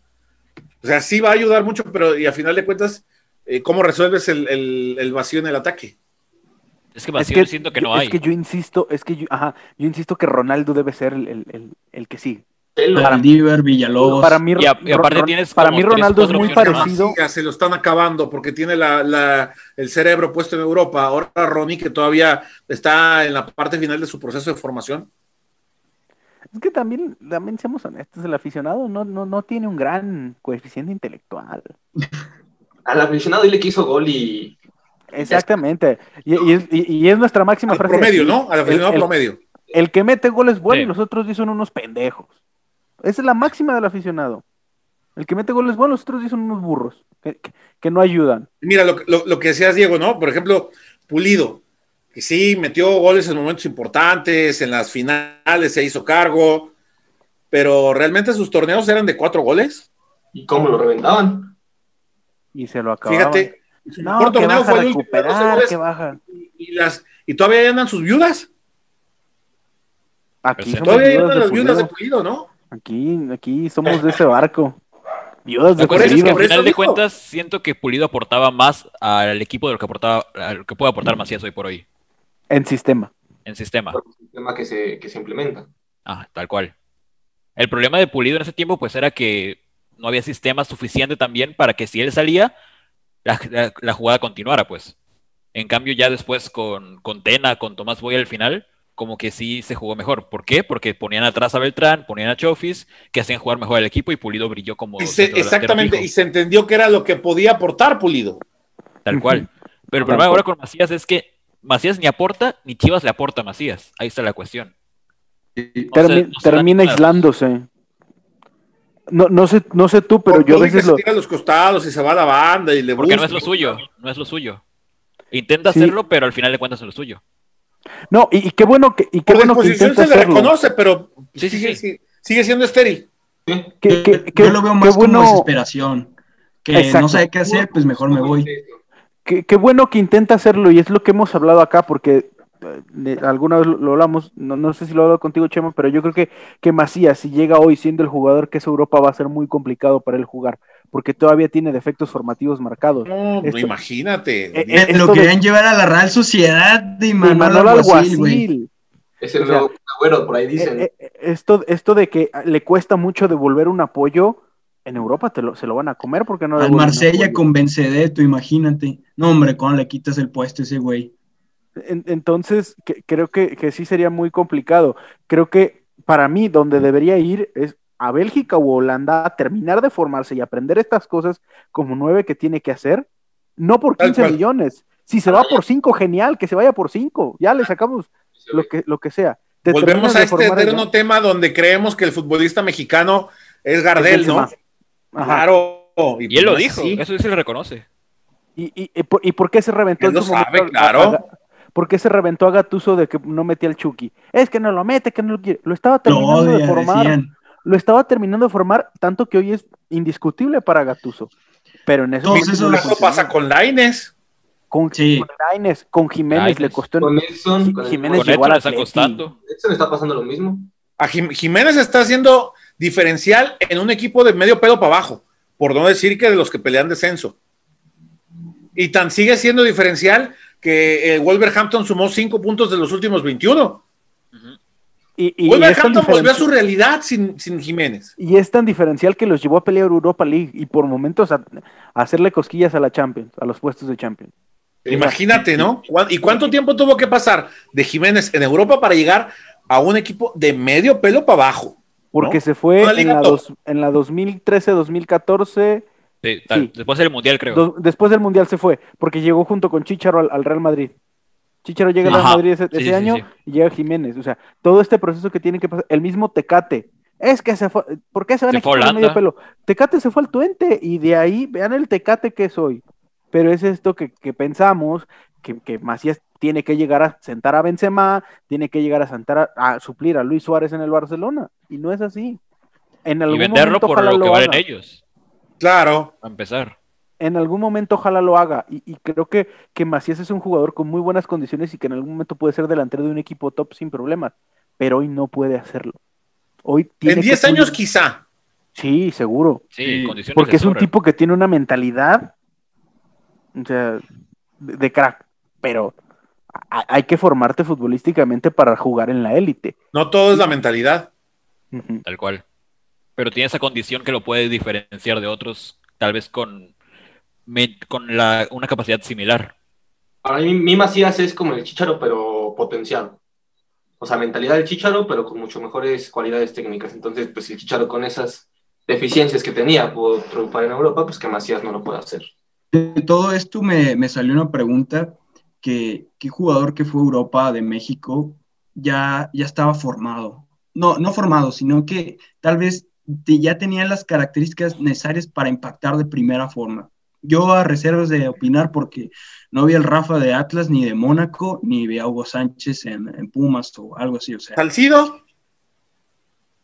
C: O sea, sí va a ayudar mucho, pero y a final de cuentas, eh, ¿cómo resuelves el, el- el vacío en el ataque?
E: Es que
B: Es
E: Macías
B: que,
E: siento que
B: yo-
E: no
B: es
E: hay.
B: que yo insisto, es que yo, ajá, yo insisto que Ronaldo debe ser el, el- el- el que sigue.
D: Valdívar, Villalobos.
B: Para mí,
E: Y a- y aparte tienes
B: para mí
E: tres,
B: Ronaldo es muy
E: más.
B: parecido.
C: Ya se lo están acabando porque tiene la, la- el cerebro puesto en Europa. Ahora Ronnie, que todavía está en la parte final de su proceso de formación.
B: Es que también, también seamos honestos, el aficionado no, no, no tiene un gran coeficiente intelectual.
G: Al aficionado dile que hizo gol y
B: Exactamente. Y, y es, y- y es nuestra máxima
C: Al
B: frase.
C: promedio. ¿no? Al aficionado
B: el-
C: promedio.
B: El que mete goles bueno
E: Sí.
B: y los otros 10 son unos pendejos. Esa es la máxima del aficionado. El que mete goles buenos, los otros 10 son unos burros que, que- que no ayudan.
C: Mira lo, que- lo- lo que decías, Diego, ¿no? Por ejemplo, Pulido, que sí metió goles en momentos importantes, en las finales se hizo cargo, pero realmente sus torneos eran de cuatro goles.
G: y cómo lo reventaban.
B: Y se lo acababan.
C: Fíjate, su
B: no,
C: mejor torneo fue el último de 12
B: recuperar,
C: goles,
B: que baja.
C: y, las, y todavía andan sus viudas.
B: Aquí
C: Todavía andan
B: de
C: las viudas de
B: Pulido.
C: Pulido, ¿no?
B: Aquí, aquí somos de ese barco. Viudas de
E: La cosa es que al final de cuentas siento que Pulido aportaba más al equipo de lo que aportaba, lo que puede aportar Macías hoy por hoy
B: En sistema.
E: en sistema.
G: por el sistema que se, que se implementa.
E: Ah, tal cual. El problema de Pulido en ese tiempo pues era que no había sistema suficiente también para que si él salía, la, la- la jugada continuara pues. En cambio ya después con, con Tena, con Tomás Boy al final, como que sí se jugó mejor. ¿Por qué? Porque ponían atrás a Beltrán, ponían a Chofis, que hacían jugar mejor al equipo y Pulido brilló como...
C: Y se- exactamente, y se entendió que era lo que podía aportar Pulido.
E: Tal cual. Pero el problema ahora con Macías es que Macías ni aporta, ni Chivas le aporta a Macías. Ahí está la cuestión. No
B: Termi-
E: se- no se dan
B: termina aislándose. No, no sé, no sé tú, pero yo a veces
C: se
B: lo.
C: tira a los costados y se va a la banda y le
E: Porque no es lo suyo, no es lo suyo. Intenta
B: Sí.
E: hacerlo, pero al final de cuentas es lo suyo.
B: No, y, y qué bueno que, y qué
C: Por
B: bueno que
C: disposición
B: intenta
C: se le reconoce, pero
E: Sí,
C: sigue,
E: sí.
C: si- sigue siendo estéril.
B: Qué-
D: Yo-
B: qué-
D: yo
B: qué-
D: lo veo
B: qué
D: más
B: bueno-
D: como desesperación. Que no
B: Exacto.
D: sabe qué hacer, pues mejor me voy.
B: Qué, qué bueno que intenta hacerlo y es lo que hemos hablado acá porque eh, alguna vez lo, lo hablamos, no, no sé si lo he hablado contigo Chema, pero yo creo que, que Macías si llega hoy siendo el jugador que es Europa va a ser muy complicado para él jugar porque todavía tiene defectos formativos marcados.
C: No, no
B: Esto-
C: imagínate.
B: Eh, eh,
D: lo
B: de-
D: querían llevar a la Real Sociedad de Manuel, Alguacil, güey.
G: Es el
B: O sea,
G: nuevo Agüero, por ahí dicen.
B: Eh, eh, esto, esto de que le cuesta mucho devolver un apoyo, en Europa te lo, se lo van a comer porque no
D: Al Marsella con Bencedeto, imagínate. No, hombre, ¿cómo le quitas el puesto a ese güey?
B: En- Entonces, que- creo que, que sí sería muy complicado. Creo que para mí, donde debería ir es a Bélgica o Holanda a terminar de formarse y aprender estas cosas como nueve que tiene que hacer, no por
C: Tal
B: 15
C: cual.
B: millones. Si se va por 5, genial, que se vaya por 5. Ya le sacamos lo que, lo que sea. Te
C: Volvemos a este
B: allá.
C: eterno tema donde creemos que el futbolista mexicano es Gardel,
B: Es
C: ¿no? Claro.
E: Y él lo
C: no es
E: dijo,
C: así.
E: eso sí se le reconoce.
B: ¿Y, y, y por, y por qué se reventó
C: Él lo sabe,
B: momento
C: claro.
B: a- a- ¿Por qué se reventó a Gatuso de que no metía al Chucky? Es que no lo mete, que no lo quiere. Lo estaba terminando de formar.
D: decían.
B: Lo estaba terminando de formar, tanto que hoy es indiscutible para Gatuso. Pero en ese
D: Todos
B: momento
D: esos
B: no
C: pasa con Laines.
B: con,
D: Sí.
B: con Lainez, con Jiménez
E: Lainez.
B: le costó.
G: Con Edson, con
B: Jiménez
E: Con
B: llegó
E: esto
B: al
E: le está costando.
G: Edson está pasando lo mismo.
C: A Jim- Jiménez está haciendo diferencial en un equipo de medio pedo para abajo, por no decir que de los que pelean descenso. Y tan sigue siendo diferencial que el Wolverhampton sumó cinco puntos de los últimos 21.
B: Y, y- y es tan
C: Wolverhampton volvió a su
B: diferencial-
C: realidad sin, sin Jiménez.
B: y es tan diferencial que los llevó a pelear Europa League y por momentos a, a hacerle cosquillas a la Champions, a los puestos de Champions.
C: Imagínate, ¿no? ¿Cuán- ¿Y cuánto tiempo tuvo que pasar de Jiménez en Europa para llegar a un equipo de medio pelo para abajo?
B: Porque
C: ¿no?
B: se fue en la, dos- en la 2013-2014.
E: Sí,
B: Sí.
E: Después del Mundial, creo.
B: después del Mundial se fue, porque llegó junto con Chicharo al, al Real Madrid. Chicharo llega
E: Ajá.
B: Madrid ese,
E: Sí,
B: ese
E: sí,
B: año
E: sí.
B: y llega Jiménez. O sea, todo este proceso que tiene que pasar, el mismo Tecate. Es que se fue, ¿por qué se van
E: Se
B: a
E: a
B: de medio pelo? Tecate se fue al Tuente y de ahí, vean el Tecate que soy. Pero es esto que, que pensamos, que, que Macías tiene que llegar a sentar a Benzema, tiene que llegar a sentar a, a suplir a Luis Suárez en el Barcelona. Y no es así. En
E: Y
B: algún
E: venderlo
B: momento
E: por lo que valen ellos,
C: Claro.
E: a empezar.
B: En algún momento ojalá lo haga. Y, y creo que, que Macías es un jugador con muy buenas condiciones y que en algún momento puede ser delantero de un equipo top sin problemas. Pero hoy no puede hacerlo. Hoy tiene
C: En
B: que
C: 10 años
B: pulir-
C: quizá.
B: Sí, seguro.
E: Sí,
D: Sí,
E: condiciones
B: Porque es un tipo que tiene una mentalidad o sea, de, de crack. Pero a- hay que formarte futbolísticamente para jugar en la élite.
C: No todo es la mentalidad.
E: Tal cual. Pero tiene esa condición que lo puede diferenciar de otros, tal vez con, con la, una capacidad similar.
G: Para mí, mi Macías es como el Chicharo, pero potenciado. O sea, mentalidad del Chicharo, pero con mucho mejores cualidades técnicas. Entonces, pues el Chicharo con esas deficiencias que tenía pudo triunfar en Europa, pues que Macías no lo puede hacer.
D: De todo esto me, me salió una pregunta que qué jugador que fue Europa de México ya, ya estaba formado. No, no formado, sino que tal vez ya tenía las características necesarias para impactar de primera forma. Yo a reservas de opinar porque no vi al Rafa de Atlas ni de Mónaco, ni vi a Hugo Sánchez en, en Pumas o algo así. O sea,
C: Salcido,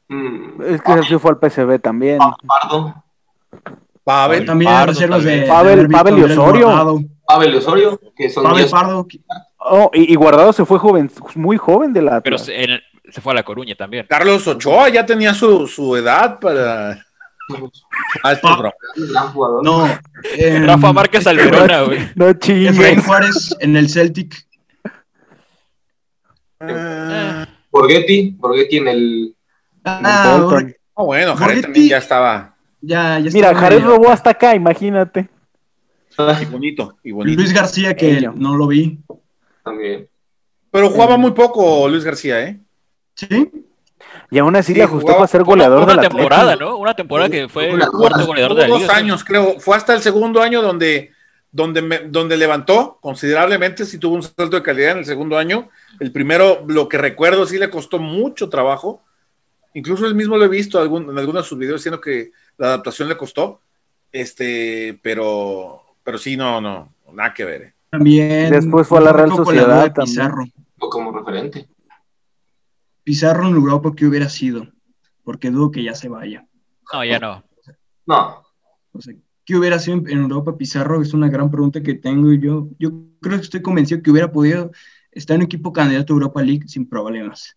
G: Mm,
B: Es que Sergio fue al PSV también.
G: Pardo,
C: Pavel.
D: también a
E: Pardo,
D: reservas de,
E: vez.
D: de
B: Pavel- Pavel y Osorio.
D: Guardado.
G: Pavel Osorio, que son
D: Pavel
G: 10
D: Pardo,
B: Oh, y, y Guardado se fue joven, muy joven de la
E: Pero se, en se fue a La Coruña también.
C: Carlos Ochoa ya tenía su, su edad para. Ah, este bro.
D: no. em,
E: Rafa Márquez al Verona, güey.
B: No
D: Efraín. Juárez en el Celtic.
C: Ah,
G: Borghetti, Borghetti en el...
D: Ah,
C: ah, bueno, Jared
D: Borghetti.
C: también ya estaba.
D: ya, ya
B: Mira, Jared robó hasta acá, imagínate.
C: Y bonito, y bonito.
D: Luis García, que no lo vi.
G: También.
C: Pero jugaba muy poco Luis García, ¿eh?
D: ¿Sí?
B: Y aún así
C: Sí,
B: le ajustó
C: jugaba
B: para ser
E: Una,
B: goleador de
E: una
B: la
E: temporada, ¿no? Una temporada que fue el
G: Una-
E: cuarto goleador de la
C: dos
E: liga.
C: años, creo. Fue hasta el segundo año donde, donde, me- donde levantó considerablemente, sí tuvo un salto de calidad en el segundo año. El primero, lo que recuerdo, sí le costó mucho trabajo. Incluso él mismo lo he visto algún- en algunos de sus videos diciendo que la adaptación le costó. Este, pero, pero sí, no, no, nada que ver. ¿eh?
D: También.
B: Después fue a la Real Sociedad
D: de
B: también.
D: Pizarro.
G: O como referente.
D: Pizarro en Europa, ¿qué hubiera sido? porque dudo que ya se vaya.
E: No, ya no.
G: No,
D: O sea, ¿qué hubiera sido en- Europa Pizarro? Es una gran pregunta que tengo y yo, yo creo que estoy convencido que hubiera podido estar en un equipo candidato a Europa League sin problemas.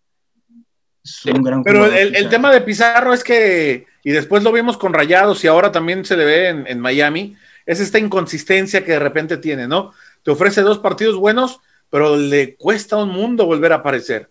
D: Es un gran
C: Pero el, tema de Pizarro es que, y después lo vimos con Rayados y ahora también se le ve en, en Miami, es esta inconsistencia que de repente tiene, ¿no? Te ofrece dos partidos buenos, pero le cuesta un mundo volver a aparecer.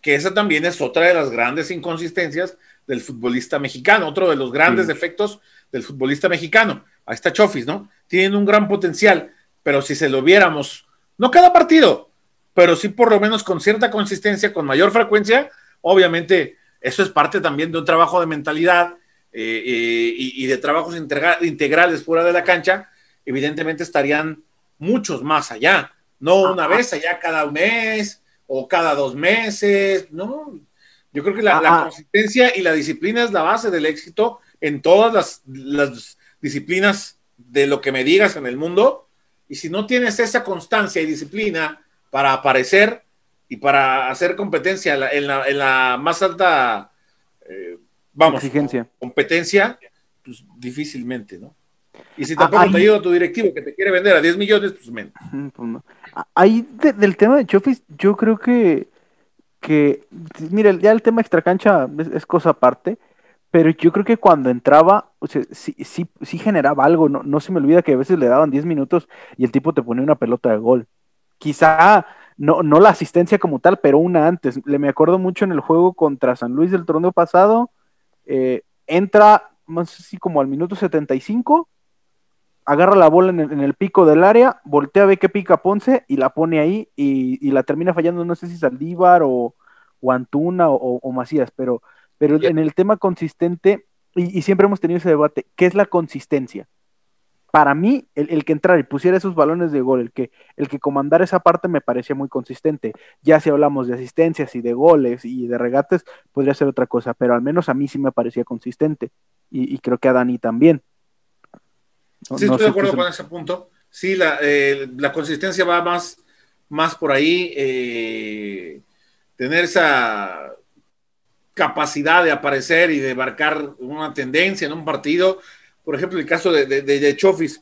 C: Que esa también es otra de las grandes inconsistencias del futbolista mexicano, otro de los grandes
B: Sí.
C: defectos del futbolista mexicano. Ahí está Chofis, ¿no? Tienen un gran potencial, pero si se lo viéramos, no cada partido, pero sí por lo menos con cierta consistencia, con mayor frecuencia, obviamente eso es parte también de un trabajo de mentalidad eh, eh, y, y de trabajos integra- integrales fuera de la cancha, evidentemente estarían muchos más allá, no una vez allá cada mes o cada dos meses, no. Yo creo que la, la
B: Ah, ah.
C: consistencia y la disciplina es la base del éxito en todas las, las disciplinas de lo que me digas en el mundo. Y si no tienes esa constancia y disciplina para aparecer y para hacer competencia en la, en la- en la más alta, eh, vamos,
B: Exigencia.
C: competencia, pues difícilmente, ¿no? Y si
B: Ah,
C: tampoco
B: ahí-
C: te ayuda tu directivo que te quiere vender a 10 millones, pues menos.
B: Pues no. Ahí de- del tema de Chofis, yo creo que, que, mira, ya el tema extracancha es, es cosa aparte, pero yo creo que cuando entraba, o sea, sí, sí, sí generaba algo, no, no se me olvida que a veces le daban 10 minutos y el tipo te ponía una pelota de gol. Quizá no, no la asistencia como tal, pero una antes. Le me acuerdo mucho en el juego contra San Luis del torneo pasado, eh, entra, no sé si como al minuto 75, agarra la bola en el, en el pico del área, voltea, ve que pica Ponce y la pone ahí y, y la termina fallando, no sé si Saldívar o, o Antuna o, o Macías, pero, pero en el tema consistente, y, y siempre hemos tenido ese debate, ¿qué es la consistencia? Para mí, el, el que entrara y pusiera esos balones de gol, el que, el que comandara esa parte me parecía muy consistente. Ya si hablamos de asistencias y de goles y de regates, podría ser otra cosa, pero al menos a mí sí me parecía consistente. Y, y creo que a Dani también. No-
C: Sí,
B: no
C: estoy de acuerdo
B: qué-
C: con ese punto. Sí, la, eh, la consistencia va más, más por ahí. eh, tener esa capacidad de aparecer y de marcar una tendencia en un partido. Por ejemplo, el caso de, de, de- de Chofis.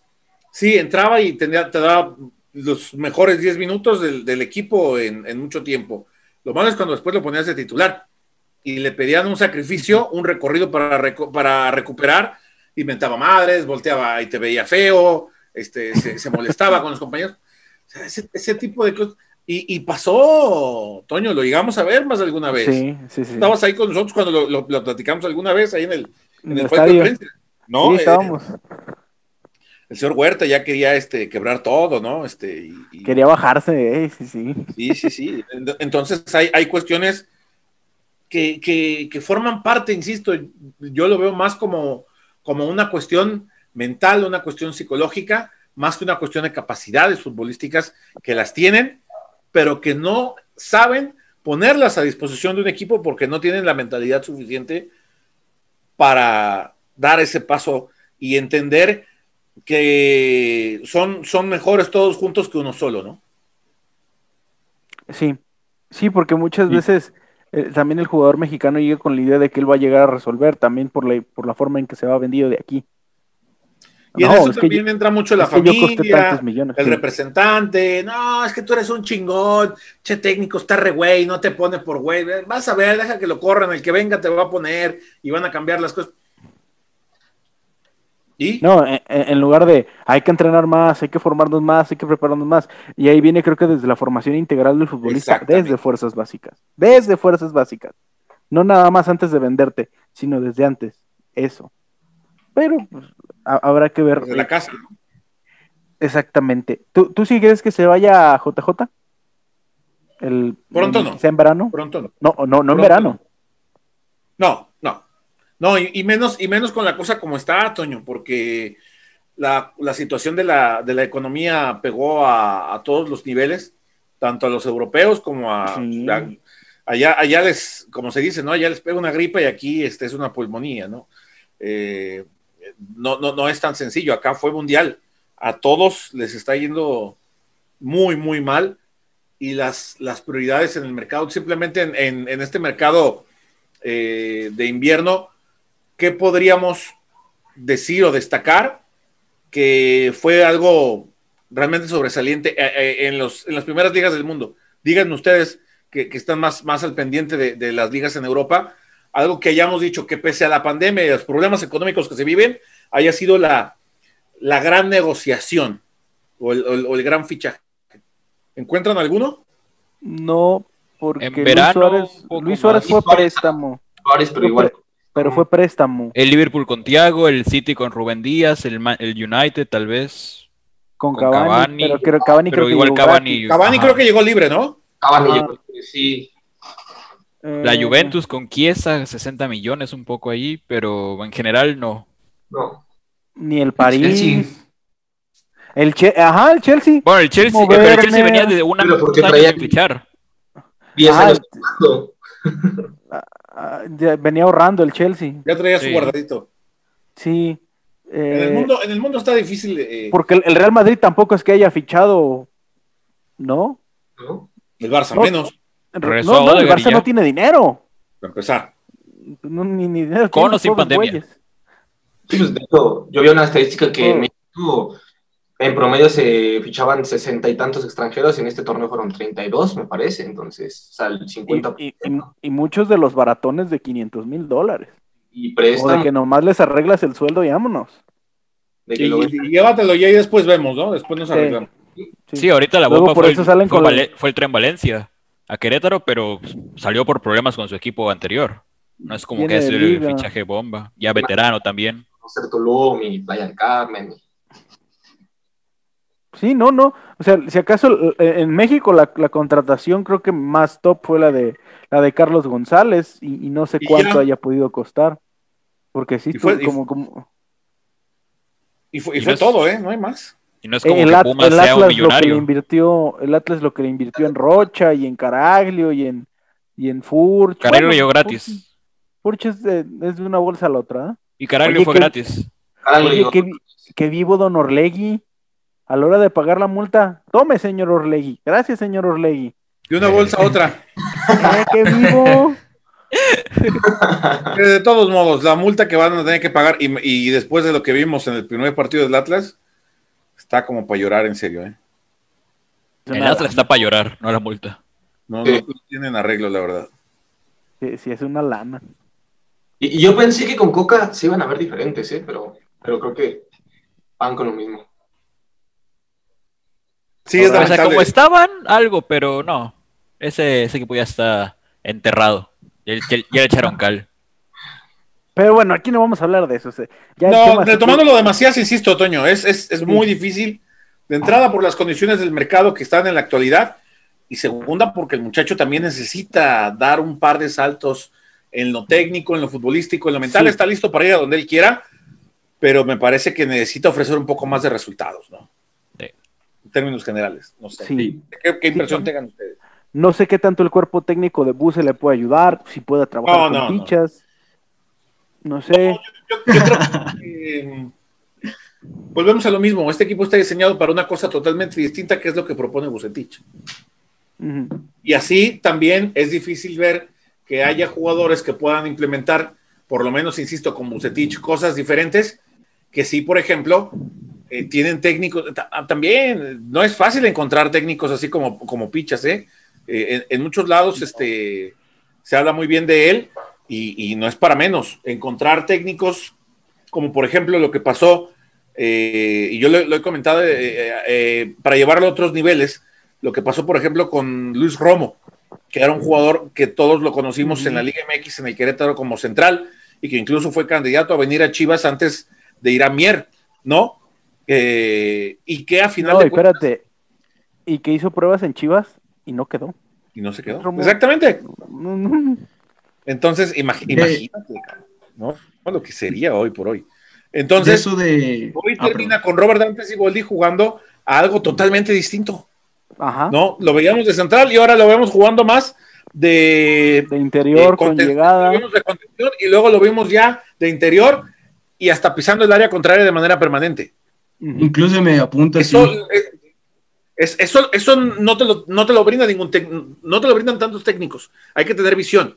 C: Sí, entraba y tenía, te daba los mejores 10 minutos del, del equipo en, en mucho tiempo. Lo malo es cuando después lo ponías de titular y le pedían un sacrificio, un recorrido para, reco- para recuperar, inventaba madres, volteaba y te veía feo, este, se, se molestaba con los compañeros. O sea, ese, ese tipo de cosas. Y, y pasó, Toño, lo llegamos a ver más de alguna vez.
B: Sí, sí, sí.
C: Estabas ahí con nosotros cuando lo, lo- lo platicamos alguna vez ahí en el, en el de
B: estadio.
C: prensa. ¿no?
B: Sí,
C: Eh,
B: estábamos.
C: el señor Huerta ya quería este, quebrar todo, ¿no? Este, y- y-
B: Quería bajarse, eh, sí, sí.
C: Sí, sí, sí. Entonces hay, hay cuestiones que, que- que forman parte, insisto, yo lo veo más como, como una cuestión mental, una cuestión psicológica, más que una cuestión de capacidades futbolísticas que las tienen, pero que no saben ponerlas a disposición de un equipo porque no tienen la mentalidad suficiente para dar ese paso y entender que son, son mejores todos juntos que uno solo, ¿no?
B: Sí, sí, porque muchas
D: Sí.
B: veces eh, también el jugador mexicano llega con la idea de que él va a llegar a resolver también por la, por la forma en que se va vendido de aquí.
C: Y en eso
B: es
C: también
B: yo-
C: entra mucho la
B: es
C: familia,
B: millones,
C: el
B: sí.
C: representante. No, es que tú eres un chingón, che técnico, está re güey, no te pone por güey. Vas a ver, deja que lo corran, el que venga te va a poner y van a cambiar las cosas. ¿Y?
B: No, en, en- en lugar de hay que entrenar más, hay que formarnos más, hay que prepararnos más. Y ahí viene creo que desde la formación integral del futbolista, desde fuerzas básicas, desde fuerzas básicas. No nada más antes de venderte, sino desde antes. Eso. Pero pues, ha- habrá que ver.
C: Desde la casa.
B: Exactamente. ¿Tú, ¿Tú sí crees que se vaya a JJ? El,
C: Pronto
B: el-
C: no.
B: ¿Sea en verano?
C: Pronto no.
B: No, no, no en verano.
C: No, no. No, y, y menos, y menos con la cosa como está, Toño, porque la, la situación de la, de la economía pegó a, a todos los niveles, tanto a los europeos como a,
B: Sí.
C: a- allá, allá les, como se dice, ¿no? Allá les pega una gripa y aquí este, es una pulmonía, ¿no? Eh, no, no, no es tan sencillo, acá fue mundial. A todos les está yendo muy, muy mal y las, las prioridades en el mercado, simplemente en, en- en este mercado eh, de invierno, ¿qué podríamos decir o destacar que fue algo realmente sobresaliente eh, eh, en, los, en las primeras ligas del mundo? Díganme ustedes que, que están más, más al pendiente de, de las ligas en Europa, algo que hayamos dicho que pese a la pandemia y los problemas económicos que se viven, haya sido la, la gran negociación o el, o el- o el gran fichaje. ¿Encuentran alguno?
B: No, porque Luis Suárez, Luis Suárez fue préstamo,
G: Suárez, pero igual.
B: Pero fue préstamo
E: El Liverpool con Thiago, el City con Rubén Díaz, el, Ma- el United tal vez.
B: con,
E: con
B: Cavani,
E: Cavani,
B: pero creo, Cavani
E: pero
B: creo que
E: igual
B: llegó
E: Cavani.
B: gratis.
C: Cavani
E: Ajá.
C: creo que llegó libre, ¿no?
G: Cavani,
B: Ah.
G: yo creo que sí.
E: La
B: Eh,
E: Juventus con Chiesa, 60 millones un poco ahí, pero en general no.
G: No.
B: Ni el París. El Che- Ajá, el Chelsea.
E: Bueno, el Chelsea, pero el Chelsea venía de una
G: Pero porque traía-
E: fichar.
G: 10
B: Ah,
G: años.
B: Ah, venía ahorrando el Chelsea.
C: Ya traía su guardadito.
B: Sí.
C: En
B: Eh,
C: el mundo, en el mundo está difícil. eh,
B: Porque el, el Real Madrid tampoco es que haya fichado, ¿no?
G: ¿no?
C: el Barça
B: No.
C: menos,
E: Regresó
B: no, no, el Barça no tiene dinero.
C: para empezar.
B: No, ni, ni dinero.
E: Con o sin pandemia.
G: Sí, pues, de hecho, yo vi una estadística que
B: Oh.
G: en México en promedio se fichaban sesenta y tantos extranjeros y en este torneo fueron 32, me parece. Entonces, o sea, el 50%.
B: Y, y- y- y muchos de los baratones de 500 mil dólares.
G: Y,
B: O de
G: préstamo
B: que nomás les arreglas el sueldo y vámonos.
G: de que
C: Y,
G: lo
C: y- y llévatelo ya y después vemos, ¿no? Después nos
B: Sí.
C: arreglamos.
E: Sí, ahorita la
B: Luego
E: bomba fue, el,
B: salen
E: fue,
B: con la-
E: Vale- fue el tren Valencia a Querétaro, pero salió por problemas con su equipo anterior. No es como
B: Viene
E: que es el
B: liga.
E: fichaje bomba. Ya veterano también.
G: ser Tulum y Playa del Carmen.
B: Sí, no, no. O sea, si acaso eh, en México la, la contratación creo que más top fue la de la de Carlos González y, y no sé cuánto
C: ya.
B: haya podido costar. Porque sí,
C: Y fue-
B: tú-
C: y
B: como, como
C: Y fue, y
E: Y
C: fue
E: no es-
C: todo, ¿eh? No hay más.
E: Y no es como
B: el,
E: que
B: At-
E: Pumas
B: el
E: sea un
B: Atlas lo que le
E: millonario.
B: invirtió, el Atlas lo que le invirtió en Rocha y en Caraglio y en y en Furch.
E: Caraglio
B: Bueno,
E: llegó
B: Furch-
E: gratis.
B: Furch es de, es de una bolsa a la otra. ¿eh?
E: Y Caraglio
B: Oye,
E: fue
B: ¿qué-
E: gratis.
G: Le
B: Oye, vi- qué vivo don Orlegui. A la hora de pagar la multa, tome, señor Orlegui. Gracias, señor Orlegui.
C: De una bolsa a otra.
B: Qué vivo.
C: Eh, De todos modos, la multa que van a tener que pagar y, y después de lo que vimos en el primer partido del Atlas, está como para llorar en serio, ¿eh?
E: El Atlas está para llorar, no la multa.
C: No,
G: Sí.
C: no tienen arreglo, la verdad.
B: Sí, sí, es una lana.
G: Y, y yo pensé que con Coca se iban a ver diferentes, ¿eh? pero, pero creo que van con lo mismo.
C: Sí, es
E: O sea, como estaban, algo, pero no. Ese, ese equipo ya está enterrado. Ya, ya- ya le echaron cal.
B: Pero bueno, aquí no vamos a hablar de eso. o sea, ya el
C: No, retomándolo demasiado, insisto, Toño, es, es, es muy difícil de entrada por las condiciones del mercado que están en la actualidad y segunda porque el muchacho también necesita dar un par de saltos en lo técnico, en lo futbolístico, en lo mental,
B: Sí.
C: está listo para ir a donde él quiera, pero me parece que necesita ofrecer un poco más de resultados, ¿no? En términos generales, no sé.
B: Sí.
C: ¿Qué, qué impresión
B: Sí.
C: tengan ustedes?
B: No sé qué tanto el cuerpo técnico de Buse le puede ayudar, si puede trabajar
C: No,
B: con
C: no, no.
B: fichas. No sé.
C: Yo, yo creo que eh, volvemos a lo mismo. Este equipo está diseñado para una cosa totalmente distinta, que es lo que propone Bucetich. Y así también es difícil ver que haya jugadores que puedan implementar, por lo menos, insisto, con Bucetich, cosas diferentes, que sí, por ejemplo, eh, tienen técnicos. ta- También no es fácil encontrar técnicos así como, como pichas, ¿eh? Eh, en, en muchos lados este, se habla muy bien de él y, y no es para menos. Encontrar técnicos como, por ejemplo, lo que pasó, eh, y yo lo, lo he comentado, eh, eh, para llevarlo a otros niveles, lo que pasó, por ejemplo, con Luis Romo, que era un jugador que todos lo conocimos en la Liga MX, en el Querétaro como central, y que incluso fue candidato a venir a Chivas antes de ir a Mier, ¿no? Eh, y que a final
B: No,
C: de cuentas-
B: espérate. Y que hizo pruebas en Chivas y no quedó.
C: y no se quedó.
B: Romo.
C: Exactamente. Entonces, imag-
D: Eh.
C: imagínate, ¿no? Lo que sería hoy por hoy.
D: De
C: Entonces,
D: eso de.
C: hoy
D: Ah,
C: termina con Robert Dantes y Boldi jugando a algo totalmente distinto,
B: Ajá.
C: ¿no? Lo veíamos de central y ahora lo vemos jugando más de,
B: De interior
C: de
B: con llegada.
C: lo vimos de contención y luego lo vimos ya de interior y hasta pisando el área contraria de manera permanente.
D: Incluso me apunta así.
C: Eso, es- es- eso, eso no, te lo, no te lo brinda ningún tec- no te lo brindan tantos técnicos. Hay que tener visión.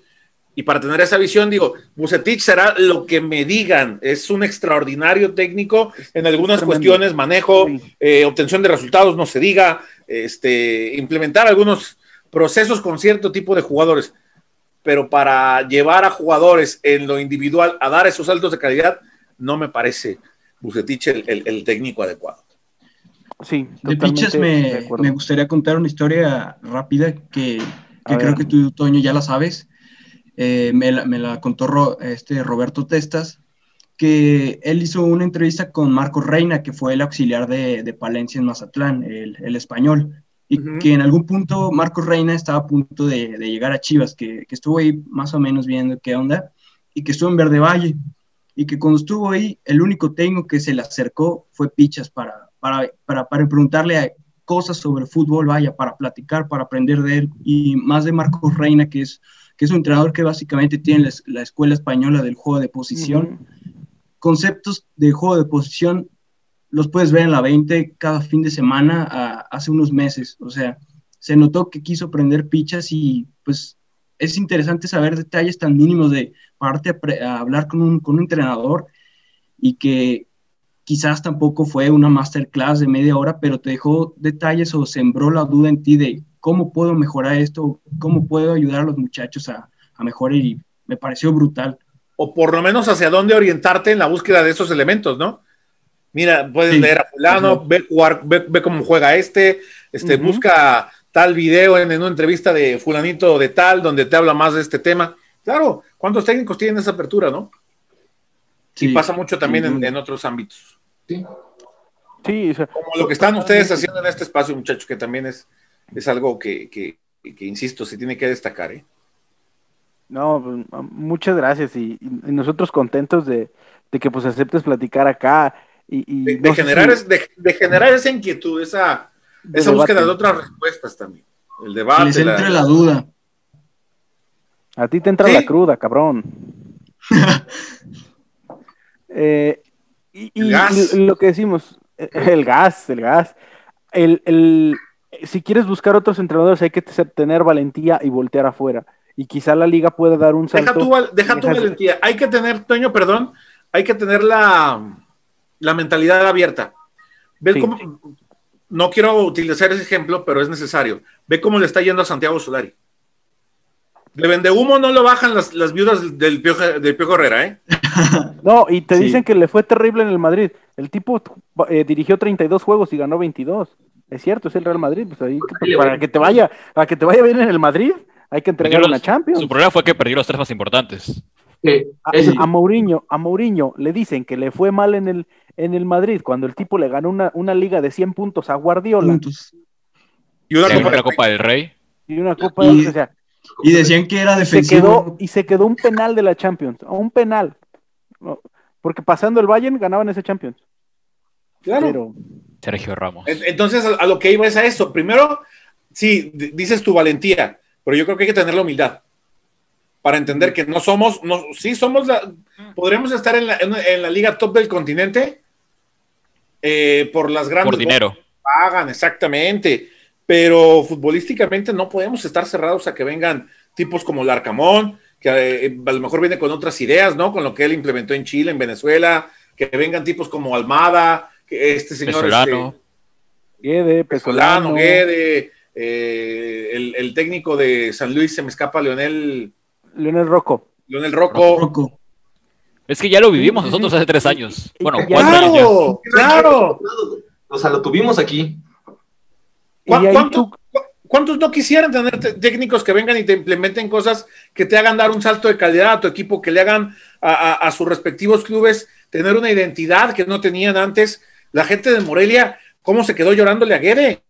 C: Y para tener esa visión, digo, Bucetich será lo que me digan. Es un extraordinario técnico en algunas cuestiones, manejo, eh, obtención de resultados, no se diga, este, implementar algunos procesos con cierto tipo de jugadores. Pero para llevar a jugadores en lo individual a dar esos saltos de calidad, no me parece Bucetich el, técnico adecuado.
D: Sí, de Piches me, me, gustaría contar una historia rápida que, creo que tú, Toño, ya la sabes. Eh, me, la, contó este Roberto Testas, que él hizo una entrevista con Marcos Reina, que fue el auxiliar de, Palencia en Mazatlán, el, español, y que en algún punto Marcos Reina estaba a punto de, llegar a Chivas, que, estuvo ahí más o menos viendo qué onda, y que estuvo en Verde Valle, y que cuando estuvo ahí, el único técnico que se le acercó fue Pichas para, para, para, para preguntarle cosas sobre fútbol, vaya, para platicar, para aprender de él, y más de Marcos Reina, que es que es un entrenador que básicamente tiene la, escuela española del juego de posición. Conceptos de juego de posición los puedes ver en la 20 cada fin de semana hace unos meses. O sea, se notó que quiso aprender pichas y pues es interesante saber detalles tan mínimos de parte a, hablar con un, con un entrenador y que quizás tampoco fue una masterclass de media hora, pero te dejó detalles o sembró la duda en ti de cómo puedo mejorar esto, cómo puedo ayudar a los muchachos a, mejorar y me pareció brutal.
C: O por lo menos hacia dónde orientarte en la búsqueda de esos elementos, ¿no? Mira, puedes leer a fulano, ve, jugar, ve, cómo juega este, este busca tal video en, una entrevista de fulanito de tal, donde te habla más de este tema. Claro, ¿cuántos técnicos tienen esa apertura, no? Sí, y pasa mucho también en, otros ámbitos. Sí.
B: Sí,
C: como lo que están ustedes haciendo en este espacio, muchachos, que también es, es algo que, insisto, se tiene que destacar. ¿eh?
B: No, pues, muchas gracias y, nosotros contentos de, que pues aceptes platicar acá y,
C: de, generar, de, generar esa inquietud, esa, esa búsqueda de otras respuestas también. El debate.
D: Les entre la, duda.
B: A ti te entra la cruda, cabrón. Eh, y, lo que decimos, el gas, el gas. el, si quieres buscar otros entrenadores, hay que tener valentía y voltear afuera. Y quizá la liga pueda dar un salto.
C: Deja tu, valentía. Hay que tener, Toño, perdón, hay que tener la, mentalidad abierta. Ve cómo, no quiero utilizar ese ejemplo, pero es necesario. Ve cómo le está yendo a Santiago Solari. De vende humo no lo bajan las, viudas del Piojo, del Herrera, ¿eh?
B: No, y te dicen que le fue terrible en el Madrid. El tipo eh, dirigió 32 juegos y ganó 22. Es cierto, es el Real Madrid. Pues ahí, para que te vaya, para que te vaya bien en el Madrid, hay que entregar una Champions.
E: Su problema fue que perdió los tres más importantes.
B: a, Mourinho, a Mourinho le dicen que le fue mal en el, en el Madrid cuando el tipo le ganó una, una liga de 100 puntos a Guardiola.
E: Y una, Copa, del Rey.
B: Y una Copa del Rey.
D: y decían que era defensivo.
B: Se quedó, y se quedó un penal de la Champions. Un penal. Porque pasando el Bayern ganaban ese Champions.
C: Claro.
E: Sergio Ramos.
C: Entonces, a lo que iba es a eso. Primero, sí, dices tu valentía, pero yo creo que hay que tener la humildad para entender que no somos, no, sí somos la, podríamos estar en la, en, la liga top del continente eh, por las grandes.
E: Por dinero.
C: Pagan, exactamente. Pero futbolísticamente no podemos estar cerrados a que vengan tipos como Larcamón, que eh, a lo mejor viene con otras ideas, ¿no? Con lo que él implementó en Chile, en Venezuela, que vengan tipos como Almada, este señor.
E: Pesolano.
C: Este, Guede, Pesolano, Guede, eh, el, técnico de San Luis, se me escapa, Leonel.
B: Leonel Rocco.
C: Leonel Rocco.
E: Es que ya lo vivimos nosotros hace tres años. Bueno,
C: cuatro años Claro.
G: O sea, lo tuvimos aquí.
C: ¿Cuántos no quisieran tener técnicos que vengan y te implementen cosas que te hagan dar un salto de calidad a tu equipo, que le hagan a sus respectivos clubes tener una identidad que no tenían antes? La gente de Morelia, ¿cómo se quedó llorándole a Guede?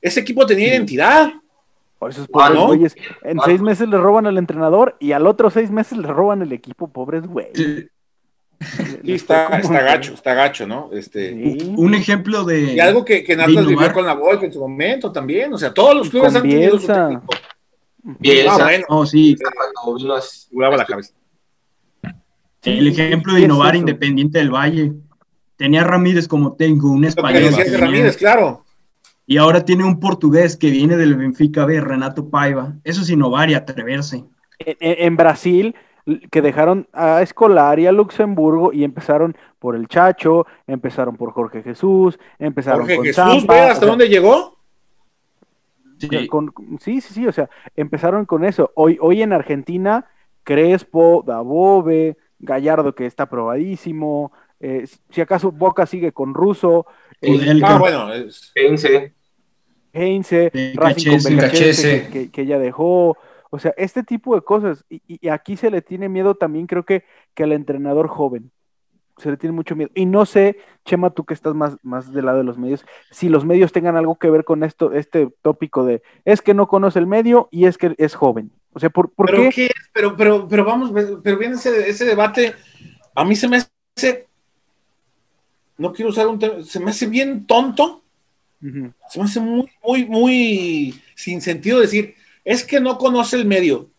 C: Ese equipo tenía identidad.
B: Por eso es ah, En seis meses le roban al entrenador y al otro seis meses le roban el equipo, pobres güey.
C: Sí, está, está gacho, está gacho, ¿no? Este,
D: Un ejemplo de.
C: Y algo que, que Natas vivió con la Volca en su momento también. O sea, todos los clubes han tenido su técnico.
G: Bielsa.
C: Ah, bueno.
D: Oh, sí.
C: la cabeza.
D: El ejemplo de innovar Independiente del Valle. Tenía Ramírez como tengo, un español.
C: Ramírez, claro.
D: Y ahora tiene un portugués que viene del Benfica B, Renato Paiva. Eso es innovar y atreverse.
B: en, en Brasil que dejaron a Escolar y a Luxemburgo y empezaron por el Chacho, empezaron por Jorge Jesús, empezaron
C: Jorge
B: con
C: Jesús,
B: Zampa,
C: ve
B: o
C: hasta
B: sea,
C: dónde llegó.
D: Sí.
B: con- sí, sí, sí, o sea, empezaron con eso. Hoy, hoy en Argentina, Crespo, Dabove, Gallardo que está probadísimo, eh, si acaso Boca sigue con Russo, eh,
D: Kudelka.
C: Ah, bueno, es-
G: Heinze,
B: Heinze,
D: Eh,
B: Racing con que- que ya dejó. O sea, este tipo de cosas. Y, y aquí se le tiene miedo también, creo que, que al entrenador joven. Se le tiene mucho miedo. Y no sé, Chema, tú que estás más, más del lado de los medios, si los medios tengan algo que ver con esto, este tópico de es que no conoce el medio y es que es joven. O sea, ¿por, por
C: ¿Pero
B: qué?
C: qué es? Pero, pero, pero vamos, pero viene ese, ese debate. A mí se me hace. No quiero usar un término. Se me hace bien tonto. Se me hace muy, muy, muy sin sentido decir. Es que no conoce el medio.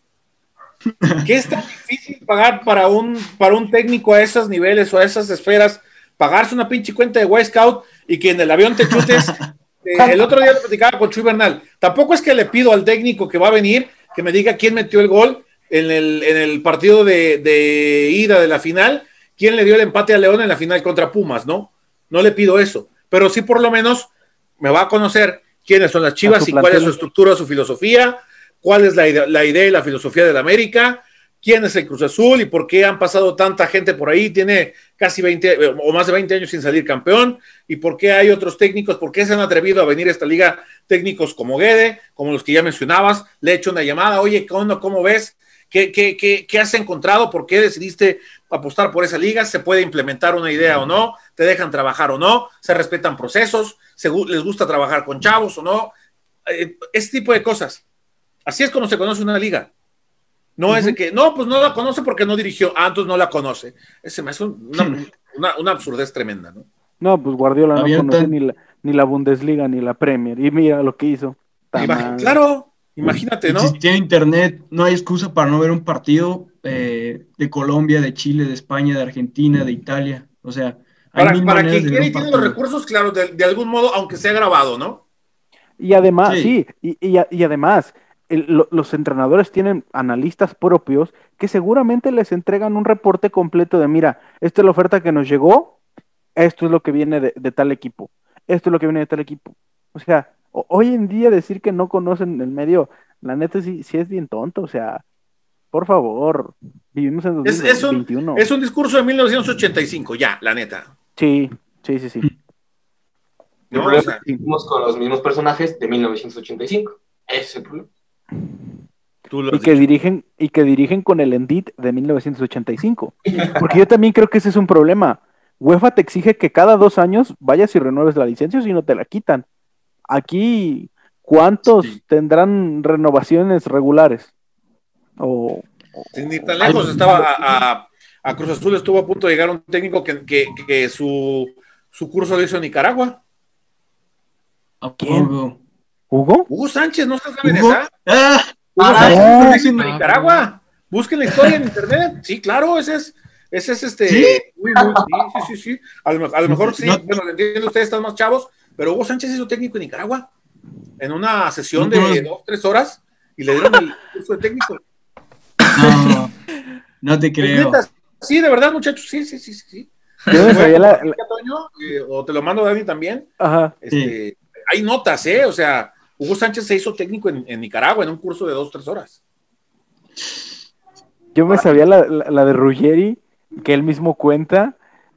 C: ¿Qué es tan difícil pagar para un, para un técnico a esos niveles o a esas esferas? Pagarse una pinche cuenta de White Scout y que en el avión te chutes. Eh, el otro día lo platicaba con Chuy Bernal. Tampoco es que le pido al técnico que va a venir que me diga quién metió el gol en el, en el partido de, de ida de la final, quién le dio el empate a León en la final contra Pumas, ¿no? No le pido eso, pero sí por lo menos me va a conocer quiénes son las chivas y cuál es su estructura, su filosofía, cuál es la idea, la idea y la filosofía del América, quién es el Cruz Azul y por qué han pasado tanta gente por ahí, tiene casi 20 eh, o más de 20 años sin salir campeón, y por qué hay otros técnicos, por qué se han atrevido a venir a esta liga técnicos como Guede, como los que ya mencionabas, le he hecho una llamada, oye, ¿qué onda? ¿Cómo ves? ¿Qué, qué, qué, qué has encontrado? ¿Por qué decidiste apostar por esa liga? ¿Se puede implementar una idea o no? ¿Te dejan trabajar o no? ¿Se respetan procesos? ¿Se ¿Les gusta trabajar con chavos o no? Eh, ese tipo de cosas. Así es como se conoce una liga. No es de que, no, pues no la conoce porque no dirigió, ah, entonces no la conoce. Ese me hace un- una, una, una absurdez tremenda, ¿no?
B: No, pues Guardiola no conoce ni la, ni la Bundesliga ni la Premier. Y mira lo que hizo.
C: Claro, imagínate, ¿no?
D: Si tiene internet, no hay excusa para no ver un partido eh, de Colombia, de Chile, de España, de Argentina, de Italia. O sea, hay
C: Para,
D: mil
C: para
D: maneras
C: quien
D: de ver
C: quiere y tiene los recursos, claro, de, de algún modo, aunque sea grabado, ¿no?
B: Y además, sí,
D: Sí.
B: y, y además, el- lo- los entrenadores tienen analistas propios que seguramente les entregan un reporte completo de, mira, esta es la oferta que nos llegó, esto es lo que viene de, de tal equipo, esto es lo que viene de tal equipo. O sea, o- hoy en día decir que no conocen el medio, la neta sí, sí es bien tonto, o sea, por favor, vivimos en
C: Es, es un,
B: 2021.
C: es un discurso de 1985, ya, la neta.
B: Sí, sí, sí, sí.
G: El
C: ¿no?
G: problema
C: O sea,
G: es que con los mismos personajes de 1985. Ese es el problema.
C: Tú lo
B: Y que
C: dicho.
B: dirigen, y que dirigen con el Endit de 1985. Porque yo también creo que ese es un problema. UEFA te exige que cada dos años vayas y renueves la licencia, si no te la quitan. Aquí, ¿cuántos
D: Sí.
B: tendrán renovaciones regulares? O,
C: Sin ir tan lejos, estaba a, a- a Cruz Azul, estuvo a punto de llegar un técnico que, que- que su, su curso lo hizo en Nicaragua.
D: ¿A
B: ¿Quién? ¿Hugo?
C: Hugo Sánchez, ¿no saben de
D: ¿Hugo?
C: esa?
D: ¡Ah!
C: Hugo
D: Ah,
C: Sánchez
B: no.
C: lo Nicaragua. Busquen la historia en internet. Sí, claro, ese es, ese es este.
D: ¿Sí?
C: Muy, muy, sí, sí, sí, sí. A lo, a lo mejor sí,
D: No.
C: bueno, entiendo, ustedes están más chavos, pero Hugo Sánchez hizo técnico en Nicaragua en una sesión de dos, tres horas y le dieron el curso de técnico.
D: No, no te creo.
C: Sí, de verdad, muchachos, sí, sí, sí, sí, sí.
B: Yo me sabía la-
C: Toño, eh, o te lo mando a Dani también.
B: Ajá.
C: Este, Hay notas, ¿eh? O sea, Hugo Sánchez se hizo técnico en, en Nicaragua en un curso de dos, tres horas.
B: Yo me sabía la, la- la de Ruggeri, que él mismo cuenta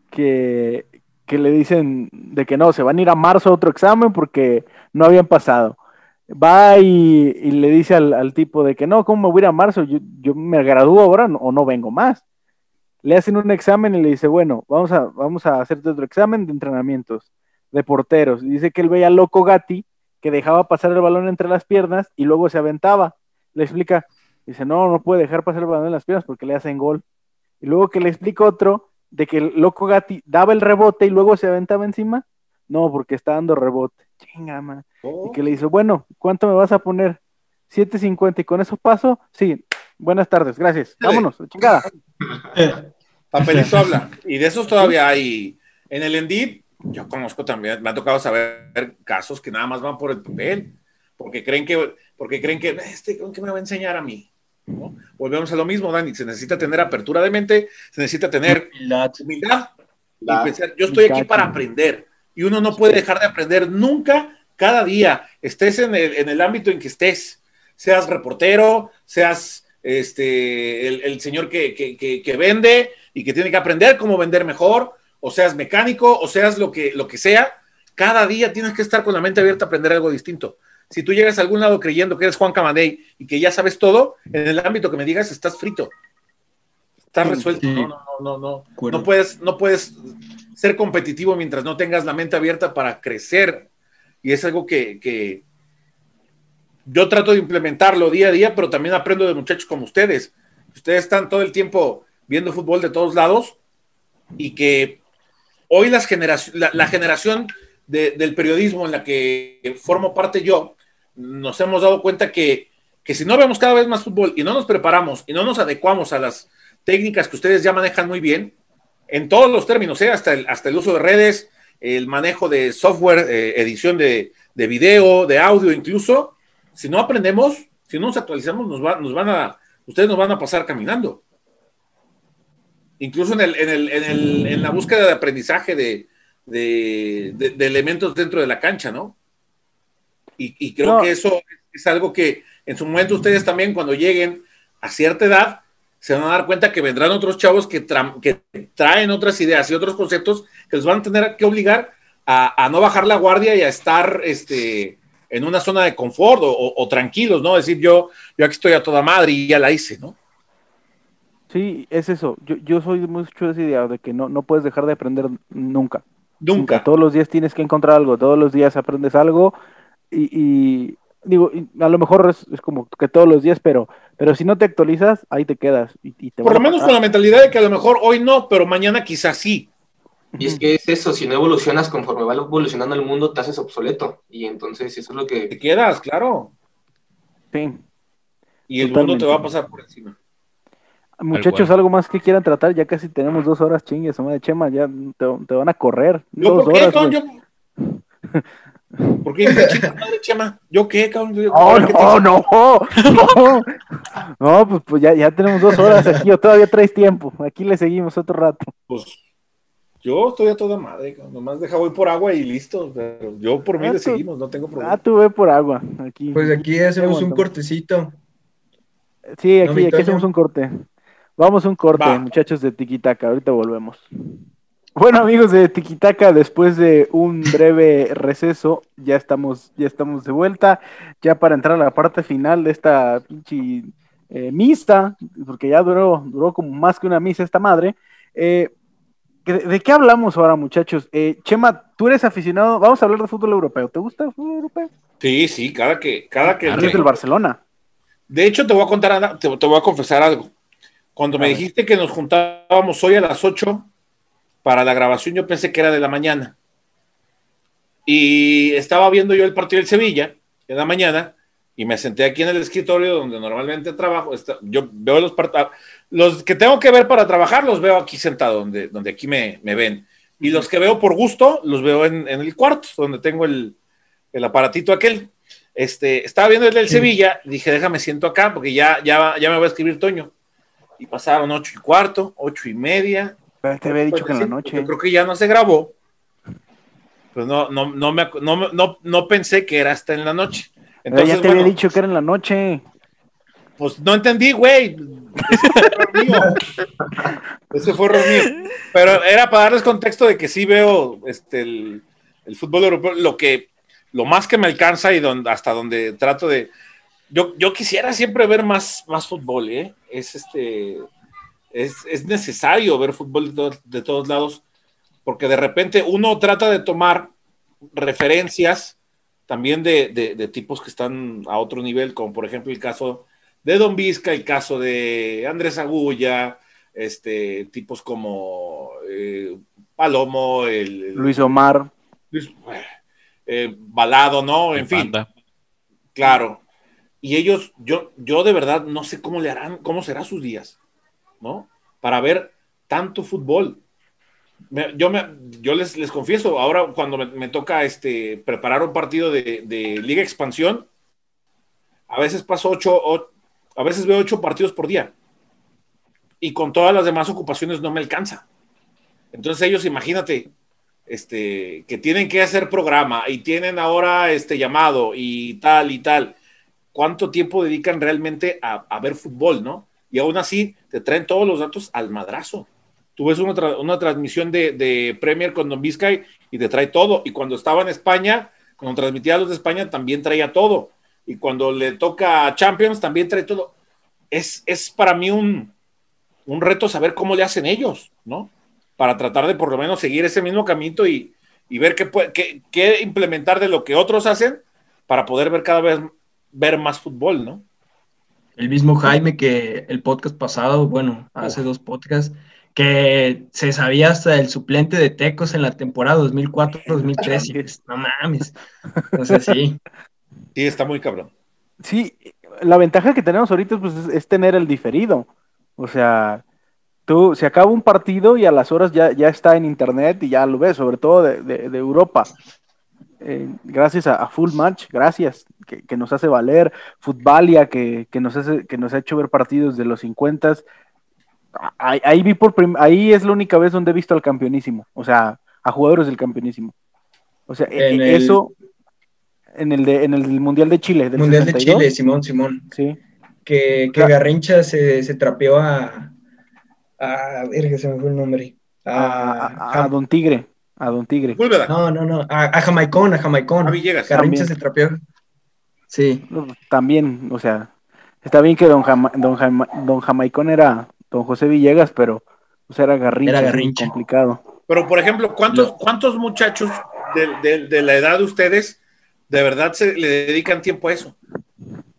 B: que, que le dicen de que no, se van a ir a marzo a otro examen porque no habían pasado. Va y, y le dice al, al tipo de que no, ¿cómo me voy a ir a marzo? Yo, yo me gradúo ahora no- o no vengo más. Le hacen un examen y le dice, bueno, vamos a, vamos a hacerte otro examen de entrenamientos, de porteros. Y dice que él veía Loco Gatti, que dejaba pasar el balón entre las piernas y luego se aventaba. Le explica, Dice, no, no puede dejar pasar el balón en las piernas porque le hacen gol. Y luego que le explica otro de que el loco Gatti daba el rebote y luego se aventaba encima. No, porque está dando rebote. Chinga, man. Y que le dice, bueno, ¿cuánto me vas a poner? 7.50 y con eso paso. Sí, buenas tardes, gracias. Vámonos, chingada.
C: Papelito habla. Y de esos todavía hay. En el Endid, yo conozco también, me ha tocado saber casos que nada más van por el papel, porque creen que, porque creen que este, ¿con qué me va a enseñar a mí? ¿no? Volvemos a lo mismo, Dani, se necesita tener apertura de mente, se necesita tener
D: Humildad.
C: humildad y pensar, yo estoy aquí para aprender y uno no puede dejar de aprender nunca, cada día, estés en el, en el ámbito en que estés, seas reportero, seas este, el, el señor que, que- que- que vende y que tiene que aprender cómo vender mejor, o seas mecánico, o seas lo que, lo que sea, cada día tienes que estar con la mente abierta a aprender algo distinto. Si tú llegas a algún lado creyendo que eres Juan Camaney y que ya sabes todo, en el ámbito que me digas estás frito. Estás resuelto. No, no, no, no. No puedes, no puedes ser competitivo mientras no tengas la mente abierta para crecer. Y es algo que, que yo trato de implementarlo día a día, pero también aprendo de muchachos como ustedes. Ustedes están todo el tiempo viendo fútbol de todos lados y que hoy las generaci- la, la generación de- del periodismo en la que formo parte yo, nos hemos dado cuenta que, que si no vemos cada vez más fútbol y no nos preparamos y no nos adecuamos a las técnicas que ustedes ya manejan muy bien, en todos los términos, ¿eh? hasta, el, hasta el uso de redes, el manejo de software, eh, edición de, de video, de audio incluso, si no aprendemos, si no nos actualizamos, nos, va- nos van a, ustedes nos van a pasar caminando. Incluso en, el, en, el, en, el, en la búsqueda de aprendizaje de, de, de- de elementos dentro de la cancha, ¿no? Y, y creo
B: No.
C: que eso es algo que en su momento ustedes también cuando lleguen a cierta edad se van a dar cuenta que vendrán otros chavos que, tra- que traen otras ideas y otros conceptos que los van a tener que obligar a, a no bajar la guardia y a estar este, en una zona de confort o, o- o tranquilos, ¿no? Decir yo, yo aquí estoy a toda madre y ya la hice, ¿no?
B: Sí, es eso. Yo, yo soy mucho de esa idea de que no, no puedes dejar de aprender nunca.
C: Nunca.
B: Todos los días tienes que encontrar algo, todos los días aprendes algo y, y digo, y a lo mejor es, es como que todos los días, pero, pero si no te actualizas, ahí te quedas. Y, y te
C: Por lo menos con la mentalidad de que a lo mejor hoy no, pero mañana quizás sí.
G: Y es que es eso, si no evolucionas conforme va evolucionando el mundo, te haces obsoleto. Y entonces eso es lo
C: Te
G: que...
C: quedas, claro.
B: Sí.
C: Y el
B: Totalmente.
C: mundo te va a pasar por encima.
B: Muchachos, algo más que quieran tratar, ya casi tenemos dos horas, chingue, su madre Chema, ya te, te van a correr.
C: ¿Yo
B: dos
C: por qué,
B: horas.
C: Yo- ¿Por qué madre, Chema? ¿Yo qué, cabrón? Yo-
B: Oh,
C: ¿qué te
B: no, no, no. No, pues, pues ya, ya tenemos dos horas aquí, o todavía traes tiempo. Aquí le seguimos otro rato.
C: Pues yo estoy a toda madre, cabrón. nomás deja voy por agua y listo. Pero yo por mí
B: Ah,
C: le
B: tú-
C: seguimos, no tengo problema.
B: Ah, tú ve por agua. Aquí.
H: Pues aquí hacemos un cortecito.
B: Sí,
H: ¿No,
B: aquí, hacemos un corte. Vamos a un corte,
C: Va.
B: muchachos de Tiquitaca. Ahorita volvemos. Bueno, amigos de Tiquitaca, después de un breve receso, ya estamos, ya estamos de vuelta, ya para entrar a la parte final de esta pinche eh, misa, porque ya duró, duró como más que una misa esta madre. Eh, ¿de, qué hablamos ahora, muchachos? Eh, Chema, tú eres aficionado, vamos a hablar de fútbol europeo. ¿Te gusta el fútbol europeo?
C: Sí, sí, cada que, cada que.
B: Eres del Barcelona.
C: De hecho, te voy a contar, te voy a confesar algo. Cuando me dijiste que nos juntábamos hoy a las 8 para la grabación, yo pensé que era de la mañana. Y estaba viendo yo el partido del Sevilla en la mañana y me senté aquí en el escritorio donde normalmente trabajo. Yo veo los partidos, los que tengo que ver para trabajar, los veo aquí sentado, donde, donde aquí me, me ven. Y los que veo por gusto, los veo en, en el cuarto, donde tengo el, el aparatito aquel. Este, estaba viendo el del Sevilla, y dije, déjame siento acá, porque ya, ya, ya me va a escribir Toño. Y pasaron ocho y cuarto, ocho y media.
B: Pero te había dicho que en la
C: Yo
B: noche.
C: creo que ya no se grabó. Pues no, no, no, me, no, no, no pensé que era hasta en la noche.
B: Pero
C: Entonces,
B: ya te
C: bueno,
B: había dicho que era en la noche.
C: pues no entendí, güey. Ese fue error mío. Ese fue error mío. Pero era para darles contexto de que sí veo este, el, el fútbol europeo, lo que lo más que me alcanza y donde, hasta donde trato de. Yo, yo quisiera siempre ver más, más fútbol, ¿eh? Es este. Es, es necesario ver fútbol de, to- de todos lados, porque de repente uno trata de tomar referencias también de, de- de tipos que están a otro nivel, como por ejemplo el caso de Don Vizca, el caso de Andrés Agulla, este, tipos como eh, Palomo, el, el-
B: Luis Omar.
C: Luis- eh, Balado, ¿no? En fin, claro. Y ellos, yo, yo de verdad no sé cómo le harán, cómo serán sus días, ¿no? Para ver tanto fútbol. Yo me, yo les, les confieso, ahora cuando me, me toca este, preparar un partido de, de Liga Expansión, a veces paso ocho, o- a veces veo ocho partidos por día. Y con todas las demás ocupaciones no me alcanza. Entonces ellos, imagínate, este, que tienen que hacer programa y tienen ahora este llamado y tal y tal. ¿Cuánto tiempo dedican realmente a, ver fútbol, no? Y aún así te traen todos los datos al madrazo. Tú ves una, una transmisión de, de, Premier con Don Vizcay y te trae todo. Y cuando estaba en España, cuando transmitía a los de España, también traía todo. Y cuando le toca a Champions, también trae todo. Es, es para mí un, un reto saber cómo le hacen ellos, ¿no? para tratar de por lo menos seguir ese mismo camino y, ver qué, qué, implementar de lo que otros hacen para poder ver cada vez ver más fútbol, ¿no?
D: El mismo Jaime que el podcast pasado, bueno, hace dos podcasts, que se sabía hasta el suplente de Tecos en la temporada 2004-2003. no mames. Entonces sí.
C: Sí, está muy cabrón.
B: Sí, la ventaja que tenemos ahorita pues, es tener el diferido. O sea, Tú, se acaba un partido y a las horas ya, ya está en internet y ya lo ves, sobre todo de, Europa. Eh, gracias a, Full Match, gracias, que, nos hace valer, Futbalia, que, que, nos hace, que nos ha hecho ver partidos de los 50. Ahí, vi por ahí es la única vez donde he visto al campeonísimo, o sea, a jugadores del campeonísimo. O sea, e, e, eso en el, de, en el Mundial de Chile.
D: Mundial de Chile, Simón, Simón. Sí. Que, que Garrincha se, se trapeó a, a ver se me fue el nombre.
B: A, Don Tigre. A Don Tigre.
D: No, no, no. A, Jamaicón, a Jamaicón. A
C: Villegas.
D: Carrincha se trapeó. Sí.
B: También, o sea, está bien que Don, don, Jamaicón era Don José Villegas, pero o sea, era Garrincha. Era Garrincha. complicado.
C: Pero, por ejemplo, ¿cuántos, cuántos muchachos de, de, la edad de ustedes de verdad se le dedican tiempo a eso?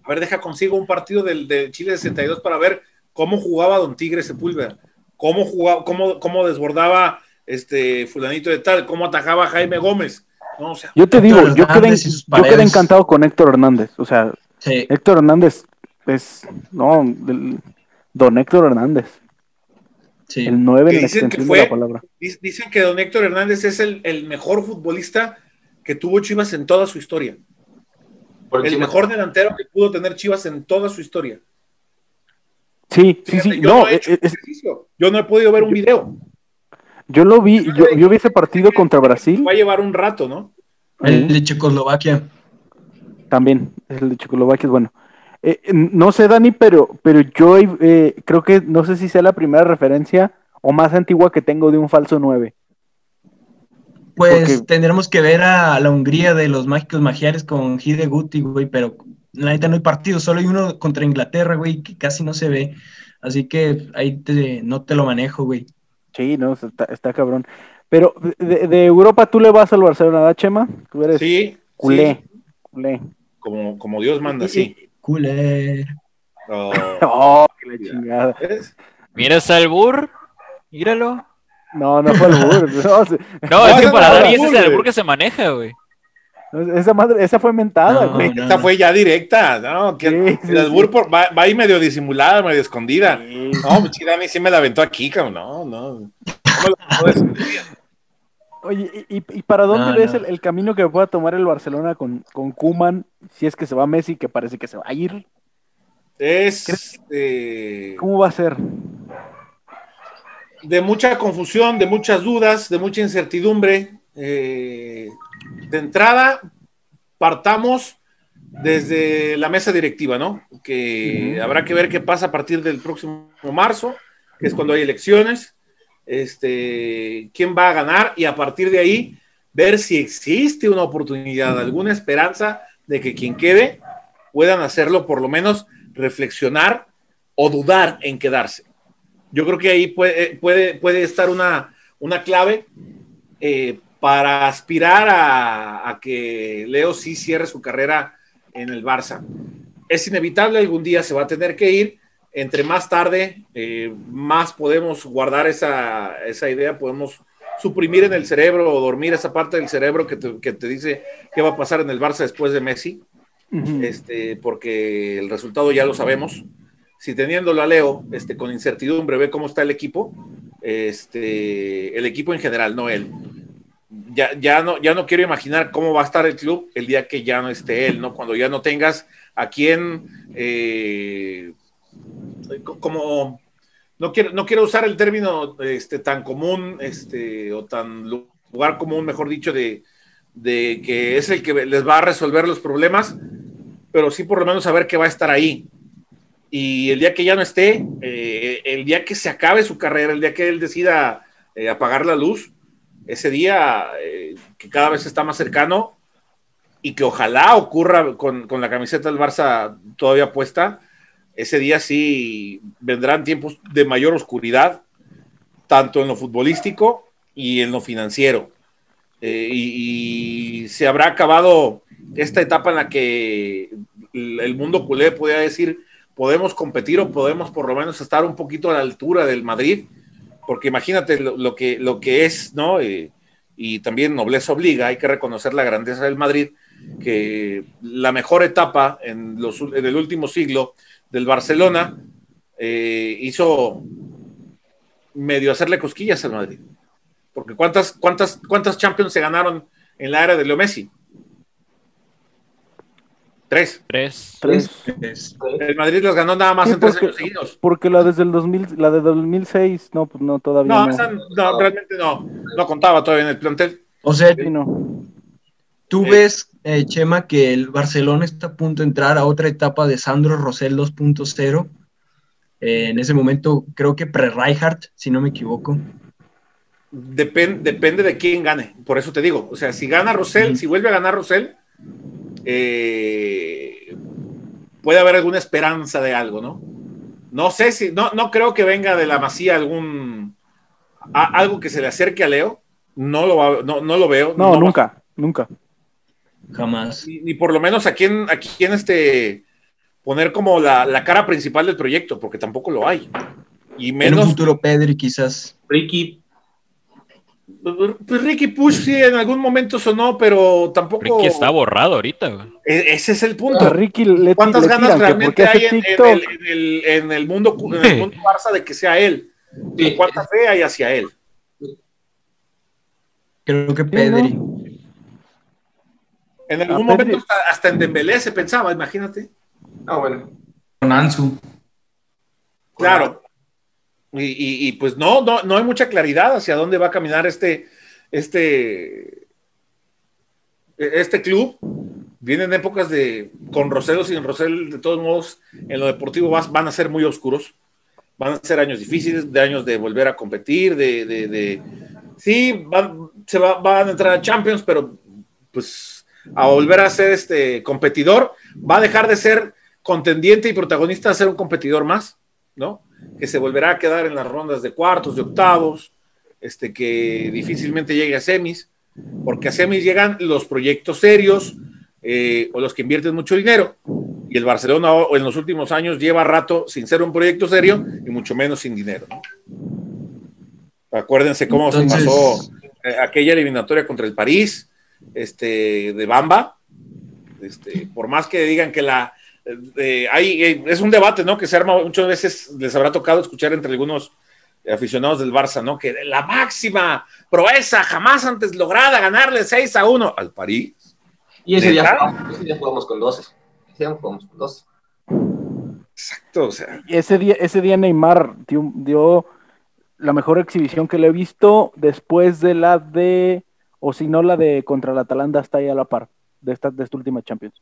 C: A ver, deja consigo un partido del, de Chile 62 para ver cómo jugaba Don Tigre Sepúlveda cómo jugaba, cómo, cómo desbordaba este fulanito de tal, cómo atajaba Jaime Gómez.
B: yo te digo, yo quedé, encantado con Héctor Hernández. O sea, Héctor Hernández es, no, don Héctor Hernández. El 9 en la extensión de la palabra.
C: Dicen que don Héctor Hernández es el, mejor futbolista que tuvo Chivas en toda su historia. el mejor delantero que pudo tener Chivas en toda su historia.
B: Sí, sí, sí. Yo no,
C: yo no he podido ver un video.
B: Yo lo vi, yo, yo vi ese partido contra Brasil.
C: Va a llevar un rato, ¿no?
D: El de Checoslovaquia.
B: También, el de Checoslovaquia es bueno. Eh, no sé, Dani, pero, pero yo eh, creo que no sé si sea la primera referencia o más antigua que tengo de un falso 9.
D: Pues tendremos que ver a la Hungría de los mágicos magiares con Hide Guti, güey, pero la neta no hay partido, solo hay uno contra Inglaterra, güey, que casi no se ve. Así que ahí no te lo manejo, güey.
B: Sí, no, está, cabrón. Pero de, Europa tú le vas al Barcelona, ¿da, Chema? Tú eres
C: sí,
B: culé.
C: Culé. Como, como Dios manda, sí.
D: Culé.
B: Oh, oh qué la chingada.
E: Mira el burr, míralo.
B: No, no fue el burr.
E: No, es que para Dani ese es el burr que se maneja, güey.
B: Esa madre, esa fue mentada, güey.
C: esa fue ya directa, ¿no? Que va, ahí medio disimulada, medio escondida. No, mi Dani sí me la aventó aquí, cabrón. No, no.
B: Oye, ¿y, para dónde ves el, camino que pueda tomar el Barcelona con, con Kuman? Si es que se va Messi, que parece que se va a ir.
C: Es. Eh,
B: ¿Cómo va a ser?
C: De mucha confusión, de muchas dudas, de mucha incertidumbre. Eh, de entrada, partamos desde la mesa directiva, ¿no? Que habrá que ver qué pasa a partir del próximo marzo, que es cuando hay elecciones, este, quién va a ganar y a partir de ahí ver si existe una oportunidad, alguna esperanza de que quien quede puedan hacerlo, por lo menos reflexionar o dudar en quedarse. Yo creo que ahí puede, puede, puede estar una, una clave eh, para aspirar a, que Leo sí cierre su carrera en el Barça. Es inevitable, algún día se va a tener que ir. Entre más tarde, eh, más podemos guardar esa, idea, podemos suprimir en el cerebro o dormir esa parte del cerebro que te, dice qué va a pasar en el Barça después de Messi, este, porque el resultado ya lo sabemos. Si teniéndolo a Leo, este, con incertidumbre, ve cómo está el equipo, este, el equipo en general, no él ya, ya, no, ya no quiero imaginar cómo va a estar el club el día que ya no esté él, ¿no? Cuando ya no tengas a quién eh, como, no quiero, no quiero usar el término este, tan común, este, o tan lugar común, mejor dicho, de, de que es el que les va a resolver los problemas, pero sí por lo menos saber que va a estar ahí. Y el día que ya no esté, eh, el día que se acabe su carrera, el día que él decida eh, apagar la luz, ese día eh, que cada vez está más cercano y que ojalá ocurra con, con, la camiseta del Barça todavía puesta, ese día sí vendrán tiempos de mayor oscuridad, tanto en lo futbolístico y en lo financiero. Eh, y, y, se habrá acabado esta etapa en la que el mundo culé podía decir podemos competir o podemos por lo menos estar un poquito a la altura del Madrid, porque imagínate lo, que, lo que es, ¿no? Eh, y también nobleza obliga, hay que reconocer la grandeza del Madrid, que la mejor etapa en, los, en el último siglo del Barcelona eh, hizo medio hacerle cosquillas al Madrid. Porque ¿cuántas, cuántas, ¿cuántas Champions se ganaron en la era de Leo Messi? Tres.
E: Tres.
B: Tres.
C: El Madrid los ganó nada más
B: Sí,
C: en tres
B: porque,
C: años seguidos.
B: porque la desde el 2000, la de 2006, no, pues no, todavía
C: No,
B: no.
C: esa no, realmente no, no contaba todavía en el plantel.
D: O sea,
B: Sí, no.
D: tú
C: Eh.
D: ves, eh, Chema, que el Barcelona está a punto de entrar a otra etapa de Sandro Rosell 2.0. Eh, en ese momento, creo que pre-Rijkaard, si no me equivoco.
C: Depen- depende de quién gane, por eso te digo. O sea, si gana Rosell, si vuelve a ganar Rosell, eh, puede haber alguna esperanza de algo, ¿no? No sé si, no, no creo que venga de la masía algún a- algo que se le acerque a Leo. No lo, no, no lo veo.
B: No, nunca, nunca.
D: Jamás.
C: ni, ni por lo menos a quién, a quién este, poner como la, la cara principal del proyecto, porque tampoco lo hay. Y
D: En un
C: menos
D: futuro, Pedri, quizás.
G: Ricky,
C: Pues Ricky Push sí en algún momento sonó, pero tampoco.
E: Ricky está borrado ahorita, güey.
C: E- Ese es el punto.
B: A Ricky le,
C: ¿Cuántas
B: le
C: ganas realmente hay en, el, en el- en el mundo en el mundo Barça de que sea él?
G: Sí.
C: ¿Cuánta fe hay hacia él?
D: Creo que
B: Sí,
D: Pedri.
B: ¿no?
C: En algún
B: Ah,
C: momento hasta, hasta en Dembélé se pensaba, imagínate.
G: no, bueno,
F: Con Ansu.
C: Claro. Y, pues no, no, no hay mucha claridad hacia dónde va a caminar este, este, este club. Vienen épocas de, con Rosell o sin Rosell, de todos modos, en lo deportivo van a ser muy oscuros. Van a ser años difíciles, de años de volver a competir, de, de, de- sí, van, se va- van a entrar a Champions, pero pues a volver a ser este competidor, va a dejar de ser contendiente y protagonista a ser un competidor más, ¿no? Que se volverá a quedar en las rondas de cuartos, de octavos, este, que difícilmente llegue a semis, porque a semis llegan los proyectos serios eh, o los que invierten mucho dinero. Y el Barcelona en los últimos años lleva rato sin ser un proyecto serio y mucho menos sin dinero. ¿no? Acuérdense cómo
D: Entonces-
C: se pasó eh, aquella eliminatoria contra el París, este, de Bamba. Este, por más que digan que la. Eh, hay, eh, es un debate, ¿no? Que se arma muchas veces, les habrá tocado escuchar entre algunos aficionados del Barça, ¿no? Que la máxima proeza jamás antes lograda, ganarle 6 a 1 al París.
G: y ese día, jugamos, ese día jugamos con 12. Ese día jugamos con 12.
C: Exacto, o sea.
B: Y ese día, ese día Neymar dio, dio la mejor exhibición que le he visto después de la de, o si no la de contra la Atalanta está ahí a la par, de esta, de esta última Champions.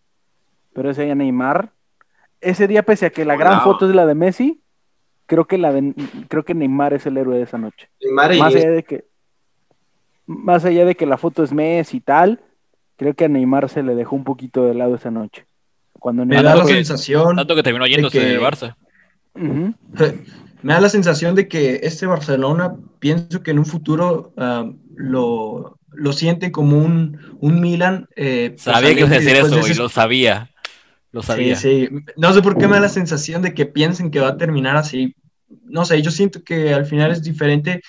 B: Pero ese día Neymar, ese día pese a que la gran foto es la de Messi, creo que la de, creo que Neymar es el héroe de esa noche.
G: Neymar y
B: Más allá de que, más allá de que la foto es Messi y tal, creo que a Neymar se le dejó un poquito de lado esa noche. Cuando
D: Me da la
B: fue-
D: sensación.
E: Tanto que terminó yéndose
D: que-
E: del Barça.
D: Me da la sensación de que este Barcelona, pienso que en un futuro ah, lo, lo siente como un, un Milan. eh,
E: Sabía que ibas a decir
D: de
E: eso y lo sabía. Lo sabía.
D: Sí, sí. No sé por qué me da la sensación de que piensen que va a terminar así. No sé, yo siento que al final es diferente.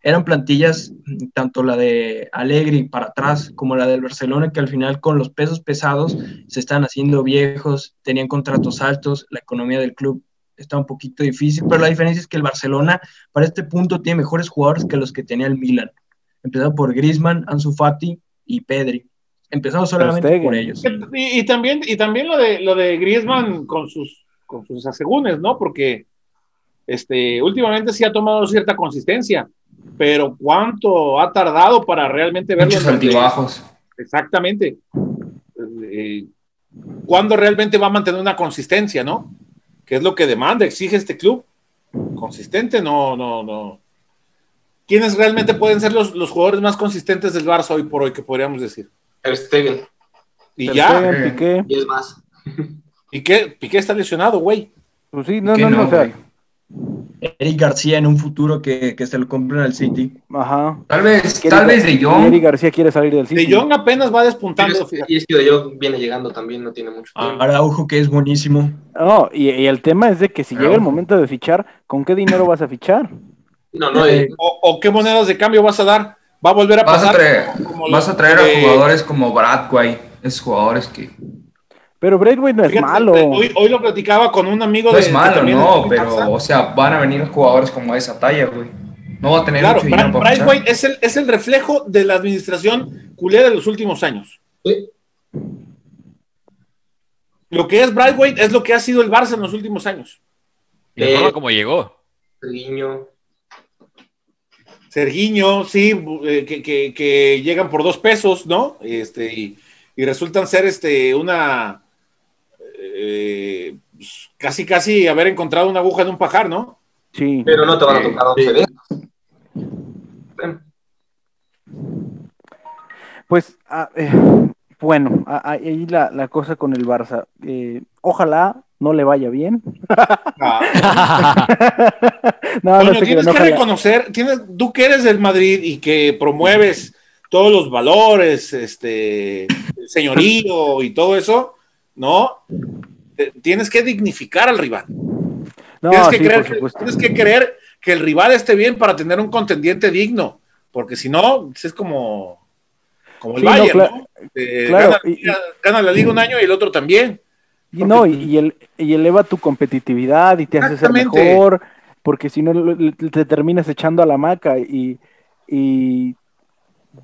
D: Eran plantillas, tanto la de Allegri para atrás como la del Barcelona, que al final con los pesos pesados se están haciendo viejos, tenían contratos altos, la economía del club está un poquito difícil, pero la diferencia es que el Barcelona para este punto tiene mejores jugadores que los que tenía el Milan. Empezando por Griezmann, Ansu Fati y Pedri. Empezamos solamente por ellos.
C: Y, y también, y también lo de lo de Griezmann con sus, con sus asegúnes, ¿no? Porque este, últimamente sí ha tomado cierta consistencia, pero ¿cuánto ha tardado para realmente verlo?
F: Muchos altibajos.
C: Exactamente. Eh, ¿Cuándo realmente va a mantener una consistencia, no? ¿Qué es lo que demanda, exige este club? Consistente, no, no, no. ¿Quiénes realmente pueden ser los, los jugadores más consistentes del Barça hoy por hoy, que podríamos decir?
G: Ter Stegen.
C: Y
B: Ter
C: ya,
B: Stegen, Piqué.
G: Y es más.
C: ¿y qué? Piqué está lesionado, güey.
B: Pues sí, no,
F: ¿Qué
B: no, no,
F: no,
B: o sea?
H: Eric García en un futuro que, que se lo compren al City.
B: ajá.
F: Tal vez, tal vez de Jong.
B: Eric García quiere salir del City.
C: De Jong apenas va despuntando.
G: Y es que De Jong viene llegando también, no tiene mucho tiempo.
H: Araujo, que es buenísimo.
B: No, y, y el tema es de que si
F: Pero-
B: llega el momento de fichar, ¿con qué dinero vas a fichar?
G: No, no, eh,
C: O, o qué monedas de cambio vas a dar? ¿Va a volver a
F: Vas a
C: pasar?
F: traer,
C: como
F: vas a traer a
C: de-
F: jugadores como Bradway. Esos jugadores que.
B: Pero Braithwaite no es
C: Fíjate,
B: malo.
C: Hoy, hoy lo platicaba con un amigo
F: No
C: de
F: es
C: que
F: malo, no,
C: es
F: pero, o sea, van a venir jugadores como esa talla, güey. No va a tener
C: Claro,
F: mucho dinero
C: Bra-
F: para fichar.
C: Braithwaite es el, es el reflejo de la administración culera de los últimos años.
G: sí.
C: Lo que es Brightweight es lo que ha sido el Barça en los últimos años.
E: Y
G: Eh,
E: forma como llegó.
G: Serginho.
C: Sergiño, sí, eh, que, que- que llegan por dos pesos, ¿no? Este, y, y resultan ser este, una. eh, pues, casi, casi haber encontrado una aguja en un pajar, ¿no?
B: Sí.
G: Pero no te van a tocar 11 de esos. Ven.
B: Pues, ah, eh, bueno, ah, ah, ahí la, la cosa con el Barça. Eh, ojalá no le vaya bien.
C: Ah,
B: no, no
C: tienes que reconocer, tienes, tú que eres del Madrid y que promueves todos los valores, este, el señorío y todo eso, ¿no? Tienes que dignificar al rival.
B: No,
C: tienes, que
B: sí,
C: creer tienes que creer que el rival esté bien para tener un contendiente digno, porque si no, es como, como el
B: Sí,
C: Bayern, ¿no? Eh,
B: claro,
C: gana,
B: y- y-
C: gana la liga un año y el otro también.
B: Y no, y, y el- y eleva tu competitividad y te hace ser mejor, porque si no te terminas echando a la maca. Y, y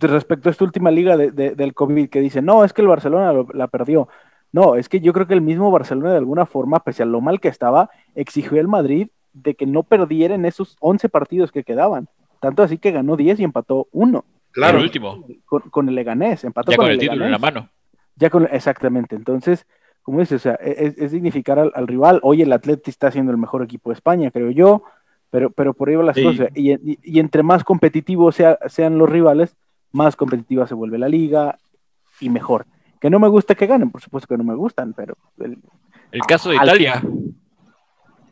B: respecto a esta última liga de- de- del COVID, que dice, no, es que el Barcelona lo- la perdió. No, es que yo creo que el mismo Barcelona de alguna forma, pese a lo mal que estaba, exigió al Madrid de que no perdiera en esos 11 partidos que quedaban. Tanto así que ganó 10 y empató uno
C: Claro.
E: El último.
B: con, con el Leganés. Empató
E: Ya
B: con,
E: con el título en la
B: Leganés.
E: mano.
B: Ya con, exactamente. Entonces, como dices, o sea, e-, es, es dignificar al, al rival. Hoy el Atleti está siendo el mejor equipo de España, creo yo, pero, pero por ahí van las
H: Sí.
B: cosas. Y, y- y entre más competitivos sea- sean los rivales, más competitiva se vuelve la liga y mejor. Que no me gusta que ganen, por supuesto que no me gustan, pero el-
E: El caso de
B: Al-
E: Italia.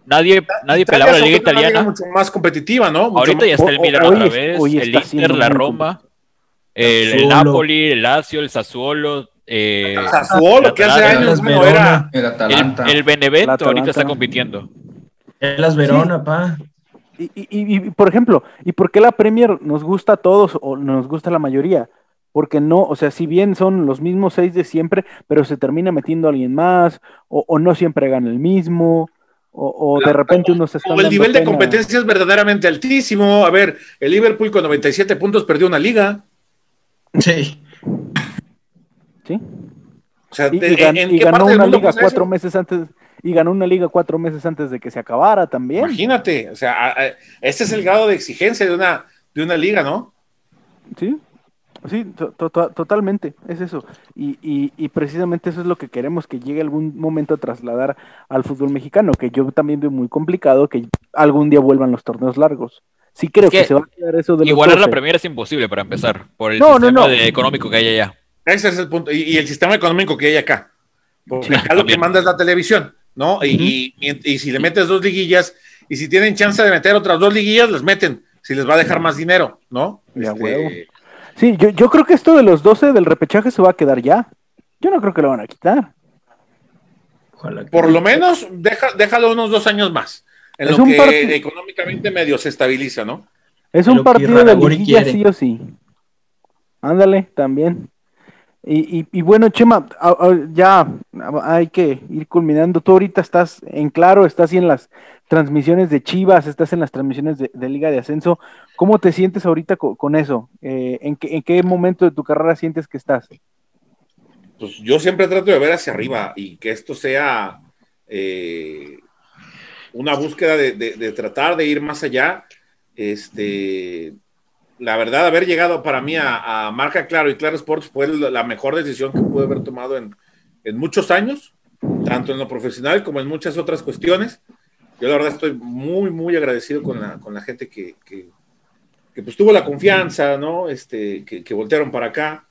E: Nadie, nadie
C: Italia
E: pelaba la liga italiana.
C: mucho más competitiva, ¿no? Mucho
E: Ahorita ya está el Milan otra
B: es-
E: vez,
B: hoy
E: el Inter, la Roma, el, el. Napoli, el Lazio, el Sassuolo, eh,
C: Sassuolo, que hace años era.
F: El
E: el,
F: Atalanta.
E: el Benevento
B: La Atalanta.
E: ahorita está compitiendo.
H: Las Verona, pa.
B: Y, y- y- y, por ejemplo, ¿y por qué la Premier nos gusta a todos o nos gusta a la mayoría? Porque no, o sea, si bien son los mismos seis de siempre, pero se termina metiendo alguien más, o, o no siempre gana el mismo, o, o de repente unos están
C: O el nivel de competencia es verdaderamente altísimo. A ver, el Liverpool con 97 puntos perdió una liga.
H: Sí.
B: ¿Sí?
C: O sea,
B: Y,
C: ¿de-
B: y gan-
C: ¿en
B: y
C: qué
B: ganó
C: parte del
B: una
C: mundo
B: liga cuatro
C: eso?
B: meses antes, y ganó una liga cuatro meses antes de que se acabara también.
C: Imagínate, o sea, este es el grado de exigencia de una, de una liga, ¿no?
B: Sí, sí, to- to- to- totalmente, es eso. Y, y- y precisamente eso es lo que queremos que llegue algún momento a trasladar al fútbol mexicano, que yo también veo muy complicado que algún día vuelvan los torneos largos. Sí creo
E: Es
B: que,
E: que
B: se va a quedar eso de
E: Igualar la
B: 12.
E: Premier es imposible para empezar, por el
B: No, no,
E: sistema
B: no.
E: de- económico que hay allá.
C: Ese es el punto. Y, y el sistema económico que hay acá. Porque acá lo que manda es la televisión, ¿no? Y, y- y- y si le metes dos liguillas, y si tienen chance de meter otras dos liguillas, las meten. Si les va a dejar más dinero, ¿no? Este,
B: huevo. Sí, yo, yo creo que esto de los 12 del repechaje se va a quedar ya. Yo no creo que lo van a quitar.
H: Ojalá que-
C: por lo menos, deja, déjalo unos dos años más. En
B: Es
C: lo
B: un
C: que
B: partido-
C: económicamente medio se estabiliza, ¿no?
B: Es un partido de liguilla
H: quiere.
B: sí o sí. Ándale, también. Y, bueno, Chema, ya hay que ir culminando. Tú ahorita estás en claro, estás en las transmisiones de Chivas, estás en las transmisiones de, Liga de Ascenso. ¿Cómo te sientes ahorita co- con, eso? Eh, ¿en, qué, ¿En qué momento de tu carrera sientes que estás?
C: Pues yo siempre trato de ver hacia arriba y que esto sea eh, una búsqueda de, de- de tratar de ir más allá. Este, la verdad, haber llegado para mí a, a Marca Claro y Claro Sports fue la mejor decisión que pude haber tomado en, en muchos años, tanto en lo profesional como en muchas otras cuestiones. Yo la verdad estoy muy, muy agradecido con la, con la gente que, que, que, pues tuvo la confianza, ¿no? Este, que, que voltearon para acá.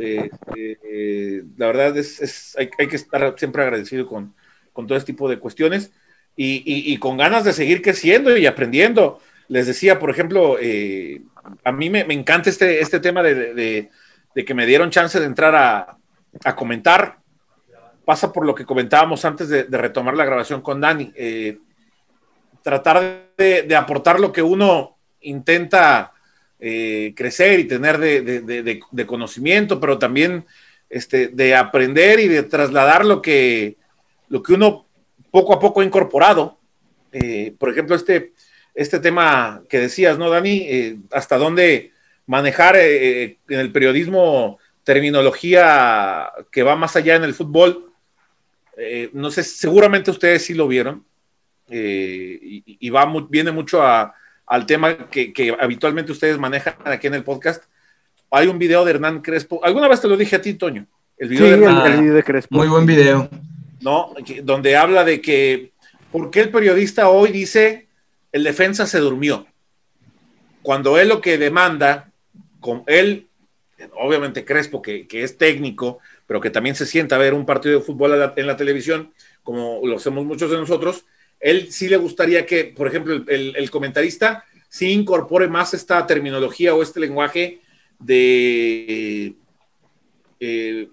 C: Eh, eh, la verdad es, es- hay, hay que estar siempre agradecido con, con todo este tipo de cuestiones y, y- y con ganas de seguir creciendo y aprendiendo. Les decía, por ejemplo, eh, a mí me, me encanta este, este tema de, de- que me dieron chance de entrar a, a comentar. Pasa por lo que comentábamos antes de, retomar la grabación con Dani. Eh, tratar de, aportar lo que uno intenta eh, crecer y tener de conocimiento, pero también este, de aprender y de trasladar lo que, lo que uno poco a poco ha incorporado. Eh, por ejemplo, este, este tema que decías, ¿no, Dani? Eh, hasta dónde manejar eh, eh, en el periodismo terminología que va más allá en el fútbol. Eh, no sé, seguramente ustedes sí lo vieron. eh, y, y va mu- viene mucho a- al tema que, que habitualmente ustedes manejan aquí en el podcast. Hay un video de Hernán Crespo. ¿Alguna vez te lo dije a ti, Toño? El
B: Sí,
C: video de
B: el,
C: Hernán
B: el video de Crespo.
H: Muy buen video.
C: ¿no? Donde habla de que, ¿por qué el periodista hoy dice el defensa se durmió? Cuando él lo que demanda, con él, obviamente Crespo, que, que es técnico, pero que también se sienta a ver un partido de fútbol en la televisión, como lo hacemos muchos de nosotros, él sí le gustaría que, por ejemplo, el comentarista sí incorpore más esta terminología o este lenguaje de... eh,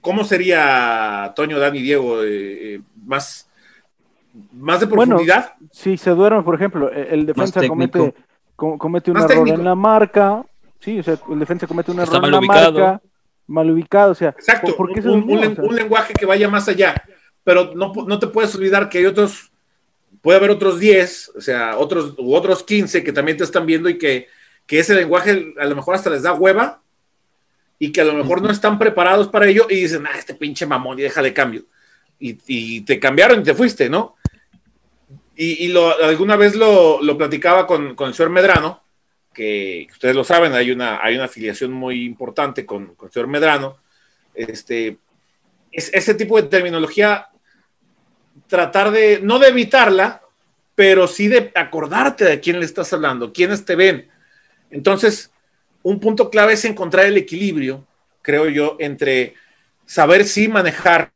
C: ¿Cómo sería Toño, Dani, Diego? eh, eh, más, más de
B: Bueno,
C: profundidad.
B: Si se duerme, por ejemplo, el, el defensa comete, com- comete un
C: Más
B: error
C: técnico.
B: en la marca. Sí, o sea, el defensa comete un
E: Está
B: error en
E: mal
B: la
E: ubicado.
B: marca. Mal ubicado, o sea.
C: Exacto,
B: ¿por, qué se
C: un,
B: durmió?
C: un len-
B: O sea,
C: un lenguaje que vaya más allá. Pero no, no te puedes olvidar que hay otros, puede haber otros 10, o sea, otros, u otros 15 que también te están viendo y que, que ese lenguaje a lo mejor hasta les da hueva y que a lo mejor no están preparados para ello y dicen, ah, este pinche mamón y déjale cambio. Y, y te cambiaron y te fuiste, ¿no? Y, y lo, alguna vez lo, lo platicaba con, con el señor Medrano, que ustedes lo saben, hay una, hay una afiliación muy importante con, con el señor Medrano. Este, es, ese tipo de terminología, tratar de, no de evitarla, pero sí de acordarte de quién le estás hablando, quiénes te ven. Entonces, un punto clave es encontrar el equilibrio, creo yo, entre saber si manejar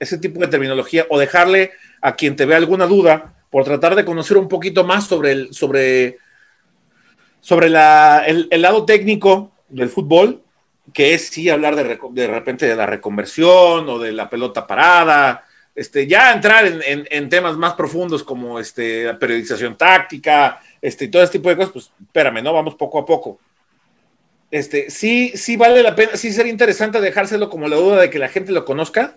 C: ese tipo de terminología o dejarle a quien te vea alguna duda por tratar de conocer un poquito más sobre el, sobre, sobre la, el, el lado técnico del fútbol, que es sí hablar de, de repente de la reconversión o de la pelota parada, este, ya entrar en, en- temas más profundos como este, la periodización táctica, este, todo este tipo de cosas, pues espérame, ¿no? Vamos poco a poco. Este, sí, sí vale la pena, sí sería interesante dejárselo como la duda de que la gente lo conozca,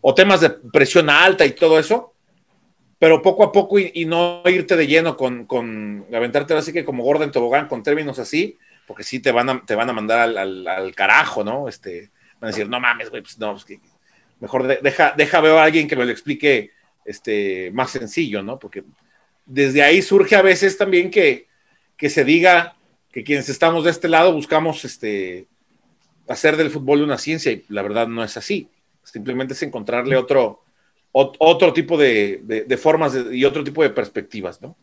C: o temas de presión alta y todo eso, pero poco a poco y, y no irte de lleno con, con aventarte así que como gorda en tobogán con términos así, porque sí te van a, te van a mandar al, al- al carajo, ¿no? Este, van a decir, no mames, güey, pues no, pues que- mejor de- deja, deja veo a alguien que me lo explique este, más sencillo, ¿no? Porque desde ahí surge a veces también que, que se diga que quienes estamos de este lado buscamos este, hacer del fútbol una ciencia y la verdad no es así. Simplemente es encontrarle otro, ot- otro tipo de, de- formas y otro tipo de perspectivas, ¿no?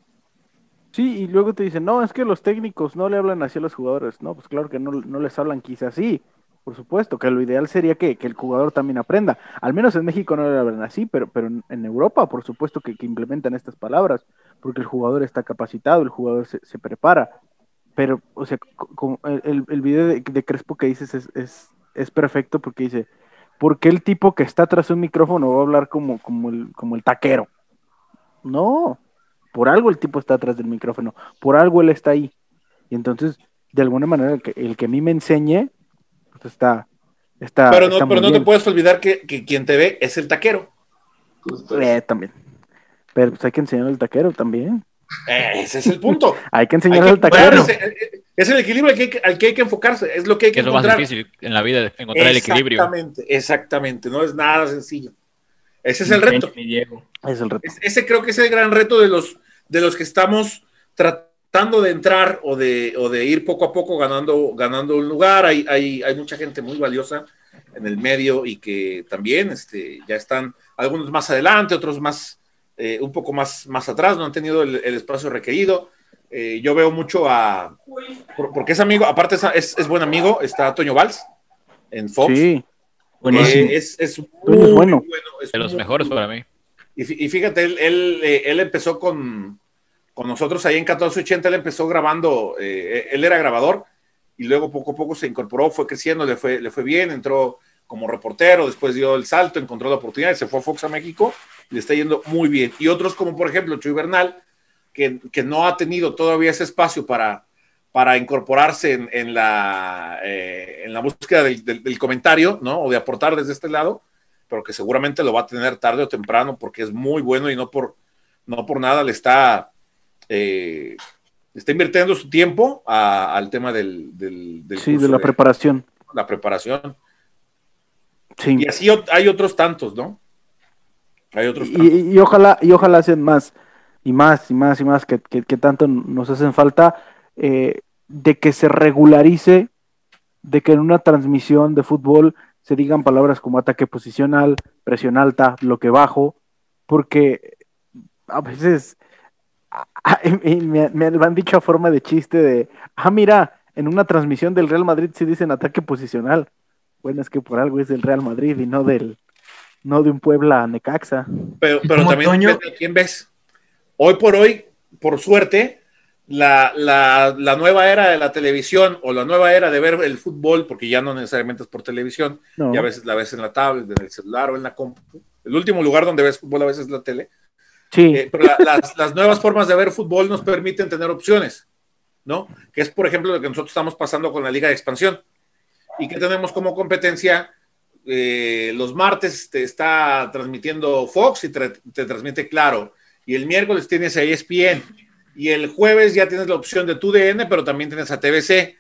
B: Sí, y luego te dicen, no, es que los técnicos no le hablan así a los jugadores. No, pues claro que no, no les hablan quizás así. Por supuesto, que lo ideal sería que, que el jugador también aprenda. Al menos en México no le hablan así, pero, pero en, Europa, por supuesto, que, que implementan estas palabras, porque el jugador está capacitado, el jugador se, se prepara. Pero, o sea, el- el video de, de Crespo que dices es, es, es perfecto porque dice, ¿por qué el tipo que está tras un micrófono va a hablar como, como, el, como el taquero? No, por algo el tipo está atrás del micrófono, por algo él está ahí. Y entonces, de alguna manera, el que, el que a mí me enseñe, pues está, está,
C: pero no,
B: está
C: pero no te puedes olvidar que, que quien te ve es el taquero.
B: Eh, también. Pero pues hay que enseñar al taquero también.
C: Eh, ese es el punto.
B: Hay que enseñar al taquero.
C: enfocarse, eh, eh, es el equilibrio al que, hay que- al que hay que enfocarse, es lo que hay que
E: Que es lo más difícil en la vida, encontrar el equilibrio.
C: Exactamente, exactamente, no es nada sencillo. Ese es el reto.
B: Es el reto.
C: ese creo que es el gran reto de los, de los que estamos tratando de entrar o de, o de ir poco a poco ganando, ganando un lugar. Hay, hay, hay mucha gente muy valiosa en el medio y que también este, ya están algunos más adelante, otros más, eh, un poco más, más atrás, no han tenido el, el espacio requerido. Eh, yo veo mucho a, por- porque es amigo, aparte es, es, es buen amigo, está Toño Valls en Fox.
B: Sí,
H: Buenísimo.
C: Eh, es, es
B: Toño es
C: muy
B: bueno.
C: es
E: De los
C: muy
E: mejores
C: bueno.
E: para mí.
C: Y, y fíjate, él, él, eh, él empezó con, con nosotros ahí en 1480, él empezó grabando, eh, él era grabador y luego poco a poco se incorporó, fue creciendo, le fue, le fue bien, entró como reportero, después dio el salto, encontró la oportunidad y se fue a Fox a México y le está yendo muy bien. Y otros como por ejemplo Chuy Bernal, que, que no ha tenido todavía ese espacio para, para incorporarse en, en la, eh, en la búsqueda del, del- del comentario, ¿no? O de aportar desde este lado, pero que seguramente lo va a tener tarde o temprano porque es muy bueno y no por, no por nada le está, eh, está invirtiendo su tiempo a- al tema del, del, del
B: sí, de la preparación.
C: la preparación.
B: Sí.
C: Y así hay otros tantos, ¿no? Hay otros tantos.
B: Y, y ojalá, y ojalá sean más, y más, y más, y más, que, que- que tanto nos hacen falta, eh, de que se regularice, de que en una transmisión de fútbol se digan palabras como ataque posicional, presión alta, bloque bajo, porque a veces me, me lo han dicho a forma de chiste de, ah, mira, en una transmisión del Real Madrid se dicen ataque posicional. Bueno, es que por algo es del Real Madrid y no del, no de un Puebla Necaxa.
C: Pero, pero también
H: Toño-
C: depende de quién ves. Hoy por hoy, por suerte, la, la- la nueva era de la televisión o la nueva era de ver el fútbol, porque ya no necesariamente es por televisión,
B: No.
C: ya a veces la ves en la tablet, en el celular o en la compu. El último lugar donde ves fútbol a veces es la tele.
B: Sí,
C: Eh, pero la- las, las nuevas formas de ver fútbol nos permiten tener opciones, ¿no? Que es, por ejemplo, lo que nosotros estamos pasando con la Liga de Expansión. Y que tenemos como competencia, eh, los martes te está transmitiendo Fox y te, te transmite Claro. Y el miércoles tienes a ESPN. Y el jueves ya tienes la opción de tu DN, pero también tienes a TBC.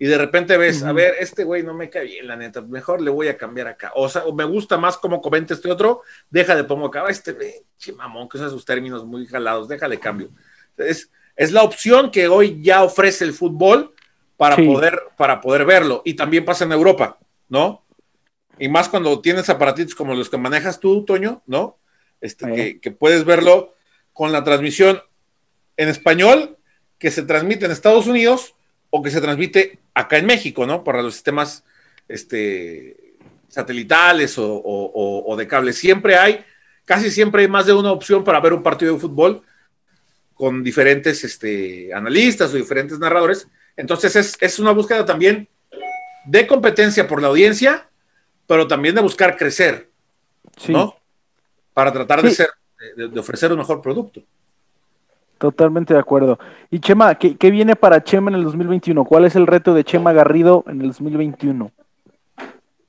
C: Y de repente ves, a ver, este güey no me cae bien, la neta, mejor le voy a cambiar acá. O sea, o me gusta más cómo comenta este otro, déjale, pongo acá, este pinche mamón, que usa sus términos muy jalados, déjale cambio. Es, es la opción que hoy ya ofrece el fútbol para,
B: Sí.
C: poder, para poder verlo. Y también pasa en Europa, ¿no? Y más cuando tienes aparatitos como los que manejas tú, Toño, ¿no? Este, que, que puedes verlo con la transmisión en español que se transmite en Estados Unidos o que se transmite acá en México, ¿no? Para los sistemas este, satelitales o, o- o- o de cable. Siempre hay, casi siempre hay más de una opción para ver un partido de fútbol con diferentes este, analistas o diferentes narradores. Entonces es, es una búsqueda también de competencia por la audiencia, pero también de buscar crecer,
B: sí,
C: ¿no? Para tratar de ser, de- de ofrecer un mejor producto.
B: totalmente de acuerdo. Y Chema, ¿qué, qué viene para Chema en el 2021? ¿Cuál es el reto de Chema Garrido en el 2021?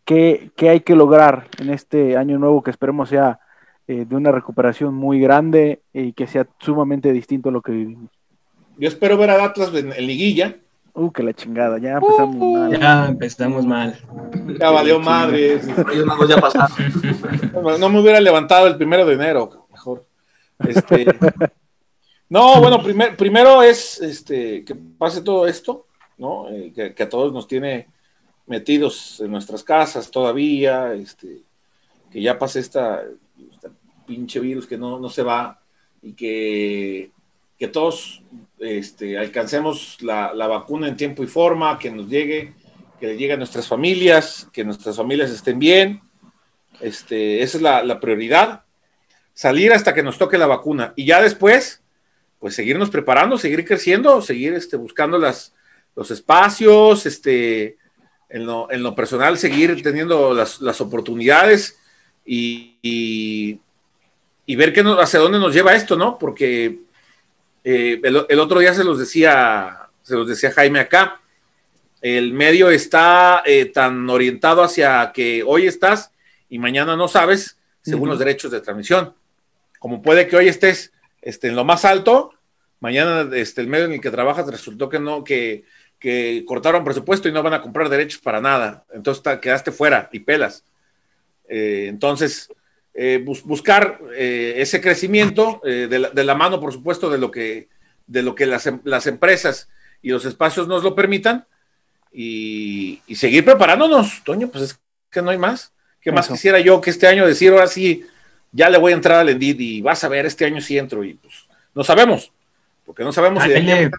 B: ¿Qué, qué hay que lograr en este año nuevo que esperemos sea eh, de una recuperación muy grande y que sea sumamente distinto a lo que vivimos?
C: Yo espero ver a Atlas en, en liguilla.
B: Uh, que la chingada, ya empezamos mal.
H: Ya empezamos mal.
C: Ya valió madre.
G: Ya pasaron.
C: No, no me hubiera levantado el primero de enero, mejor. Este, no, bueno, primer- primero es este, que pase todo esto, ¿no? Eh, que, que a todos nos tiene metidos en nuestras casas todavía, este, que ya pase esta, esta pinche virus que no, no se va y que, que todos este, alcancemos la, la vacuna en tiempo y forma, que nos llegue, que le llegue a nuestras familias, que nuestras familias estén bien. Este, esa es la, la prioridad. Salir hasta que nos toque la vacuna. Y ya después, pues seguirnos preparando, seguir creciendo, seguir este, buscando las, los espacios, este, en, lo, en lo personal, seguir teniendo las, las oportunidades y, y, y ver qué nos- hacia dónde nos lleva esto, ¿no? Porque eh, el, el otro día se los decía, se los decía Jaime acá, el medio está eh, tan orientado hacia que hoy estás y mañana no sabes, según los derechos de transmisión. Como puede que hoy estés este, en lo más alto, mañana este, el medio en el que trabajas resultó que no, que, que cortaron presupuesto y no van a comprar derechos para nada. Entonces quedaste fuera y pelas. Eh, entonces, eh, bus- buscar eh, ese crecimiento eh, de, la, de la mano, por supuesto, de lo que, de lo que las, em- las empresas y los espacios nos lo permitan y, y seguir preparándonos, Toño, pues es que no hay más. ¿Qué más
B: Eso.
C: quisiera yo que este año decir, ahora sí, ya le voy a entrar al Endid y vas a ver, este año sí entro y pues no sabemos, porque no sabemos si de de año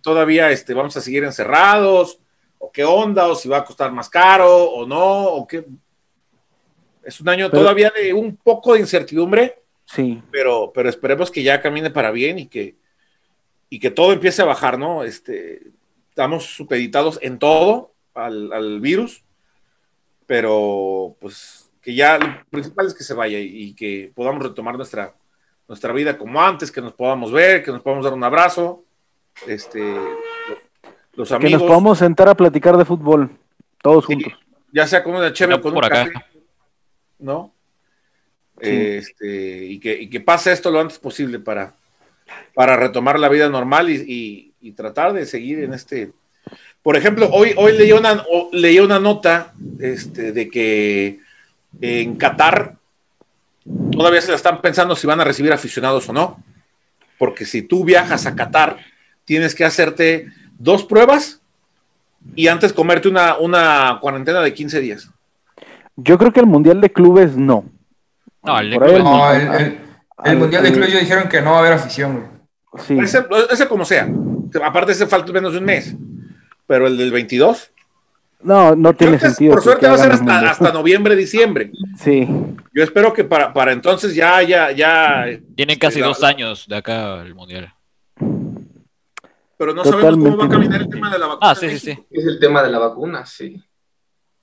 C: todavía este, vamos a seguir encerrados o qué onda, o si va a costar más caro o no, o qué. Es un año
B: Pero-
C: todavía de un poco de incertidumbre,
B: Sí,
C: pero, pero esperemos que ya camine para bien y que, y que todo empiece a bajar, ¿no? Este, estamos supeditados en todo al, al virus, pero pues que ya lo principal es que se vaya y, y que podamos retomar nuestra, nuestra vida como antes, que nos podamos ver, que nos podamos dar un abrazo, este, los, los
B: que
C: amigos,
B: nos podamos sentar a platicar de fútbol, todos
C: Sí.
B: juntos.
C: ya sea con una cheve
E: No,
C: o con
E: por
C: un
E: acá.
C: café, ¿no?
B: Sí.
C: Este, y, que, y que pase esto lo antes posible para, para retomar la vida normal y, y- y tratar de seguir en este. Por ejemplo, hoy, hoy leí, una, leí una nota este, de que en Qatar todavía se la están pensando si van a recibir aficionados o no. Porque si tú viajas a Qatar, tienes que hacerte dos pruebas y antes comerte una, una cuarentena de 15 días.
B: Yo creo que el Mundial de Clubes no.
E: No, el de clubes
F: No,
E: no.
F: el, el- el
B: Al-
F: Mundial de Clubes ya dijeron que no va a haber afición, güey.
B: Sí.
C: Ese, ese como sea. Aparte, ese falta menos de un mes. Pero el del 22.
B: No, no tiene
C: que
B: sentido.
C: por suerte va a ser hasta, hasta noviembre, diciembre.
B: Sí.
C: Yo espero que para, para entonces ya, ya, ya.
E: Tienen casi
C: la-
E: dos años de acá el mundial.
C: Pero no sabemos cómo va a caminar el tema de la vacuna.
E: Ah, sí, sí, sí.
G: Es el tema de la vacuna, sí.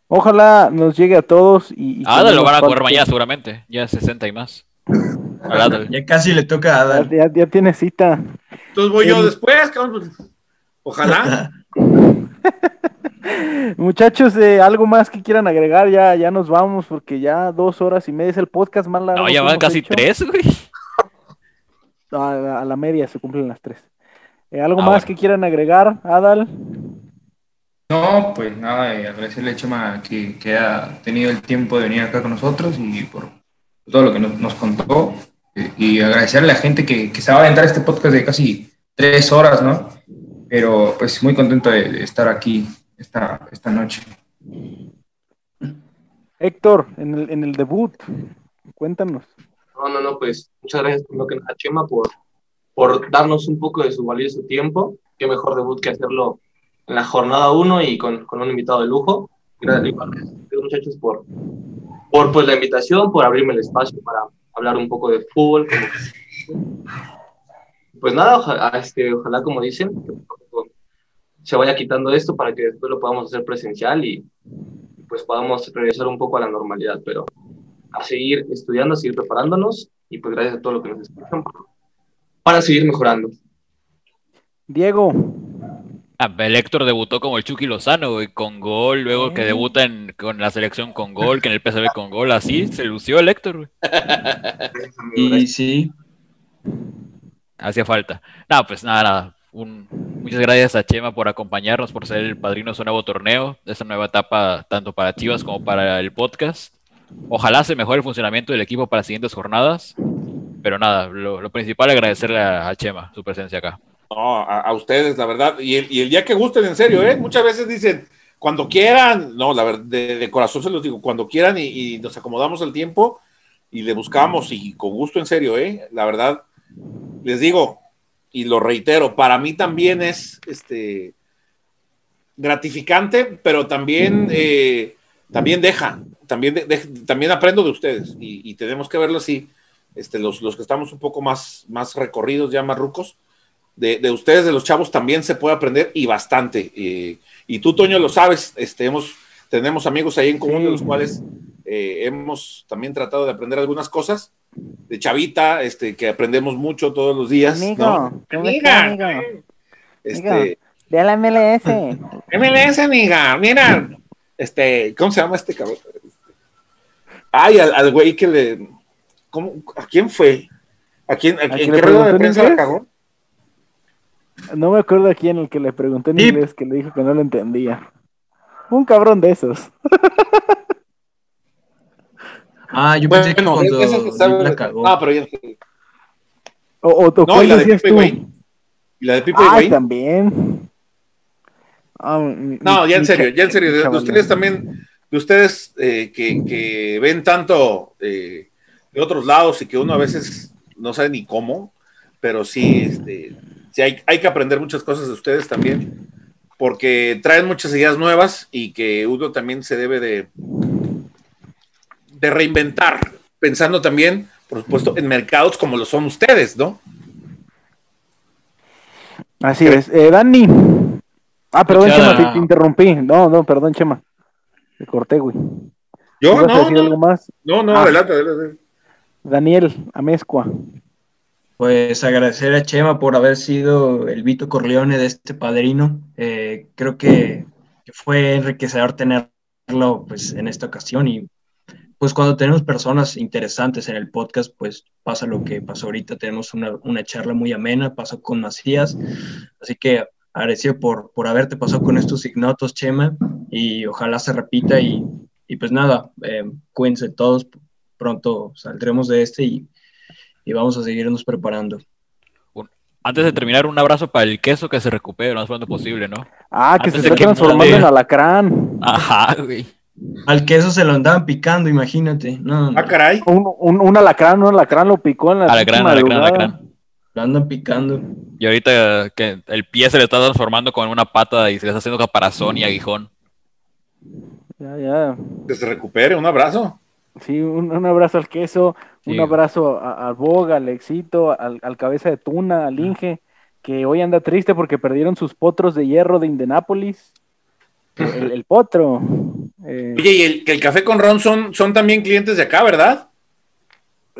B: Ojalá nos llegue a todos y. no
E: lo van a correr mañana seguramente. Ya 60 y más. Al Adal.
H: Ya casi le toca a Adal.
B: ya, ya tiene cita.
C: Entonces voy yo después, cabrón. Ojalá.
B: Muchachos, eh, algo más que quieran agregar, ya, ya nos vamos porque ya dos horas y media es el podcast más largo.
E: No, ya van casi
B: hecho.
E: tres, güey.
B: A, la- a la media se cumplen las tres. Eh, ¿Algo
E: Ah,
B: más
E: bueno.
B: que quieran agregar, Adal?
F: No, pues nada, eh, agradecerle a Chema que, que ha tenido el tiempo de venir acá con nosotros y por todo lo que nos, nos contó. Eh, Y agradecerle a la gente que, que se va a aventar este podcast de casi tres horas, ¿no? Pero pues muy contento de, de estar aquí esta, esta noche.
B: Héctor, en el, en el debut, cuéntanos.
G: No, no, no, pues muchas gracias nada, Chema por, por darnos un poco de su valioso tiempo. Qué mejor debut que hacerlo en la jornada 1 y con, con un invitado de lujo. Gracias, muchachos, por, por pues, la invitación, por abrirme el espacio para hablar un poco de fútbol. como- Pues nada, ojalá, este, ojalá como dicen, se vaya quitando esto para que después lo podamos hacer presencial y pues podamos regresar un poco a la normalidad, pero a seguir estudiando, a seguir preparándonos y pues gracias a todo lo que nos escuchan para seguir mejorando.
B: Diego,
E: Ah, el Héctor debutó como el Chucky Lozano, güey, con gol, luego que
B: Eh.
E: debuta en- con la selección con gol, que en el PSV con gol, así se lució el Héctor, güey.
H: Y
G: gracias.
H: sí,
E: Hacía falta. No, pues nada, nada. Un- muchas gracias a Chema por acompañarnos, por ser el padrino de su nuevo torneo, de esta nueva etapa, tanto para Chivas como para el podcast. Ojalá se mejore el funcionamiento del equipo para las siguientes jornadas. Pero nada, lo, lo principal agradecerle a, a Chema su presencia acá.
C: No, a, ustedes, la verdad. Y el, día que gusten, en serio, ¿eh? Muchas veces dicen, cuando quieran, no, la verdad, de, de corazón se los digo, cuando quieran y, nos acomodamos el tiempo y le buscamos y con gusto, en serio, ¿eh? La verdad, les digo y lo reitero, para mí también es este gratificante, pero también, eh, también deja, también, también aprendo de ustedes y, y tenemos que verlo así, este, los, los que estamos un poco más, más recorridos, ya más rucos, de, de ustedes, de los chavos, también se puede aprender y bastante. eh, y tú, Toño, lo sabes, este, hemos, tenemos amigos ahí en común
B: Sí.
C: de los cuales eh, hemos también tratado de aprender algunas cosas. De chavita, este, que aprendemos mucho todos los días.
B: Amigo,
C: ¿no?
B: ¿cómo está,
C: Amiga,
B: amigo?
C: Este,
B: Amigo. ve a la MLS.
C: MLS, amiga, mira, este, ¿cómo se llama este cabrón? Ay, al, al güey que le, ¿cómo, ¿a quién fue? ¿A quién, a,
B: ¿A quién
C: ¿En qué rueda de prensa la cagó?
B: No me acuerdo a quién el que le pregunté en
H: Sí.
B: inglés que le dijo que no lo entendía. Un cabrón de esos.
H: Ah, yo
C: Bueno,
H: pensé que
C: no,
H: cuando
C: sabe-
H: la cagó.
C: Ah, pero ya.
B: O, o- o
C: No,
B: ¿cuál
C: y la de Pipe
B: tú?
C: Higuaín. Y la de Pipe
B: Ah,
C: Higuaín.
B: también. Ah, mi-
C: No,
B: mi-
C: ya en serio, ya en serio. De, ustedes también, de ustedes eh, que, que ven tanto eh, de otros lados y que uno a veces no sabe ni cómo, pero sí, este, sí hay, hay que aprender muchas cosas de ustedes también, porque traen muchas ideas nuevas y que uno también se debe de, de reinventar, pensando también, por supuesto, en mercados como lo son ustedes, ¿no?
B: Así es. Eh, Dani. Ah, perdón. Chema, te, te interrumpí. No, no, perdón, Chema. Te corté, güey.
C: Yo,
B: ¿Ibas a
C: no, no,
B: algo más?
C: no, no,
B: Ah.
C: adelante, adelante.
B: Daniel Amezcua.
H: Pues agradecer a Chema por haber sido el Vito Corleone de este padrino. Eh, creo que, fue enriquecedor tenerlo pues, en esta ocasión y pues cuando tenemos personas interesantes en el podcast, pues pasa lo que pasó ahorita. Tenemos una, una charla muy amena, pasó con Macías. Así que agradecido por, por haberte pasado con estos ignotos, Chema, y ojalá se repita y, y pues nada, eh, cuídense todos, pronto saldremos de este y, y vamos a seguirnos preparando.
E: Antes de terminar, un abrazo para el queso que se recupere lo más pronto posible, ¿no?
B: Ah, que
E: Antes
B: se está transformando en alacrán.
E: Ajá, güey.
H: Al queso se lo andaban picando, imagínate. No, no,
C: Ah, caray.
B: Un, un, un alacrán, un alacrán lo picó en la
E: Alacrán, alacrán, alacrán.
H: lo andan picando.
E: Y ahorita que el pie se le está transformando con una pata y se le está haciendo caparazón y aguijón.
B: Ya, ya.
C: Que se recupere, un abrazo.
B: Sí, un, un abrazo al queso, un abrazo a- al Boga, al Éxito, al, al cabeza de Tuna, al Inge, que hoy anda triste porque perdieron sus potros de hierro de Indianápolis. El, el potro. Eh,
C: Oye, y el, que el café con ron son, son también clientes de acá, ¿verdad?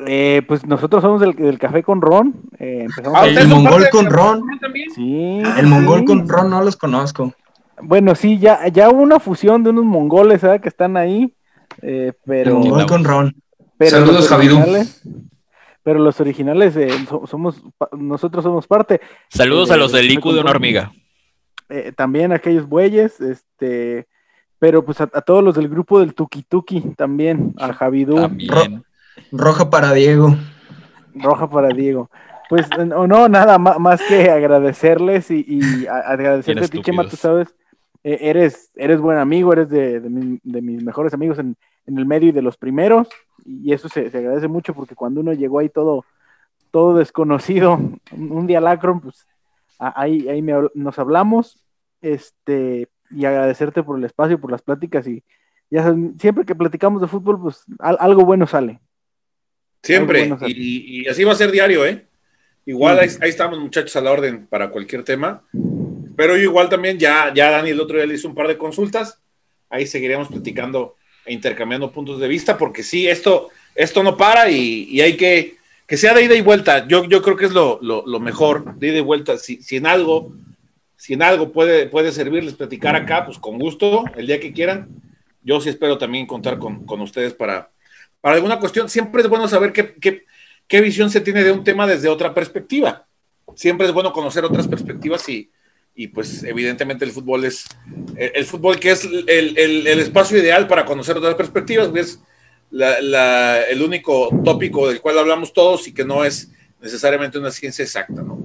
B: eh, pues nosotros somos del, del café con ron. eh, empezamos
C: Ah,
B: a-
H: el
C: ¿ustedes son
H: mongol con ron.
C: también?
B: Sí,
H: El
B: sí.
H: mongol con ron no los conozco.
B: Bueno, sí, ya, ya hubo una fusión de unos mongoles, ¿sabes? Que están ahí. Eh, pero,
H: mongol con ron.
B: pero
F: Saludos,
B: los
F: Javidú.
B: originales- Pero los originales, eh, so- somos, nosotros somos parte.
E: Saludos
B: Eh,
E: a los del IQ de una hormiga.
B: eh, también aquellos bueyes, este, pero pues a, a todos los del grupo del Tuki Tuki también, a Javidú,
E: También.
H: Roja para Diego.
B: Roja para Diego. Pues no, no, nada ma- más que agradecerles y, y a- agradecerte a ti, Chema, tú sabes, eh, eres, eres buen amigo, eres de, de mi- de mis mejores amigos en, en el medio y de los primeros, y eso se, se agradece mucho porque cuando uno llegó ahí todo, todo desconocido, un, un día lacron, pues ahí, ahí me nos hablamos, este, y agradecerte por el espacio, por las pláticas, y ya siempre que platicamos de fútbol, pues al- algo bueno sale.
C: Siempre. Y, y así va a ser diario, ¿eh? Igual
B: Sí.
C: ahí, ahí estamos, muchachos, a la orden para cualquier tema. Pero yo igual también, ya, ya Dani el otro día le hizo un par de consultas. Ahí seguiremos platicando e intercambiando puntos de vista, porque sí, esto, esto no para y, y hay que que sea de ida y vuelta. Yo, yo creo que es lo, lo, lo mejor, de ida y vuelta. Si, si en algo, si en algo puede, puede servirles platicar acá, pues con gusto, el día que quieran. Yo sí espero también contar con, con ustedes para, para alguna cuestión. Siempre es bueno saber qué, qué, qué visión se tiene de un tema desde otra perspectiva. Siempre es bueno conocer otras perspectivas y, y pues evidentemente el fútbol es el, el fútbol que es el, el, el, espacio ideal para conocer otras perspectivas, es la, la, el único tópico del cual hablamos todos y que no es necesariamente una ciencia exacta, ¿no?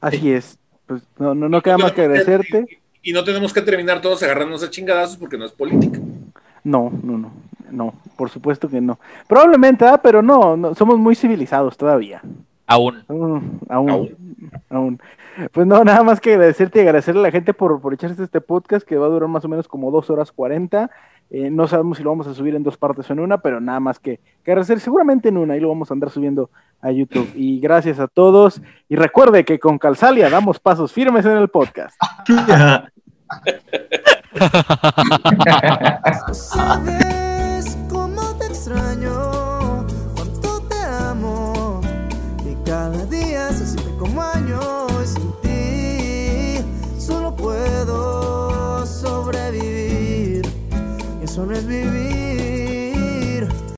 B: Así es. Pues no, no, no queda más que agradecerte.
C: Y, y, no tenemos que terminar todos agarrándonos a chingadazos porque no es política.
B: No, no, no, no, por supuesto que no. Probablemente, ¿ah? pero no, no, somos muy civilizados todavía.
E: Aún.
B: Uh, aún, aún. Aún. Pues no, nada más que agradecerte y agradecerle a la gente por, por echarse este podcast que va a durar más o menos como dos horas cuarenta. Eh, no sabemos si lo vamos a subir en dos partes o en una, pero nada más que, que agradecer seguramente en una y lo vamos a andar subiendo a YouTube. Y gracias a todos. Y recuerde que con Calzalia damos pasos firmes en el podcast.
A: Sabes cómo te extraño, Eso no es vivir.